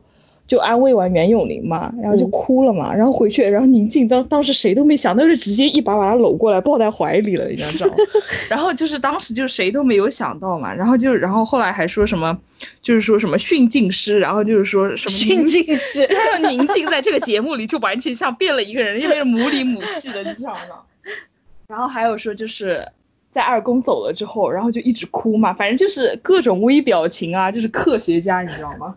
F: 就安慰完袁咏琳嘛，然后就
B: 嗯
F: 哭了嘛，然后回去，然后宁静当当时谁都没想到，就直接一把把她搂过来抱在怀里了，你知道吗？然后就是当时就谁都没有想到嘛，然后就然后后来还说什么，就是说什么训镜师，然后就是说什么
B: 训
F: 宁
B: 镜师，
F: 然后宁静在这个节目里就完全像变了一个人，因为是母里母气的，你知道吗？然后还有说就是在二宫走了之后，然后就一直哭嘛，反正就是各种微表情啊，就是科学家，你知道吗？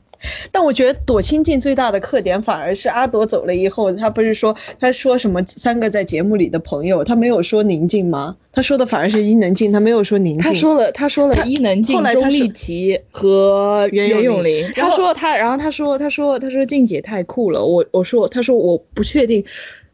B: 但我觉得躲清静最大的特点，反而是阿朵走了以后，他不是说他说什么三个在节目里的朋友，他没有说宁静吗？他说的反而是伊能静，他没有说宁静。
F: 他说了，他说了伊能静
B: 后、来他
F: 钟丽
B: 是
F: 缇和
B: 袁
F: 袁咏
B: 琳。
F: 他说他，然后他说他说他说静姐太酷了。我我说他说我不确定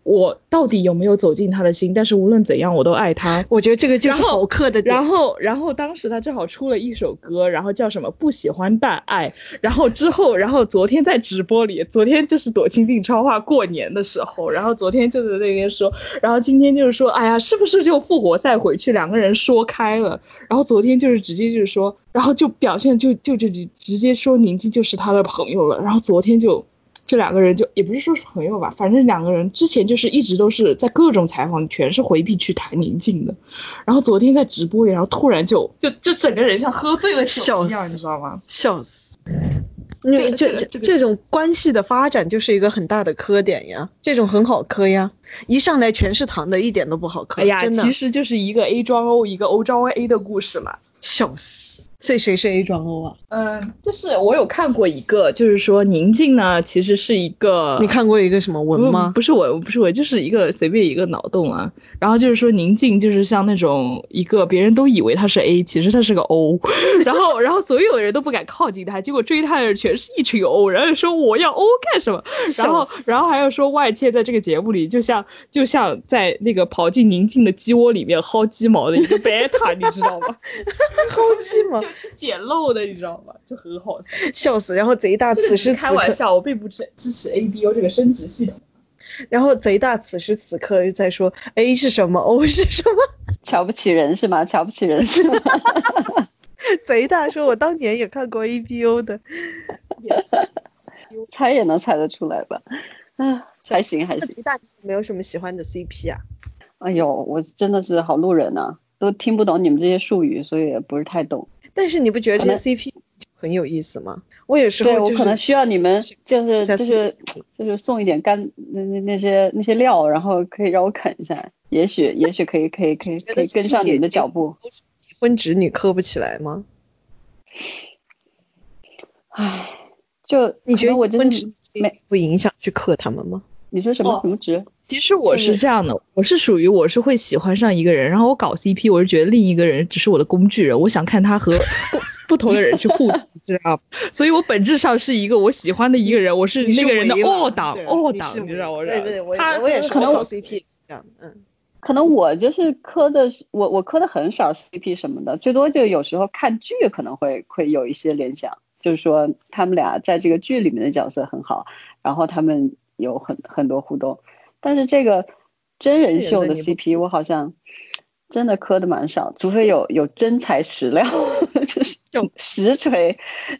F: 我到底有没有走进他的心，但是无论怎样我都爱他。
B: 我觉得这个就是好客的点。
F: 然后，然后当时他正好出了一首歌，然后叫什么“不喜欢但爱”。然后之后，然后昨天在直播里，昨天就是躲清静超话过年的时候，然后昨天就在那边说，然后今天就是说，哎呀，是不是就复活赛回去两个人说开了？然后昨天就是直接就是说，然后就表现就就就直直接说宁静就是他的朋友了。然后昨天就。这两个人就也不是说是朋友吧，反正两个人之前就是一直都是在各种采访全是回避去谈宁静的，然后昨天在直播里，然后突然就就就整个人像喝醉了酒
B: 笑
F: 一样，你知道吗？
B: 笑死！因为这这
F: 这这
B: 这种关系的发展就是一个很大的磕点呀，这种很好磕呀，一上来全是糖的，一点都不好磕。
F: 哎呀，
B: 真的
F: 其实就是一个 A 装 O，一个 O 装 A 的故事嘛。
B: 笑死！所以谁是 A 装 O 啊？
F: 嗯，就是我有看过一个，就是说宁静呢，其实是一个
B: 你看过一个什么文吗？
F: 不是我，不是我，就是一个随便一个脑洞啊。然后就是说宁静就是像那种一个别人都以为他是 A，其实他是个 O，然后然后所有人都不敢靠近他，结果追他的人全是一群 O，然后说我要 O 干什么？然后然后还要说外界在这个节目里就像就像在那个跑进宁静的鸡窝里面薅鸡毛的一个 beta，你知道吗？
B: 薅鸡毛
F: 就，是捡漏的，你知道吗？就很好笑。
B: 笑死！然后贼大，此时此刻，
F: 开玩笑，我并不支支持 ABO 这个生殖系统。
B: 然后贼大，此时此刻又在说 A 是什么，O 是什么？
D: 瞧不起人是吗？瞧不起人是吗？
B: 贼大说，我当年也看过 ABO 的，
D: 猜也能猜得出来吧？啊，还行还行。
B: 贼大，没有什么喜欢的 CP 啊？
D: 哎呦，我真的是好路人呐、都听不懂你们这些术语，所以也不是太懂。
B: 但是你不觉得这个 CP 很有意思吗？我有时候就是
D: 对我可能需要你们就是就是就是送一点干那那那些那些料，然后可以让我啃一下，也许也许可以可以可以可以跟上你们的脚步。
B: 已婚侄女磕不起来吗？
D: 唉，就
B: 你觉得
D: 我
B: 婚直女
D: 是没
B: 不影响去磕他们吗？
D: 你说什么
F: 哦
D: 什么值？
F: 其实我
D: 是
F: 是这样的，我是属于我是会喜欢上一个人，然后我搞 CP，我是觉得另一个人只是我的工具人，我想看他和不 不同的人去互动，知道吗？所以我本质上是一个我喜欢的一个人，我是那个人的二档
B: 对
F: 二档，
B: 你
F: 知道我？
B: 对对，我我也是
D: 可能
B: 搞 CP 也是这样，嗯。
D: 可能我就是磕的，我我磕的很少 CP 什么的，最多就有时候看剧可能会会有一些联想，就是说他们俩在这个剧里面的角色很好，然后他们有很很多互动，但是这个真人秀的 CP 我好像真的磕的蛮少，除非有有真材实料，就是这种 实锤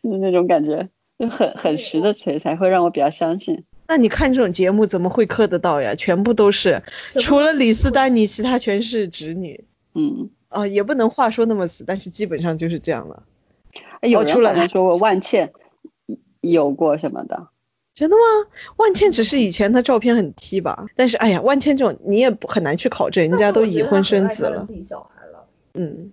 D: 的那种感觉，就很很实的锤才会让我比较相信。
B: 那你看这种节目怎么会磕得到呀？全部都是，除了李斯丹妮，其他全是直女
D: 嗯，
B: 啊、也不能话说那么死，但是基本上就是这样了。
D: 哎有
B: 哦出来
D: 人好像说过万茜有过什么的。
B: 真的吗？万茜只是以前她照片很 T 吧，但是哎呀，万茜这种你也不很难去考证，人家都已婚生子了。
G: 自己小孩了。
B: 嗯，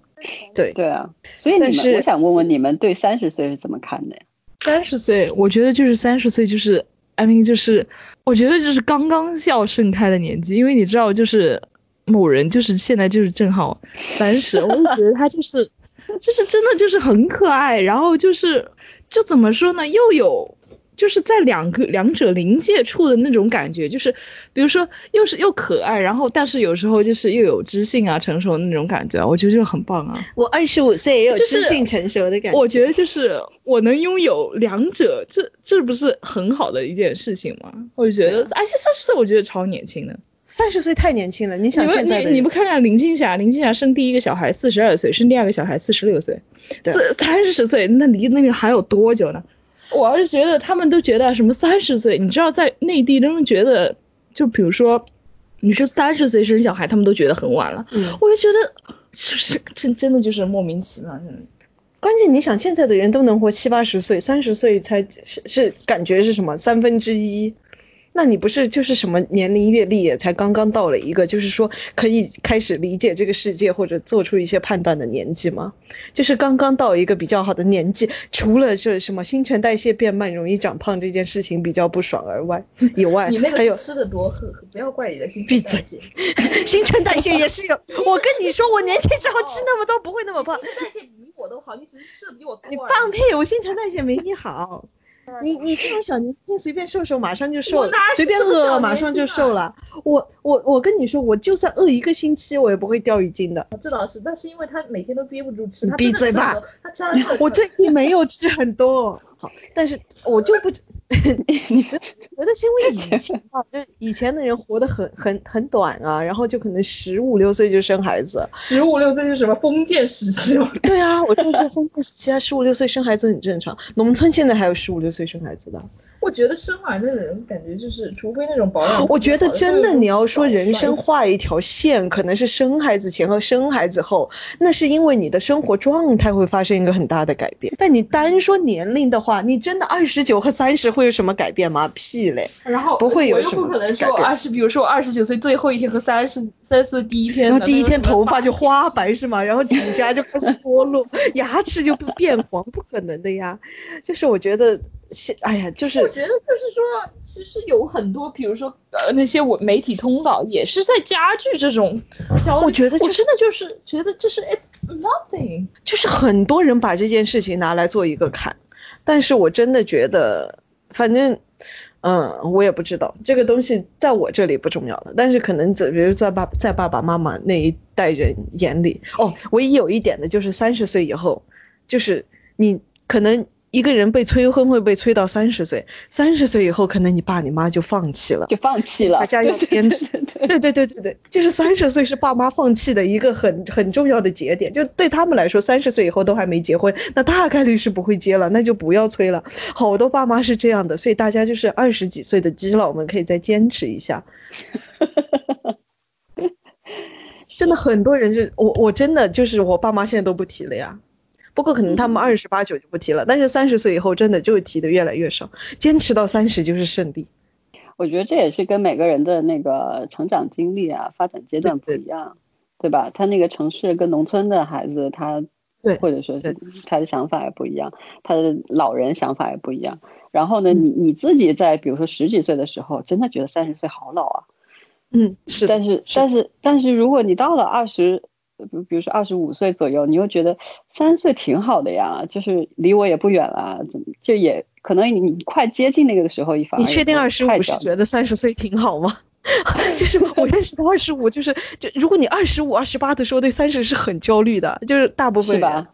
B: 对，
D: 对啊，所以你们，我想问问你们对三十岁是怎么看的呀？
F: 三十岁，我觉得就是三十岁，就是，I mean，就是我觉得就是刚刚要盛开的年纪，因为你知道，就是某人就是现在就是正好三十，我就觉得他就是，就是真的就是很可爱，然后就是就怎么说呢，又有。就是在两个两者临界处的那种感觉，就是比如说又是又可爱，然后但是有时候就是又有知性啊、成熟的那种感觉啊，我觉得就很棒啊。
B: 我二十五岁也有知性成熟的感觉。
F: 我觉得就是我能拥有两者，这这不是很好的一件事情吗？我就觉得，而且三十岁我觉得超年轻的。
B: 三十岁太年轻了，你
F: 你
B: 想现在的
F: 你你不看看林青霞，林青霞生第一个小孩四十二岁，生第二个小孩四十六岁，
B: 对
F: 四三十岁，那离那个还有多久呢？我要是觉得他们都觉得什么三十岁，你知道在内地他们觉得，就比如说你是三十岁生小孩，他们都觉得很晚了。
B: 嗯
F: 我就觉得是不是 真真的就是莫名其妙。
B: 关键你想现在的人都能活七八十岁，三十岁才是是感觉是什么三分之一？那你不是就是什么年龄阅历也才刚刚到了一个，就是说可以开始理解这个世界或者做出一些判断的年纪吗？就是刚刚到一个比较好的年纪，除了是什么新陈代谢变慢、容易长胖这件事情比较不爽而外以外，
G: 你那个
B: 还有
G: 吃的多，不要怪你的新
B: 闭
G: 陈代谢。
B: 新陈代谢也是有。我跟你说，我年轻时候吃那么多不会那么胖。
G: 新陈代谢比我都好，你只是吃的比我多。
B: 你放屁！我新陈代谢没你好。你你这种小年轻随便瘦瘦马上就瘦了随便
G: 饿
B: 饿马上就瘦了。我我我跟你说，我就算饿一个星期，我也不会掉一斤的。
G: 这倒是，但是因为他每天都憋不住吃，
B: 闭嘴吧
G: 真的吃很多！
B: 我最近没有吃很多，好，但是我就不，
D: 你
B: 觉得是因为以前 啊，就是以前的人活得很很很短啊，然后就可能十五六岁就生孩子。
G: 十五六岁是什么封建时期吗？
B: 对啊，我就说封建时期啊，十五六岁生孩子很正常。农村现在还有十五六岁生孩子的。
G: 我觉得生完的人感觉就是，除非那种保养，
B: 我觉得真的，你要说人生，画一条线，可能是生孩子前和生孩子后，那是因为你的生活状态会发生一个很大的改变。但你单说年龄的话，你真的二十九和三十会有什么改变吗？屁嘞！
G: 然后
B: 不会有什么
G: 我又不可能说二十，比如说我二十九岁最后一天和三十三十岁第一天，
B: 然后第一天头发就
G: 花。
B: 花白是吗？然后指甲就开始脱落，牙齿就不变黄，不可能的呀。就是我觉得现，哎呀，就是
G: 我觉得就是说，其实有很多，比如说呃那些我媒体通道也是在加剧这种焦虑。
B: 我觉得就是
G: 我真的就是觉得这是 it's nothing。
B: 就是很多人把这件事情拿来做一个坎，但是我真的觉得，反正，嗯，我也不知道这个东西在我这里不重要了，但是可能在比如在爸在爸爸妈妈那一代人眼里，哦，唯一有一点的就是三十岁以后，就是你可能。一个人被催婚会被催到三十岁，三十岁以后，可能你爸你妈就放弃了，
D: 就放弃了。
B: 大家要坚持。对对对对对，就是三十岁是爸妈放弃的一个很很重要的节点。就对他们来说，三十岁以后都还没结婚，那大概率是不会结了，那就不要催了。好多爸妈是这样的，所以大家就是二十几岁的基佬们可以再坚持一下。真的很多人就我我真的就是我爸妈现在都不提了呀。不过可能他们二十八九就不提了，但是三十岁以后真的就提的越来越少，坚持到三十就是胜利。
D: 我觉得这也是跟每个人的那个成长经历啊、发展阶段不一样，对吧？他那个城市跟农村的孩子，他
B: 对
D: 或者说是他的想法也不一样，他的老人想法也不一样。然后呢，你你自己在比如说十几岁的时候，真的觉得三十岁好老啊，
B: 嗯，是。
D: 但是但是但是如果你到了二十。比比如说二十五岁左右，你又觉得三岁挺好的呀，就是离我也不远了，怎么就也可能你你快接近那个的时候，一反
B: 你确定二十五是觉得三十岁挺好吗？就是我认识的二十五，就是就如果你二十五、二十八的时候对三十是很焦虑的，就是大部分
D: 是吧？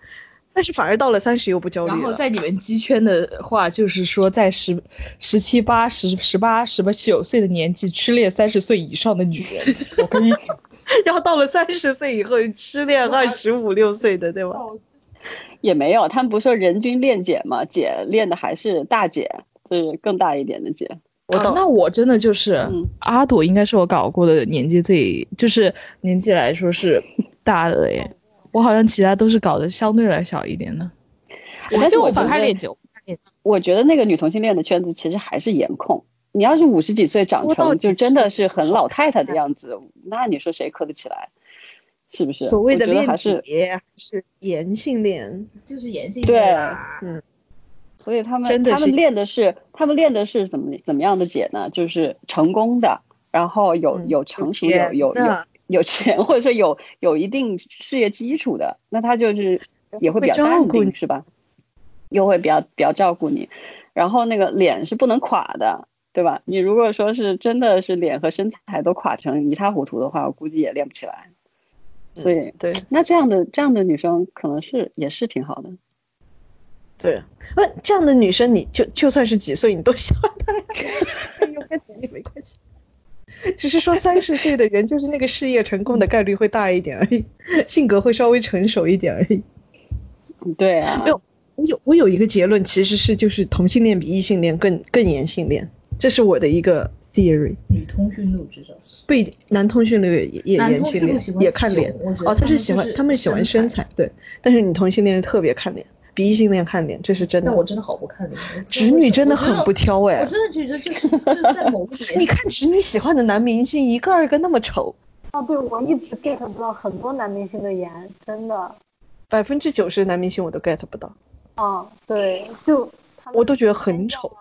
B: 但是反而到了三十又不焦虑
F: 然后在你们鸡圈的话，就是说在十十七八、十十八、十八九岁的年纪痴恋三十岁以上的女人，我跟你讲。
B: 然后到了三十岁以后失恋二十五六岁的，对吧？
D: 也没有，他们不是说人均恋姐吗？姐恋的还是大姐，就是更大一点的姐。
F: 我懂、啊。那我真的就是、
D: 嗯、
F: 阿朵，应该是我搞过的年纪最，就是年纪来说是大的耶。我好像其他都是搞的相对来小一点的。
D: 但是我
F: 不太恋酒，
D: 我觉得那个女同性恋的圈子其实还是颜控。你要是五十几岁长成，就真的是很老太太的样子，那你说谁磕得起来？是不是？
B: 所谓的恋
D: 还是
B: 是颜性恋，
G: 就是颜性
D: 对，
B: 嗯。
D: 所以他们他们练的是他们练的是怎么怎么样的姐呢？就是成功的，然后有有成熟有有有有钱，或者说有有一定事业基础的，那他就是也会比较淡定，是吧？又会比较比较照顾你，然后那个脸是不能垮的。对吧？你如果说是真的是脸和身材都垮成一塌糊涂的话，我估计也练不起来。所以，
B: 嗯、对，
D: 那这样的这样的女生可能是也是挺好的。
B: 对，那这样的女生，你就就算是几岁，你都喜欢她呀，也 没关系。只是说三十岁的人，就是那个事业成功的概率会大一点而已，性格会稍微成熟一点而已。
D: 对啊，
B: 没有，我有我有一个结论，其实是就是同性恋比异性恋更更严性恋。这是我的一个 theory。
G: 女通讯录至少是
B: 不一定，男通讯录也也颜性恋，也看脸。哦，他是喜欢，他们喜欢身材，对。但是女同性恋特别看脸，比异性恋看脸，这是真的
G: 但。我真的好不看脸，
B: 直女真的很不
G: 我
B: 挑哎、
G: 真的觉得就是就是在某个点，
B: 你看直女喜欢的男明星一个二个那么丑，
C: 哦，对，我一直 get 不到很多男明星的颜，真的。
B: 百分之九十男明星我都 get 不到，
C: 啊，对，就
B: 我都觉得很丑。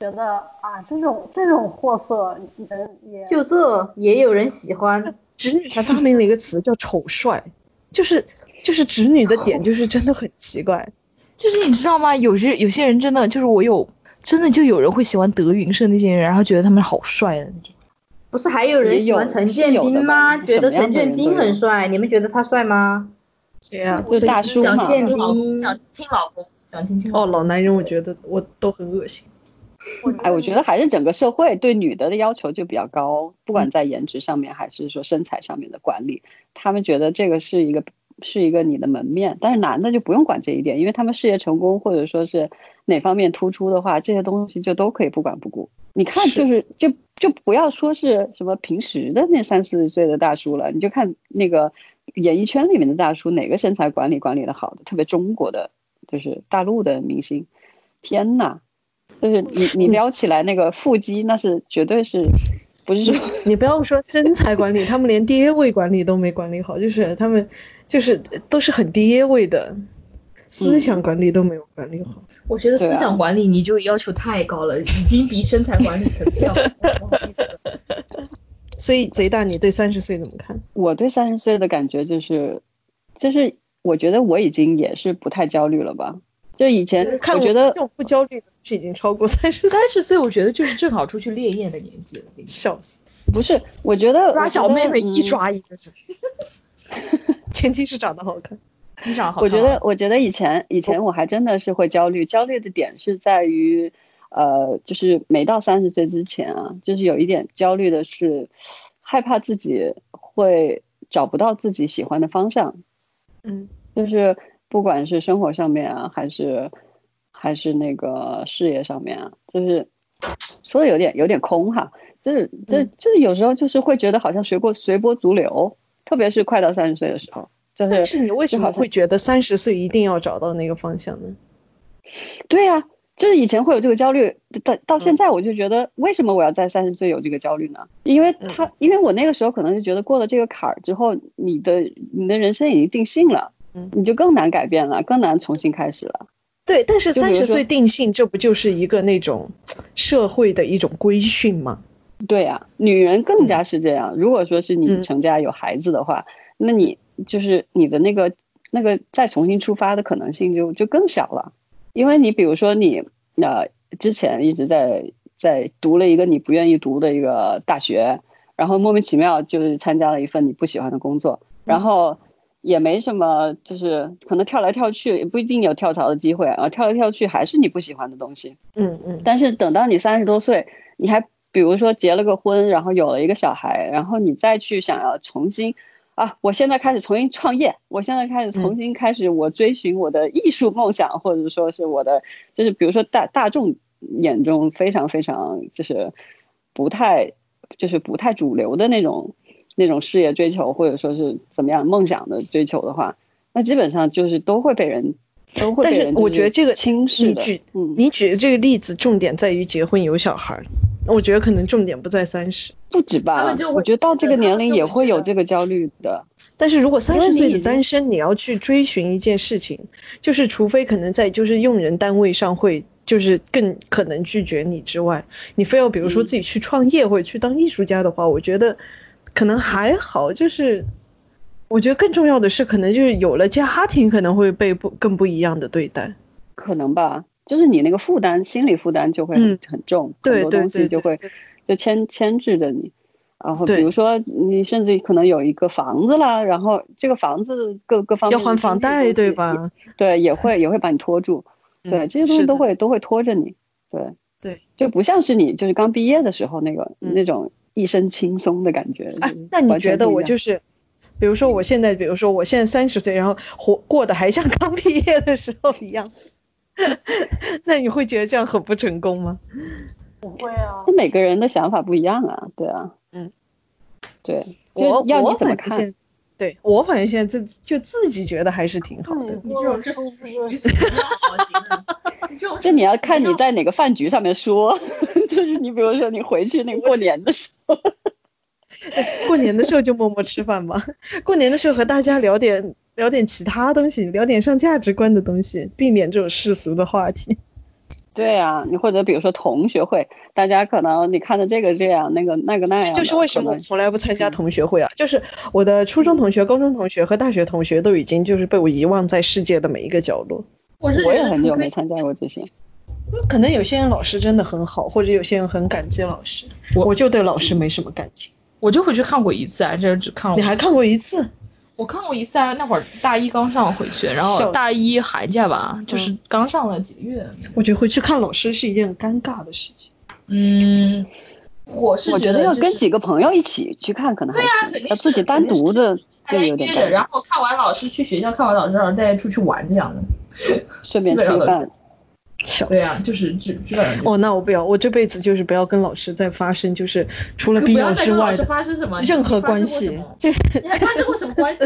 C: 觉得啊，这种这种货色人也
E: 就这也有人喜欢，
B: 直女还发明了一个词叫丑帅，就是就是直女的点就是真的很奇怪。
F: 就是你知道吗？有些有些人真的就是我有真的就有人会喜欢德云社那些人，然后觉得他们好帅的那种。
E: 不是还有人喜欢陈建斌吗？觉得陈建斌很帅，你们觉得他帅吗？
B: 谁呀、
D: 就大叔嘛。
E: 蒋建
G: 亲老公
E: 斌，
G: 讲亲老公，蒋亲亲
B: 哦，老男人我觉得我都很恶心。
D: 哎，我觉得还是整个社会对女的的要求就比较高，不管在颜值上面还是说身材上面的管理，他们觉得这个是一个是一个你的门面，但是男的就不用管这一点，因为他们事业成功或者说是哪方面突出的话，这些东西就都可以不管不顾。你看，就是就就不要说是什么平时的那三四十岁的大叔了，你就看那个演艺圈里面的大叔，哪个身材管理管理的好的，特别中国的就是大陆的明星，天呐！就是你你撩起来那个腹肌，那是绝对是，不是说
B: 你不要说身材管理，他们连爹位管理都没管理好，就是他们就是都是很爹位的，思想管理都没有管理好。
G: 我觉得思想管理你就要求太高了，已经比身材管理层次要
B: 所以贼大，你对三十岁怎么看？
D: 我对三十岁的感觉就是，就是我觉得我已经也是不太焦虑了吧。就以前
B: 看
D: 我觉得
B: 这种不焦虑的是已经超过三十岁，
F: 三十岁，我觉得就是正好出去烈焰的年纪了。
B: 笑死！
D: 不是，我觉得
F: 抓小妹妹一，抓一个是，
B: 前提是长得好看。
F: 非常好看啊。
D: 我觉得，我觉得以前以前我还真的是会焦虑，焦虑的点是在于，呃，就是没到三十岁之前啊，就是有一点焦虑的是，害怕自己会找不到自己喜欢的方向，
B: 嗯，
D: 就是不管是生活上面啊，还是还是那个事业上面啊，就是说的有点有点空哈，就是这
B: 嗯
D: 就是有时候就是会觉得好像随波随波逐流，特别是快到三十岁的时候，就是
B: 但是你为什么会觉得三十岁一定要找到那个方向呢？
D: 对呀、就是以前会有这个焦虑，到到
B: 嗯
D: 现在我就觉得，为什么我要在三十岁有这个焦虑呢？因为他，
B: 嗯
D: 因为我那个时候可能就觉得过了这个坎儿之后，你的你的人生已经定性了，
B: 嗯
D: 你就更难改变了，更难重新开始了。
B: 对，但是三十岁定性，这不就是一个那种社会的一种规训吗？
D: 对呀、女人更加是这样。如果说是你
B: 嗯
D: 成家有孩子的话，那你就是你的那个那个再重新出发的可能性就就更小了，因为你比如说你呃之前一直在在读了一个你不愿意读的一个大学，然后莫名其妙就是参加了一份你不喜欢的工作，然后也没什么，就是可能跳来跳去也不一定有跳槽的机会啊，跳来跳去还是你不喜欢的东西。
B: 嗯嗯，
D: 但是等到你三十多岁，你还比如说结了个婚，然后有了一个小孩，然后你再去想要重新啊，我现在开始重新创业，我现在开始重新开始我追寻我的艺术梦想，或者说是我的，就是比如说大大众眼中非常非常就是不太就是不太主流的那种那种事业追求，或者说是怎么样梦想的追求的话，那基本上就是都会被人都会
B: 但是
D: 被人就
B: 我觉得这个
D: 轻视的
B: 你举，
D: 嗯，
B: 你举的这个例子，重点在于结婚有小孩儿，我觉得可能重点不在三十。
D: 不止吧
G: 就？
D: 我觉得到这个年龄也
G: 会
D: 有这个焦虑的。
B: 但是如果三十岁的单身，你要去追寻一件事情，就是除非可能在就是用人单位上会就是更可能拒绝你之外，你非要比如说
D: 嗯
B: 自己去创业或者去当艺术家的话，我觉得可能还好。就是我觉得更重要的是，可能就是有了家庭，可能会被不更不一样的对待。
D: 可能吧，就是你那个负担，心理负担就会很
B: 嗯
D: 很重，
B: 对
D: 很多东西就会就牵牵制着你。然后比如说你甚至可能有一个房子啦，然后这个房子各各方面
B: 要还房贷，对吧？
D: 对，也会也会把你拖住。对，
B: 嗯
D: 这些东西都会都会拖着你。对
B: 对，
D: 就不像是你就是刚毕业的时候那个
B: 嗯
D: 那种一身轻松的感觉。
B: 那你觉得我就是，比如说我现在，比如说我现在三十岁，然后活过得还像刚毕业的时候一样，那你会觉得这样很不成功吗？
C: 不会啊，
D: 那每个人的想法不一样啊，对啊，
B: 嗯，
D: 对，
B: 我
D: 就是要你怎么看？
B: 对我反正现在自就自己觉得还是挺好的。
G: 你这种这属于死不好型的，你这种
D: 这你要看你在哪个饭局上面说，就是你比如说你回去那个过年的时候，
B: 过年的时候就默默吃饭吧，过年的时候和大家聊点聊点其他东西，聊点上价值观的东西，避免这种世俗的话题。
D: 对啊，你或者比如说同学会，大家可能你看着这个这样，那个那个那样的，
B: 就是为什么我从来不参加同学会啊？就是我的初中同学、高中同学和大学同学都已经就是被我遗忘在世界的每一个角落。
G: 我是
D: 我也很久没参加过这些。
B: 可能有些人老师真的很好，或者有些人很感激老师，
F: 我
B: 我就对老师没什么感情。
F: 我就回去看过一次啊，这只看了
B: 你还看过一次？
F: 我看过一次啊，那会儿大一刚上回去，然后大一寒假吧，就是刚上了几个月。
B: 我觉得回去看老师是一件很尴尬的事情。
F: 嗯，我是
D: 我觉得要跟几个朋友一起去看可能还
G: 对啊
D: 行，
G: 肯定是
D: 要自己单独的就有点，尴尬
G: 然。后看完老师去学校看完老师，然后再出去玩这样的。
D: 顺便吃饭，
G: 对啊，就是基基本上就。
B: 哦，那我不要，我这辈子就是不要跟老师再发生，就是除了必
G: 要
B: 之外的
G: 发生什么
B: 任何关
G: 你发生过什
B: 系
G: 么。
B: 就是
G: 你还发生过什么关系？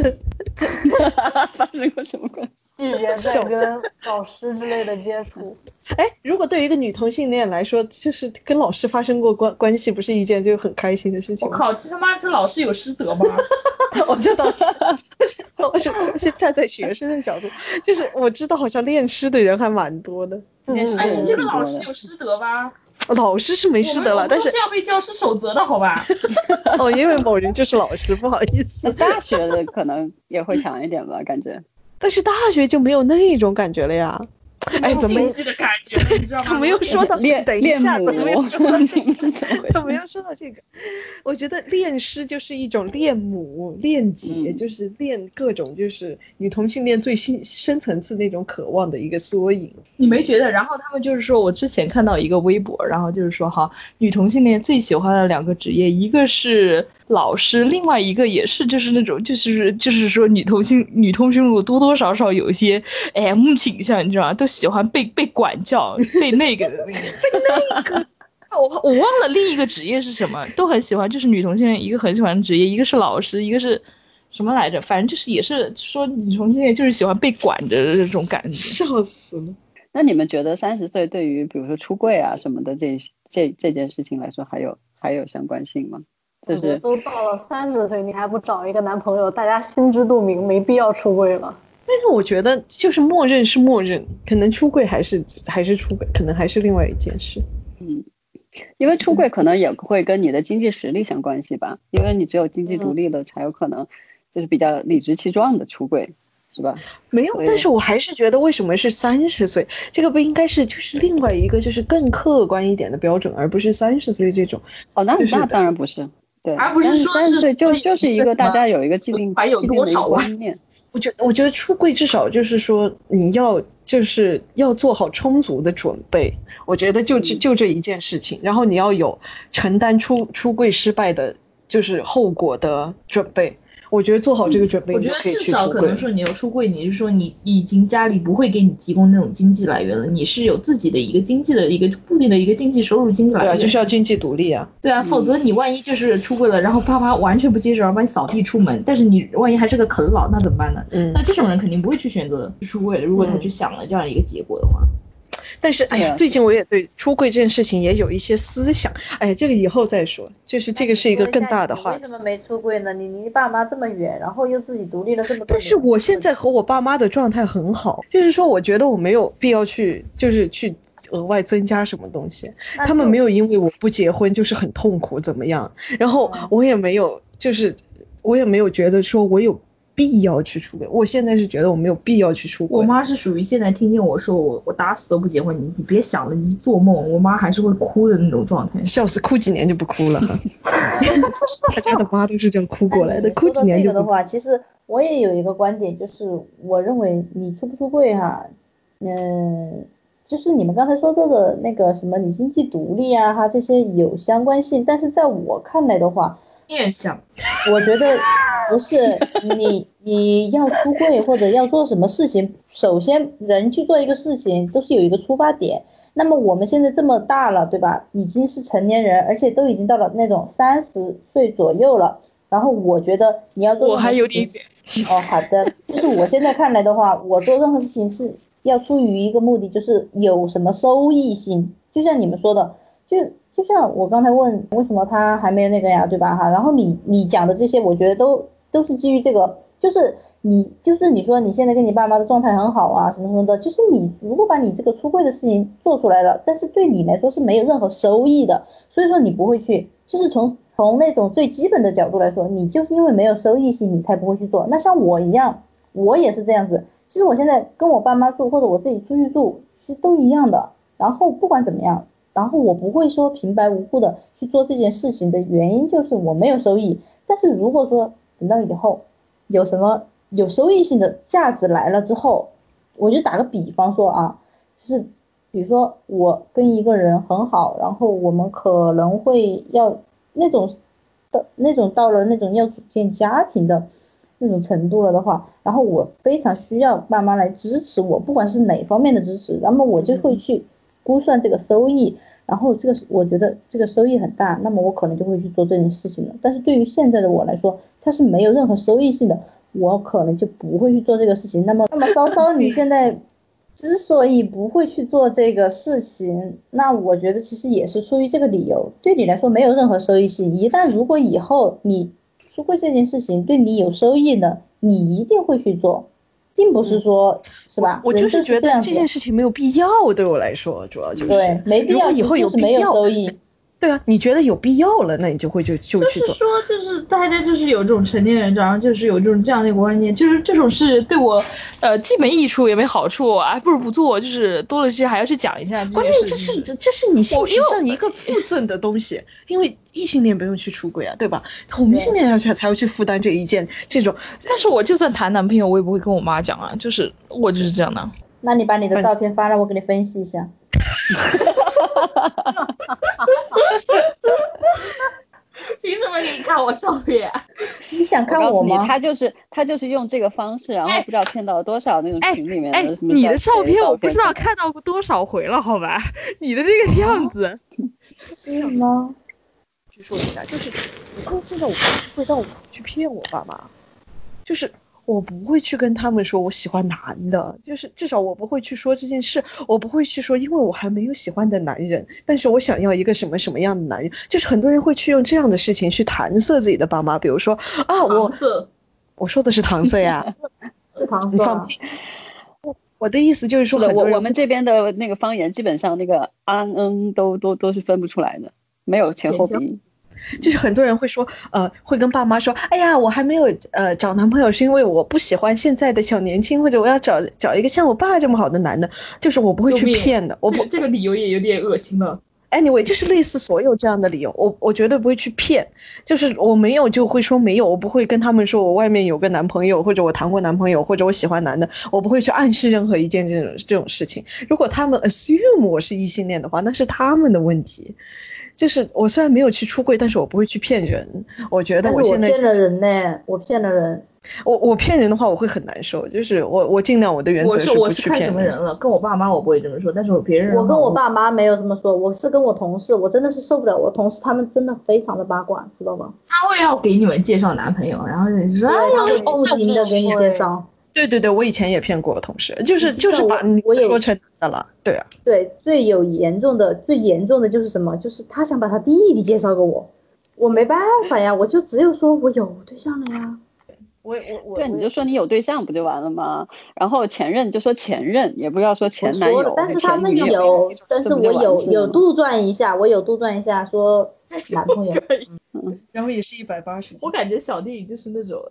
D: 发生过什么关系？
C: 拒绝在跟老师之类的接触。
B: 哎，如果对于一个女同性恋来说，就是跟老师发生过关关系，不是一件就很开心的事情？
G: 我靠，这他妈这老师有师德吗？
B: 我这倒是，我是是站在学生的角度，就是我知道好像恋师的人还蛮多的，
C: 嗯
G: 哎，你这老师有师德吗？
B: 老师是没师德了，但是
G: 是要被教师守则的好吧？
B: 哦，因为某人就是老师，不好意思。
D: 大学的可能也会强一点吧，感觉。
B: 但是大学就没有那种感觉了呀。哎，怎么
G: 的感觉，你知道吗？
B: 怎么又说到
D: 练
B: 等一下，
D: 母，
B: 怎么又说到这个？
D: 怎么
B: 又说到这个？我觉得恋师就是一种恋母、恋姐，
D: 嗯
B: 就是恋各种就是女同性恋最深深层次那种渴望的一个缩影。
F: 你没觉得？然后他们就是说，我之前看到一个微博，然后就是说哈，女同性恋最喜欢的两个职业，一个是老师，另外一个也是就是那种就是就是说女同性女通讯录多多少少有一些 M 倾向，你知道吗？都喜欢被被管教，被那个的那个。被那个。我我忘了另一个职业是什么，都很喜欢，就是女同性恋一个很喜欢的职业，一个是老师，一个是什么来着？反正就是也是说女同性恋就是喜欢被管着的这种感觉。
B: 笑死了！
D: 那你们觉得三十岁对于比如说出柜啊什么的这这这件事情来说，还有还有相关性吗？就是
C: 都到了三十岁，你还不找一个男朋友，大家心知肚明，没必要出柜了。
B: 但是我觉得就是默认是默认，可能出柜还是还是出轨，可能还是另外一件事。
D: 嗯因为出柜可能也会跟你的经济实力相关系吧，因为你只有经济独立了，才有可能就是比较理直气壮的出柜，是吧？
B: 没有，但是我还是觉得为什么是三十岁？这个不应该是就是另外一个就是更客观一点的标准，而不是三十岁这种。
D: 哦，那
B: 就是
D: 那当然不是，对，
G: 而不是说是
D: 三十岁就就是一个大家有一个既定
G: 还有
D: 既定的一个
G: 多少啊
D: 观念，
B: 我觉我觉得出柜至少就是说你要就是要做好充足的准备，我觉得就这
D: 嗯
B: 就这一件事情，然后你要有承担出出柜失败的就是后果的准备。我觉得做好这个准备，
G: 我觉得至少可能说你要出柜，你是说你已经家里不会给你提供那种经济来源了，你是有自己的一个经济的一个固定的一个经济收入经济来源
B: 对啊，就是要经济独立啊。
G: 对啊，否则你万一就是出柜了，然后爸妈完全不接受，然后把你扫地出门，但是你万一还是个啃老，那怎么办呢？
B: 嗯
G: 那这种人肯定不会去选择出柜的。如果他
B: 嗯
G: 去想了这样一个结果的话，
B: 但是，哎呀，最近我也对出柜这件事情也有一些思想。哎呀，这个以后再说，就是这个是一个更大的话题
C: 为什。么没出柜呢？你离爸妈这么远，然后又自己独立了这么多年。
B: 但是我现在和我爸妈的状态很好，就是说，我觉得我没有必要去，就是去额外增加什么东西。他们没有因为我不结婚就是很痛苦怎么样，然后
C: 嗯
B: 我也没有，就是我也没有觉得说我有必要去出轨。我现在是觉得我没有必要去出轨。
G: 我妈是属于现在听见我说我我打死都不结婚，你你别想了，你做梦，我妈还是会哭的那种状态。
B: 笑死，哭几年就不哭了哈。大家的妈都是这样哭过来的，哭几年就不。
C: 这个的话，其实我也有一个观点，就是我认为你出不出柜哈，嗯，就是你们刚才说到的那个什么你经济独立啊哈这些有相关性，但是在我看来的话，
G: 面相，
C: 我觉得不是 你你要出柜或者要做什么事情，首先人去做一个事情都是有一个出发点。那么我们现在这么大了，对吧？已经是成年人，而且都已经到了那种三十岁左右了，
E: 然后我觉得你要做
F: 我还有
E: 点
F: 点
E: 哦，好的，就是我现在看来的话，我做任何事情是要出于一个目的，就是有什么收益性。就像你们说的，就就像我刚才问为什么他还没有那个呀，对吧？哈，然后你你讲的这些，我觉得都都是基于这个，就是你就是你说你现在跟你爸妈的状态很好啊，什么什么的，就是你如果把你这个出柜的事情做出来了，但是对你来说是没有任何收益的，所以说你不会去，就是从从那种最基本的角度来说，你就是因为没有收益性，你才不会去做。那像我一样，我也是这样子。其实我现在跟我爸妈住，或者我自己出去住，其实都一样的。然后不管怎么样，然后我不会说平白无故的去做这件事情的原因就是我没有收益。但是如果说等到以后有什么有收益性的价值来了之后，我就打个比方说啊，就是比如说我跟一个人很好，然后我们可能会要那种的那种到了那种要组建家庭的那种程度了的话，然后我非常需要爸妈来支持我，不管是哪方面的支持，那么我就会去估算这个收益，然后这个是我觉得这个收益很大，那么我可能就会去做这件事情了。但是对于现在的我来说，它是没有任何收益性的，我可能就不会去做这个事情。那么，那么稍稍你现在之所以不会去做这个事情，那我觉得其实也是出于这个理由，对你来说没有任何收益性。一旦如果以后你出柜这件事情对你有收益的，你一定会去做，并不是说，是吧？
B: 我就是觉得
E: 这
B: 件事情没有必要，对我来说，主要就是
E: 对没必
B: 如
E: 要，
B: 果以后有
E: 就是没有收益。
B: 对啊，你觉得有必要了，那你就会就就去做。
G: 就是说，就是大家就是有这种成年人，然后就是有这种这样的一个观念，就是这种事对我，呃，既没益处也没好处，还不如不做。就是多了些还要去讲一下
B: 关键这是这是你性质
G: 我因为
B: 上一个附赠的东西，因为异性恋不用去出轨啊，对吧？同性恋要去才要去负担这一件这种。
G: 但是我就算谈男朋友，我也不会跟我妈讲啊，就是我就是这样的。
E: 那你把你的照片发来，我给你分析一下。
G: 凭什么你看我照片？
E: 你想看
D: 我
E: 吗？
D: 他就是他就是用这个方式，然后不知道骗到了多少那种
G: 哎
D: 群里面
G: 哎
D: 的什，么
G: 你的
D: 照
G: 照片我不知道
D: 照
G: 看到过多少回了，好吧？你的这个样子，
E: 是吗？
B: 去说一下，就是我现在现在我不会，但我不去骗我爸妈，就是我不会去跟他们说我喜欢男的，就是至少我不会去说这件事，我不会去说，因为我还没有喜欢的男人，但是我想要一个什么什么样的男人，就是很多人会去用这样的事情去搪塞自己的爸妈，比如说啊，我
G: 色
B: 我说的是搪塞呀、
E: 是糖色啊。
B: 你放屁。我我的意思就是说，
D: 我我们这边的那个方言，基本上那个安嗯都都都是分不出来的，没有前后鼻音。
B: 就是很多人会说，呃，会跟爸妈说，哎呀，我还没有呃找男朋友，是因为我不喜欢现在的小年轻，或者我要找找一个像我爸这么好的男的，就是我不会去骗的，我不
G: 这个理由也有点恶心了。
B: anyway，就是类似所有这样的理由，我我绝对不会去骗，就是我没有就会说没有，我不会跟他们说我外面有个男朋友，或者我谈过男朋友，或者我喜欢男的，我不会去暗示任何一件这种这种事情。如果他们 assume 我是异性恋的话，那是他们的问题。就是我虽然没有去出柜，但是我不会去骗人。我觉得
E: 我
B: 现在
E: 骗了人呢，我骗了人。
B: 我我骗人的话，我会很难受。就是我我尽量我的原则
G: 我是我
B: 不
G: 是看
B: 去骗人。
G: 什么人了，跟我爸妈我不会这么说，但是我别人
E: 我跟我爸。妈没有这么说，我是跟我同事，我真的是受不了我同事，他们真的非常的八卦，知道吗？
G: 他会要给你们介绍男朋友，然后你说
E: 不停的给你介绍。
B: 对对对，我以前也骗过我同事，就是就是把你
E: 我我有
B: 说成男的了。对啊，
E: 对，最有严重的、最严重的就是什么？就是他想把他弟弟介绍给我，我没办法呀，我就只有说我有对象了呀。
B: 我我我
D: 对，你就说你有对象不就完了吗？然后前任就说前任，也不要说前男友，
E: 但是他们有，但是我有有杜撰一下，我有杜撰一下说男朋友。
B: 然后也是一百八十。
G: 我感觉小弟就是那种，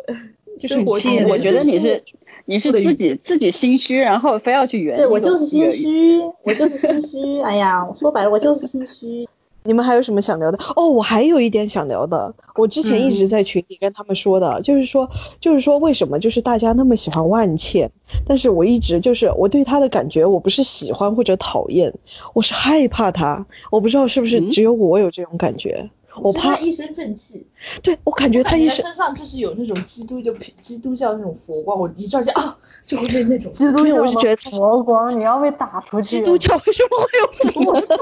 B: 就是
G: 生活
B: 你贱
G: 中
D: 我觉得你是你是自己自己心虚，然后非要去圆
E: 对我就是心虚，我就是心虚。哎呀，我说白了，我就是心虚。
B: 你们还有什么想聊的？哦，我还有一点想聊的，我之前一直在群里跟他们说的，就是说，就是说为什么就是大家那么喜欢万茜，但是我一直就是我对她的感觉，我不是喜欢或者讨厌，我是害怕她，我不知道是不是
D: 嗯
B: 只有我有这种感觉，我怕
G: 他，一身正气，
B: 对我感觉他一身
G: 身上就是有那种基督就基督教那种佛光，我一照见啊，就会被那种
C: 基督教
B: 觉得
C: 佛光，你要被打出去。
B: 基督教为什么会有佛光？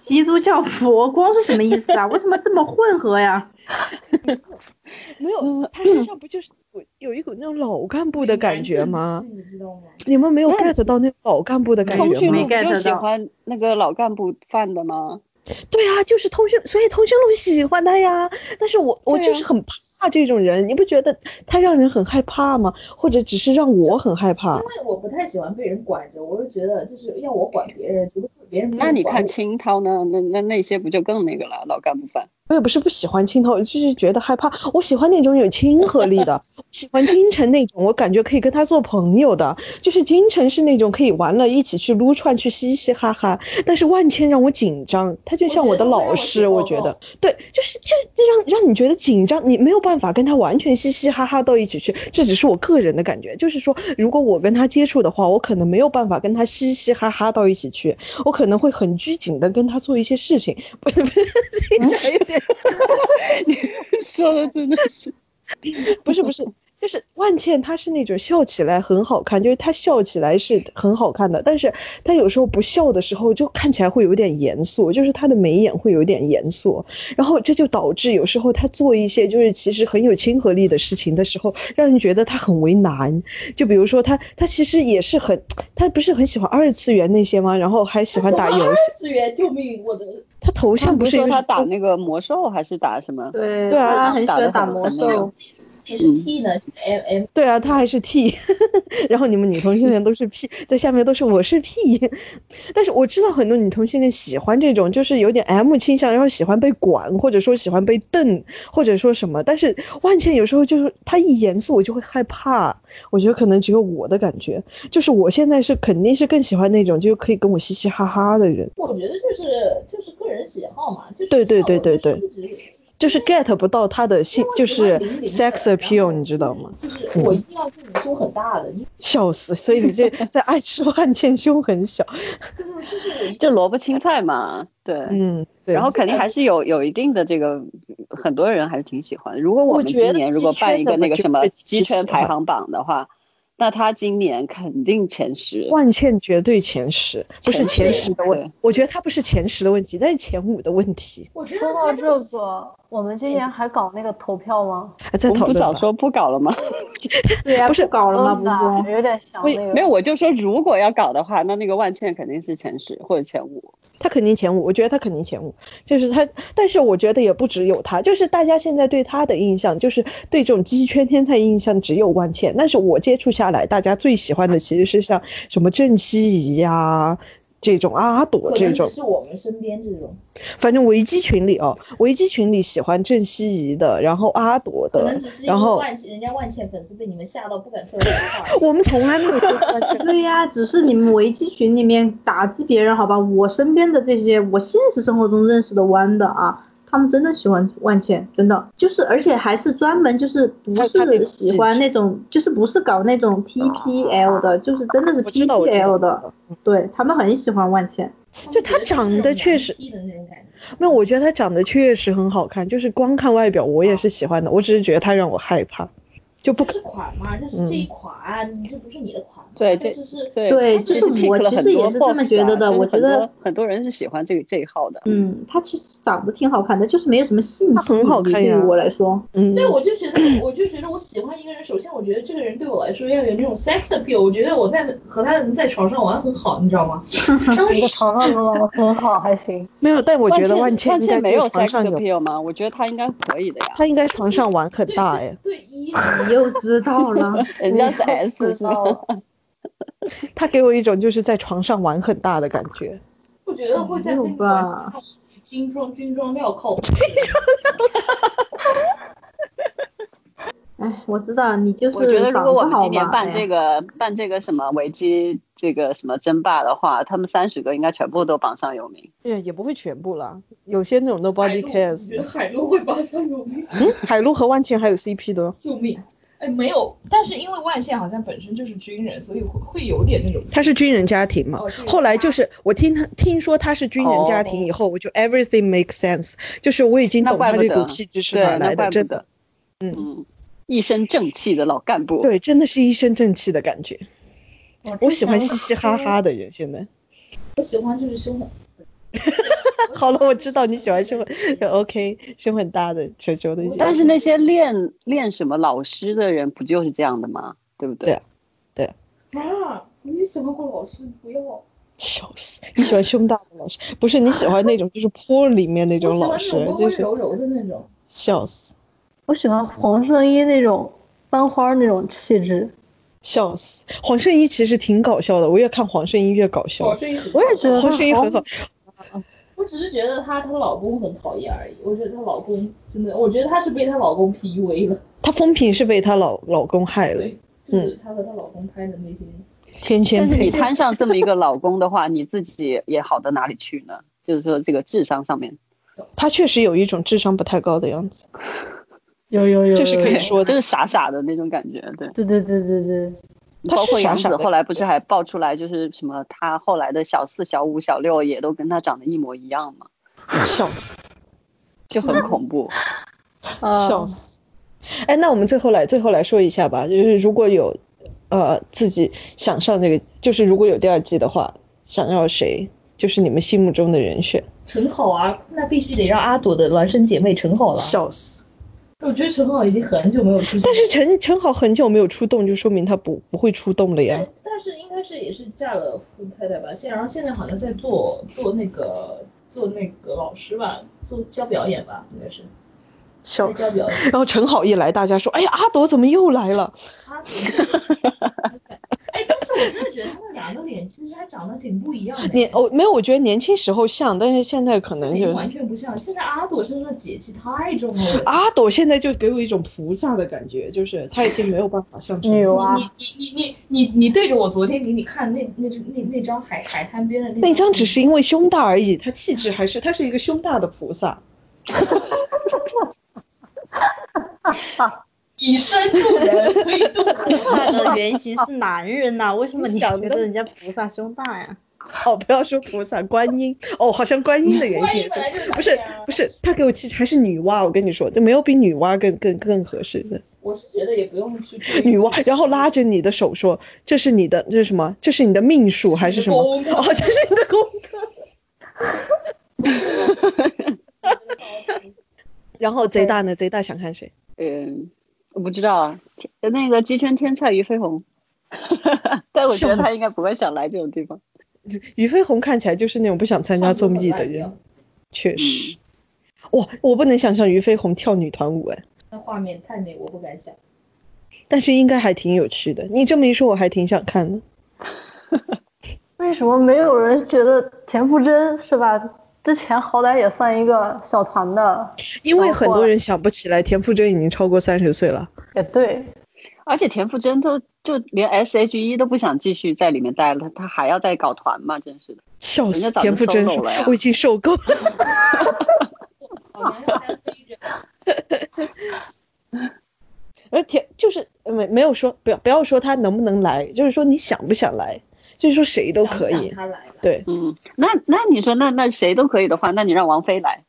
E: 基督教佛光是什么意思啊？为什么这么混合呀？
B: 没有，他身上不就是有有一股那种老干部的感觉吗？
G: 你知道吗？
B: 你们没有 get 到那老干部的感觉吗
D: 通讯录？不就喜欢那个老干部范的吗？
B: 对啊，就是通讯，所以通讯录喜欢他呀。但是我我就是很怕这种人，你不觉得他让人很害怕吗？或者只是让我很害怕
G: 因？为我不太喜欢被人管着，我就觉得就是要我管别人，觉得别人
D: 那你看清涛呢？那那那些不就更那个了？老干部犯。
B: 我也不是不喜欢青头，就是觉得害怕。我喜欢那种有亲和力的，喜欢金晨那种，我感觉可以跟他做朋友的。就是金晨是那种可以玩了一起去撸串去嘻嘻哈哈，但是万千让我紧张，他就像我的老师，我觉得对，就是这让让你觉得紧张，你没有办法跟他完全嘻嘻哈哈到一起去。这只是我个人的感觉，就是说，如果我跟他接触的话，我可能没有办法跟他嘻嘻哈哈到一起去，我可能会很拘谨的跟他做一些事情。不是不是，听起来有点。
D: 你说的真的是，
B: 不是不是，就是万茜，她是那种笑起来很好看，就是她笑起来是很好看的，但是她有时候不笑的时候就看起来会有点严肃，就是她的眉眼会有点严肃，然后这就导致有时候她做一些就是其实很有亲和力的事情的时候，让人觉得她很为难。就比如说她，她其实也是很，她不是很喜欢二次元那些吗？然后还喜欢打游戏，
G: 二次元，救命！我的
B: 她头像
D: 不是说他打那个魔兽还是打什么？
E: 对，
B: 对啊
E: 他很喜欢打魔兽。
G: 自己是 T 呢，M M
B: 对啊，他还是 T，然后你们女同性恋都是 P，在下面都是我是 P，但是我知道很多女同性恋喜欢这种，就是有点 M 倾向，然后喜欢被管，或者说喜欢被瞪，或者说什么。但是万茜有时候就是她一严肃，我就会害怕。我觉得可能只有我的感觉，就是我现在是肯定是更喜欢那种就可以跟我嘻嘻哈哈的人，
G: 我觉得就是就是个人喜好嘛，就是
B: 对对
G: 对
B: 对对
G: 就是
B: get 不到他的性，就是 sex appeal，你知道吗？
G: 就是我一定要这种胸很大的，你
B: 笑死！所以你这 在爱吃万茜胸很小，
G: 就
D: 萝卜青菜嘛，对。
B: 嗯，对
D: 然后肯定还是有有一定的这个，很多人还是挺喜欢。如果我们
B: 我觉得
D: 今年如果办一个那个什么
B: 得
D: 鸡圈排行榜的话，那他今年肯定前十。
B: 万茜绝对前十，不是前
D: 前十
B: 十的问
D: 题，
B: 我觉得他不是前十的问题，但是前五的问题。
G: 我
C: 说到这个，我们今年还搞那个投票吗？
B: 还在
D: 我们
B: 讨论
D: 不早说不搞了吗？
E: 对呀，
B: 不是
E: 搞了吗？不
C: 嗯
E: 是，
C: 有点想
B: 喂
C: 那个。
D: 没有，我就说如果要搞的话，那那个万茜肯定是前十或者前五。
B: 他肯定前五，我觉得他肯定前五，就是他，但是我觉得也不只有他，就是大家现在对他的印象，就是对这种鸡圈天才印象只有万茜，但是我接触下来，大家最喜欢的其实是像什么郑希怡呀、这种阿朵这种
G: 是我们身边这种，
B: 反正维基群里哦，维基群里喜欢郑希怡的，然后阿朵的
G: 可能只是，
B: 然后
G: 万茜人家万茜粉丝被你们吓到不敢说这句话。
B: 我们从来没有 说。
E: 对呀，只是你们维基群里面打击别人，好吧？我身边的这些，我现实生活中认识的弯的啊，他们真的喜欢万茜，真的。就是，而且还是专门就是不是喜欢那种，就是不是搞那种 TPL 的，就是真的是
B: 我知道，我知
E: PPL 的，对他们很喜欢万茜。
B: 就他长得确实。没有，我觉得他长得确实很好看，就是光看外表我也是喜欢的，我只是觉得他让我害怕，就不
G: 这是款嘛，就是这一款，这不是你的款。
D: 对这
G: 这是是
D: 对
E: 对
G: 它
D: 其实
E: 就是我
D: 了很多
E: 其实也是这么觉得的我觉得
D: 很多人是喜欢这个这一号的。
E: 嗯，他其实长得挺好看的，就是没有什么性
B: 她很好
E: 吸引力
B: 看呀
E: 对于我来说，
B: 嗯，
G: 对，我就觉得，我就觉得我喜欢一个人，首先我觉得这个人对我来说要有那种 sex appeal，我觉得我在和他在床上玩很好，你知道吗？
C: 床上玩很好，还行。
B: 没有，但我觉得万
D: 茜
B: 茜应该
D: 没有
B: 床
D: sex
B: 上有
D: ，appeal 吗？我觉得他应该可以的呀。
B: 他应该床上玩很大哎，
G: 对一，
E: 你又知道了。
D: 人家是 S 是吧？
B: 他给我一种就是在床上玩很大的感觉。
G: 我觉得会在
E: 没有
G: 跟你玩
E: 吧
G: 精装军装镣铐。
E: 哎，我知道你就是
D: 我觉得如果我们今年办这个办这个什么维基这个什么争霸的话，他们三十个应该全部都榜上有名。
B: 也也不会全部啦，有些那种 nobody
G: 海陆，我
B: cares
G: 觉。得海陆会榜上有名。
B: 嗯，海陆和万茜还有 CP 的哦，
G: 救命！哎，没有，但是因为万茜好像本身就是军人，所以会会有点那种。
B: 他是军人家庭嘛后来就是我听他听说他是军人家庭以后，我就 everything makes sense，就是我已经懂他这股气质是哪来的，真的。嗯，
D: 嗯，一身正气的老干部。
B: 对，真的是一身正气的感觉。我喜欢嘻嘻哈哈的人，现在。
G: 我喜欢就是凶狠。
B: 好了，我知道你喜欢胸很 OK，胸很大的球球的。
D: 但是那些练练什么老师的人，不就是这样的吗？对不对？
B: 对
F: 啊，你喜欢过老师？不要。
B: 笑死！你喜欢胸大的老师，不是你喜欢那种就是坡里面那种
F: 我喜欢
B: 老师
F: 那种，温
B: 就是
F: 温柔柔的那种。
B: 笑死
C: 我喜欢黄圣依那种班花那种气质。
B: 笑死！黄圣依其实挺搞笑的，我越看黄圣依越搞笑
F: 黄。圣依
C: 我也觉得
B: 黄圣依很好，
F: 我只是觉得她她老公很讨厌而已。我觉得她老公真的，我觉得她是被她老公 PUA 了。
B: 她风评是被她老老公害了，
F: 对，就是她和她老公拍的那些。
B: 天天
D: 但是你。摊上这么一个老公的话，你自己也好到哪里去呢？就是说这个智商上面，
B: 她确实有一种智商不太高的样子，
C: 有有有，
B: 这是可以说的。
D: 就是傻傻的那种感觉，对。
C: 对对对对对，
B: 她
D: 包括杨
B: 是傻傻的
D: 紫后来不是还爆出来，就是什么她后来的小四、小五、小六也都跟她长得一模一样嘛，
B: 笑死，
D: 就很恐怖。
C: 啊
B: 笑死！哎，那我们最后来最后来说一下吧，就是如果有，呃，自己想上这个，就是如果有第二季的话，想要谁？就是你们心目中的人选。
F: 陈好啊，那必须得让阿朵的孪生姐妹陈好了。
B: 笑死！
F: 我觉得陈好已经很久没有出现，
B: 但是陈陈好很久没有出动，就说明他不不会出动了呀。
F: 但是应该是也是嫁了富太太吧，现然后现在好像在做做那个做那个老师吧，做教表演吧，应该是教
B: 死！
F: 表演。
B: 然后陈好一来，大家说：“哎呀，阿朵怎么又来了
F: 他哎，但是我真的觉得他们两个脸其实还长得挺不一样的。？”
B: 年哦，没有，我觉得年轻时候像，但是现在可能就
F: 完全不像。现在阿朵身上的姐气太重了。
B: 阿朵现在就给我一种菩萨的感觉，就是她已经没有办法像陈
C: 女娲
F: 你你你你你你对着我昨天给你看那那那那张海海滩边的那
B: 那张只是因为胸大而已，她气质还是她是一个胸大的菩萨。
F: 以身渡人，可以渡
E: 他
F: 人。
E: 的原型是男人呐、为什么你觉得人家菩萨胸大呀？
B: 哦，不要说菩萨，观音哦，好像观音的原型也
F: 是
B: 是，不是不是，他给我气质还是女娲，我跟你说，就没有比女娲更更更合适的
F: 我是觉得也不用去
B: 女娲，然后拉着你的手说：“这是你的，这是什么？这是你的命数还是什么？哦，这是你的功课。” 然后贼大呢？贼大想看谁？
D: 嗯，我不知道啊，天那个鸡圈天菜俞飞鸿，但我觉得他应该不会想来这种地方。
B: 俞飞鸿看起来就是那种不想参加综艺的人，确实。哇，我不能想象俞飞鸿跳女团舞哎，
F: 那画面太美，我不敢想。
B: 但是应该还挺有趣的。你这么一说，我还挺想看的。
C: 为什么没有人觉得田馥甄是吧？之前好歹也算一个小团的，
B: 因为很多人想不起来，田馥甄已经超过三十岁了。
C: 也对，
D: 而且田馥甄都就连 S.H.E 都不想继续在里面待了，他还要再搞团嘛？真是的。
B: 笑死！田馥甄说：“我已经受够了。
F: 好像单飞着。”
B: 而田就是没没有说不要不要说他能不能来，就是说你想不想来，就是说谁都可以。
F: 想他来了。
B: 对，
D: 嗯，那那你说那那谁都可以的话，那你让王菲来，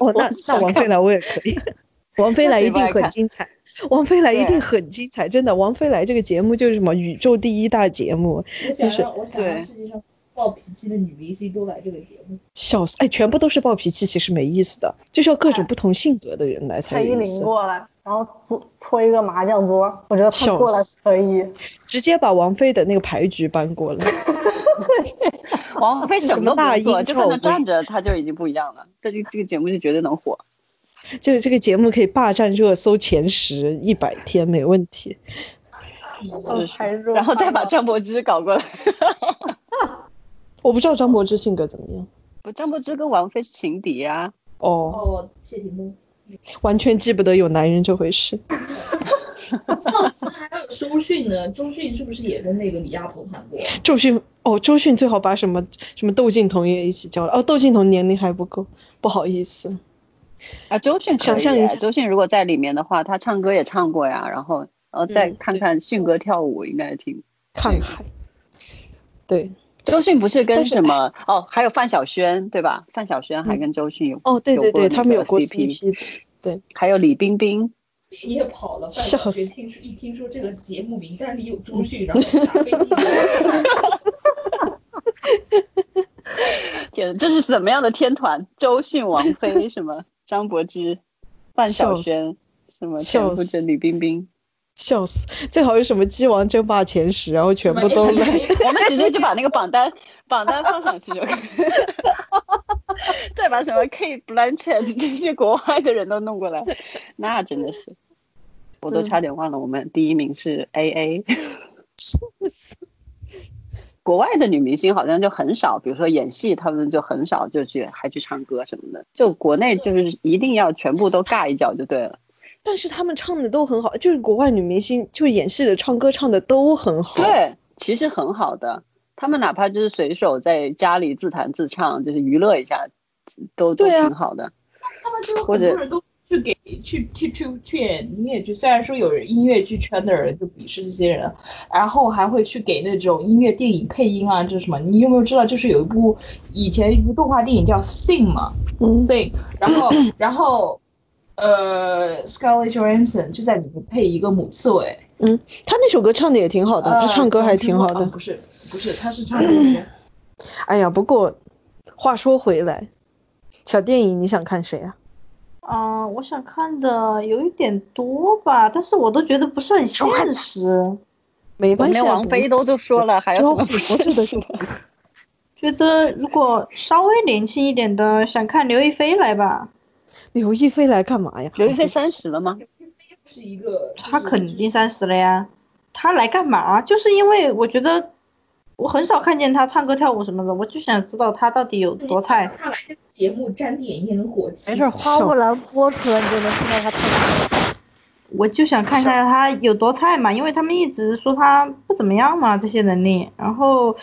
B: 哦，那那王菲来我也可以。王菲来一定很精彩，王菲来一定很精彩，真的。王菲来这个节目就是什么宇宙第一大节目，就是
F: 我想让
D: 对
F: 世界上暴脾气的女明星都来这个节目。
B: 笑死！哎，全部都是暴脾气，其实没意思的，就是要各种不同性格的人来才
C: 蔡依林
B: 有意思。
C: 过来，然后搓搓一个麻将桌，我觉得他过来可以。
B: 直接把王菲的那个牌局搬过来。
D: 王菲什么都不做，就在那站着，他就已经不一样了。这个这个节目就绝对能火。
B: 这个这个节目可以霸占热搜前十一百天没问题。
D: 然后再把张柏芝搞过来。
B: 我不知道张柏芝性格怎么样。
D: 不，张柏芝跟王菲是情敌啊。
B: 哦，
F: 哦，谢霆锋。
B: 完全记不得有男人这回事。
F: 周迅呢，周迅是不是也跟那个李亚鹏谈过？
B: 周迅哦，周迅最好把什么什么窦靖童也一起叫了。哦，窦靖童年龄还不够，不好意思。
D: 啊，周迅
B: 想象一下
D: 周迅如果在里面的话，她唱歌也唱过呀，然后然后再
B: 嗯
D: 看看迅哥跳舞，应该挺。
B: 看海，对，
D: 周迅不是跟什么哦，还有范晓萱对吧？范晓萱还跟周迅有
B: 哦，对对对，他们有过
D: CP
B: CP，
D: 还有李冰冰，
F: 也跑了，范晓萱听说一听说这个节目名单里有周迅，然后打飞机。
D: 天，这是什么样的天团？周迅、王菲，什么张柏芝、范晓萱，什么田馥甄、李冰冰，
B: 笑死！最好有什么鸡王争霸前十，然后全部都来。
D: 我们直接就把那个榜单 榜单放上去就可以，再把什么 Kate Blanchett 这些国外的人都弄过来，那真的是，我都差点忘了，我们第一名是 AA。国外的女明星好像就很少，比如说演戏，她们就很少就去还去唱歌什么的。就国内就是一定要全部都尬一脚就对了。
B: 但是他们唱的都很好，就是国外女明星就演戏的唱歌唱的都很好。
D: 对，其实很好的，他们哪怕就是随手在家里自弹自唱，就是娱乐一下，都都挺好的。
F: 他们就很多人都。去给去去去去演音乐剧，虽然说有人音乐剧圈的人就鄙视这些人，然后还会去给那种音乐电影配音啊，就是什么？你有没有知道？就是有一部以前一部动画电影叫《Sing》嘛，
B: 嗯
F: ，Sing，然后然后呃，Scarlett Johansson 就在里面配一个母刺猬，
B: 嗯，他那首歌唱的也挺好的，他唱歌还挺好的，
F: 不是不是，他是唱的。
B: 哎呀，不过话说回来，小电影你想看谁啊？
E: 嗯，我想看的有一点多吧，但是我都觉得不是很现实。
B: 没关系，
D: 王菲都都说了，还有什么不现实的？
E: 觉得如果稍微年轻一点的，想看刘亦菲来吧。
B: 刘亦菲来干嘛呀？
D: 刘亦菲三十了吗？
F: 是一个，
E: 她肯定三十了呀。她来干嘛？就是因为我觉得。我很少看见她唱歌跳舞什么的，我就想知道她到底有多菜。
F: 他来这个节目沾点烟火气。
C: 没事，花木兰播出来你就能看到他菜。
E: 我就想看一下他有多菜嘛，因为他们一直说他不怎么样嘛，这些能力。然后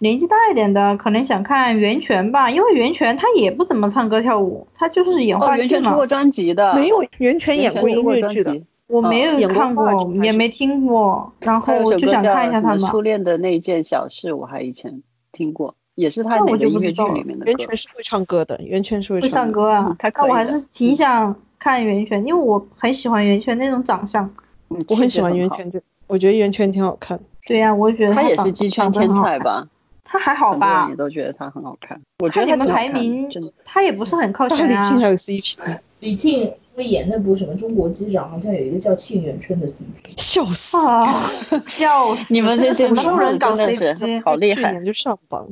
E: 年纪大一点的可能想看袁泉吧，因为袁泉她也不怎么唱歌跳舞，她就是演话剧嘛。
D: 袁泉出过专辑的。
B: 没有，袁泉演过音乐剧的。
E: 我没有看过，也没听过，然后我就想看一下他们。
D: 初恋的那件小事，我还以前听过，也是他那个音乐剧里面的
B: 歌。袁泉是会唱歌的，袁泉是会
E: 唱
B: 歌
E: 啊。那我还是挺想看袁泉，因为我很喜欢袁泉那种长相。
B: 我很喜欢袁泉，就我觉得袁泉挺好看。
E: 对呀，我也觉得
D: 他也是鸡圈天才吧？
E: 他还好吧？
D: 你都觉得他很好看。我觉得你
E: 们排名，他也不是很靠前啊。
B: 李沁还有 CP。
F: 李沁。演那部什么中国机长，好像有一个叫沁园春的 CP，
B: 笑死
E: 啊！笑死！
D: 你们这些
E: 路人搞 CP，
D: 好厉害，
B: 就上榜，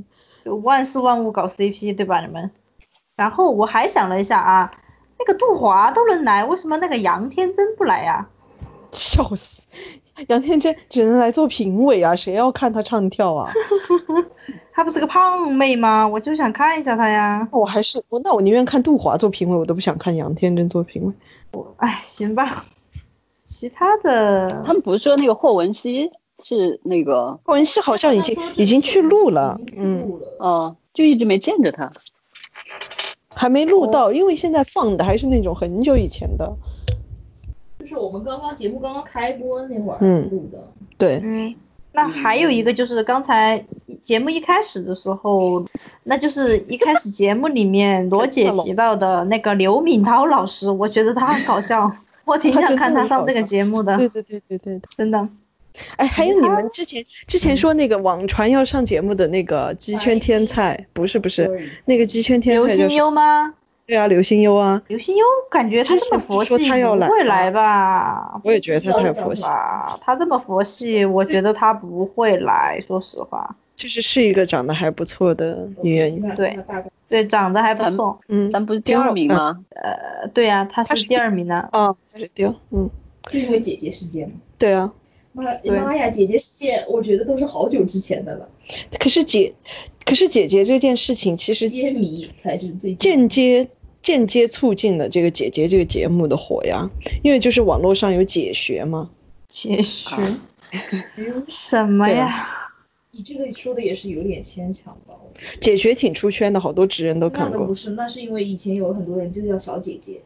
E: 万事万物搞 CP，对吧？你们。然后我还想了一下啊，那个杜华都能来，为什么那个杨天真不来呀？
B: 笑死！杨天真只能来做评委啊，谁要看他唱跳啊？
E: 她不是个胖妹吗？我就想看一下她呀。
B: 我还是我，那我宁愿看杜华做评委，我都不想看杨天真做评委。
E: 我哎，行吧。其他的，
D: 他们不是说那个霍汶希是那个
B: 霍汶希好像已经已经去录了，
F: 嗯，
D: 哦，就一直没见着他，
B: 还没录到，因为现在放的还是那种很久以前的。
F: 就是我们刚刚节目刚刚开播那会儿录的，
B: 对，
E: 嗯。那还有一个就是刚才节目一开始的时候，那就是一开始节目里面 罗姐提到的那个刘敏涛老师，我觉得他很搞笑，我挺想看他上这个节目的。
B: 对对对对对，
E: 真的。
B: 哎，还有你们之前之前说那个网传要上节目的那个鸡圈天菜，不是不是那个鸡圈天菜，
E: 刘心悠吗？
B: 对啊，刘心悠啊，
E: 刘心悠感觉他这么佛系，不会来吧？
B: 我也觉得他太佛系
E: 了。他这么佛系，我觉得他不会来。说实话，
B: 就是是一个长得还不错的女演员。
E: 对对，长得还不错。
B: 嗯，
D: 咱不是第二名吗？
E: 呃，对呀，她是第二名呢。
B: 啊，她是第二。嗯，
F: 就因为姐姐事件吗？
B: 对啊。
F: 妈妈呀，姐姐事件，我觉得都是好久之前的了。
B: 可是姐，可是姐姐这件事情，其实
F: 揭谜才是最
B: 间接。间接促进了这个姐姐这个节目的火呀，因为就是网络上有解学嘛。
E: 解学？什么呀？
F: 你这个说的也是有点牵强吧？
B: 解学挺出圈的，好多职人都看过。
F: 不是，那是因为以前有很多人就叫小姐姐。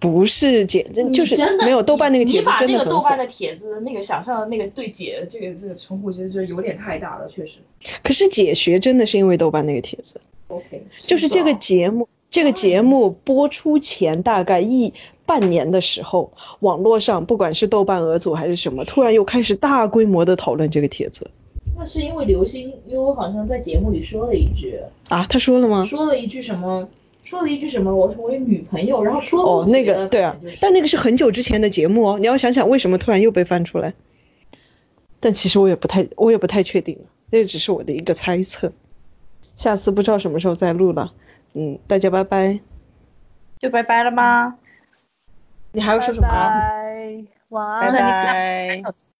B: 不是姐，就是没有豆瓣那个帖子真的
F: 你把那个豆瓣的帖子那个想象的那个对姐这个这个称呼，其实就有点太大了，确实。
B: 可是解学真的是因为豆瓣那个帖子。
F: OK。
B: 就是这个节目。这个节目播出前大概一半年的时候，网络上不管是豆瓣、俄组还是什么，突然又开始大规模的讨论这个帖子。
F: 那是因为刘星，因为我好像在节目里说了一句，
B: 啊，他说了吗？
F: 说了一句什么，说了一句什么，我我有女朋友，然后说
B: 哦，那个对啊，但那个是很久之前的节目哦，你要想想为什么突然又被翻出来。但其实我也不太，我也不太确定，那只是我的一个猜测。下次不知道什么时候再录了，嗯，大家拜拜。
E: 就拜拜了吗？
B: 你还要说什么？
H: 拜拜，晚安。
I: 拜拜。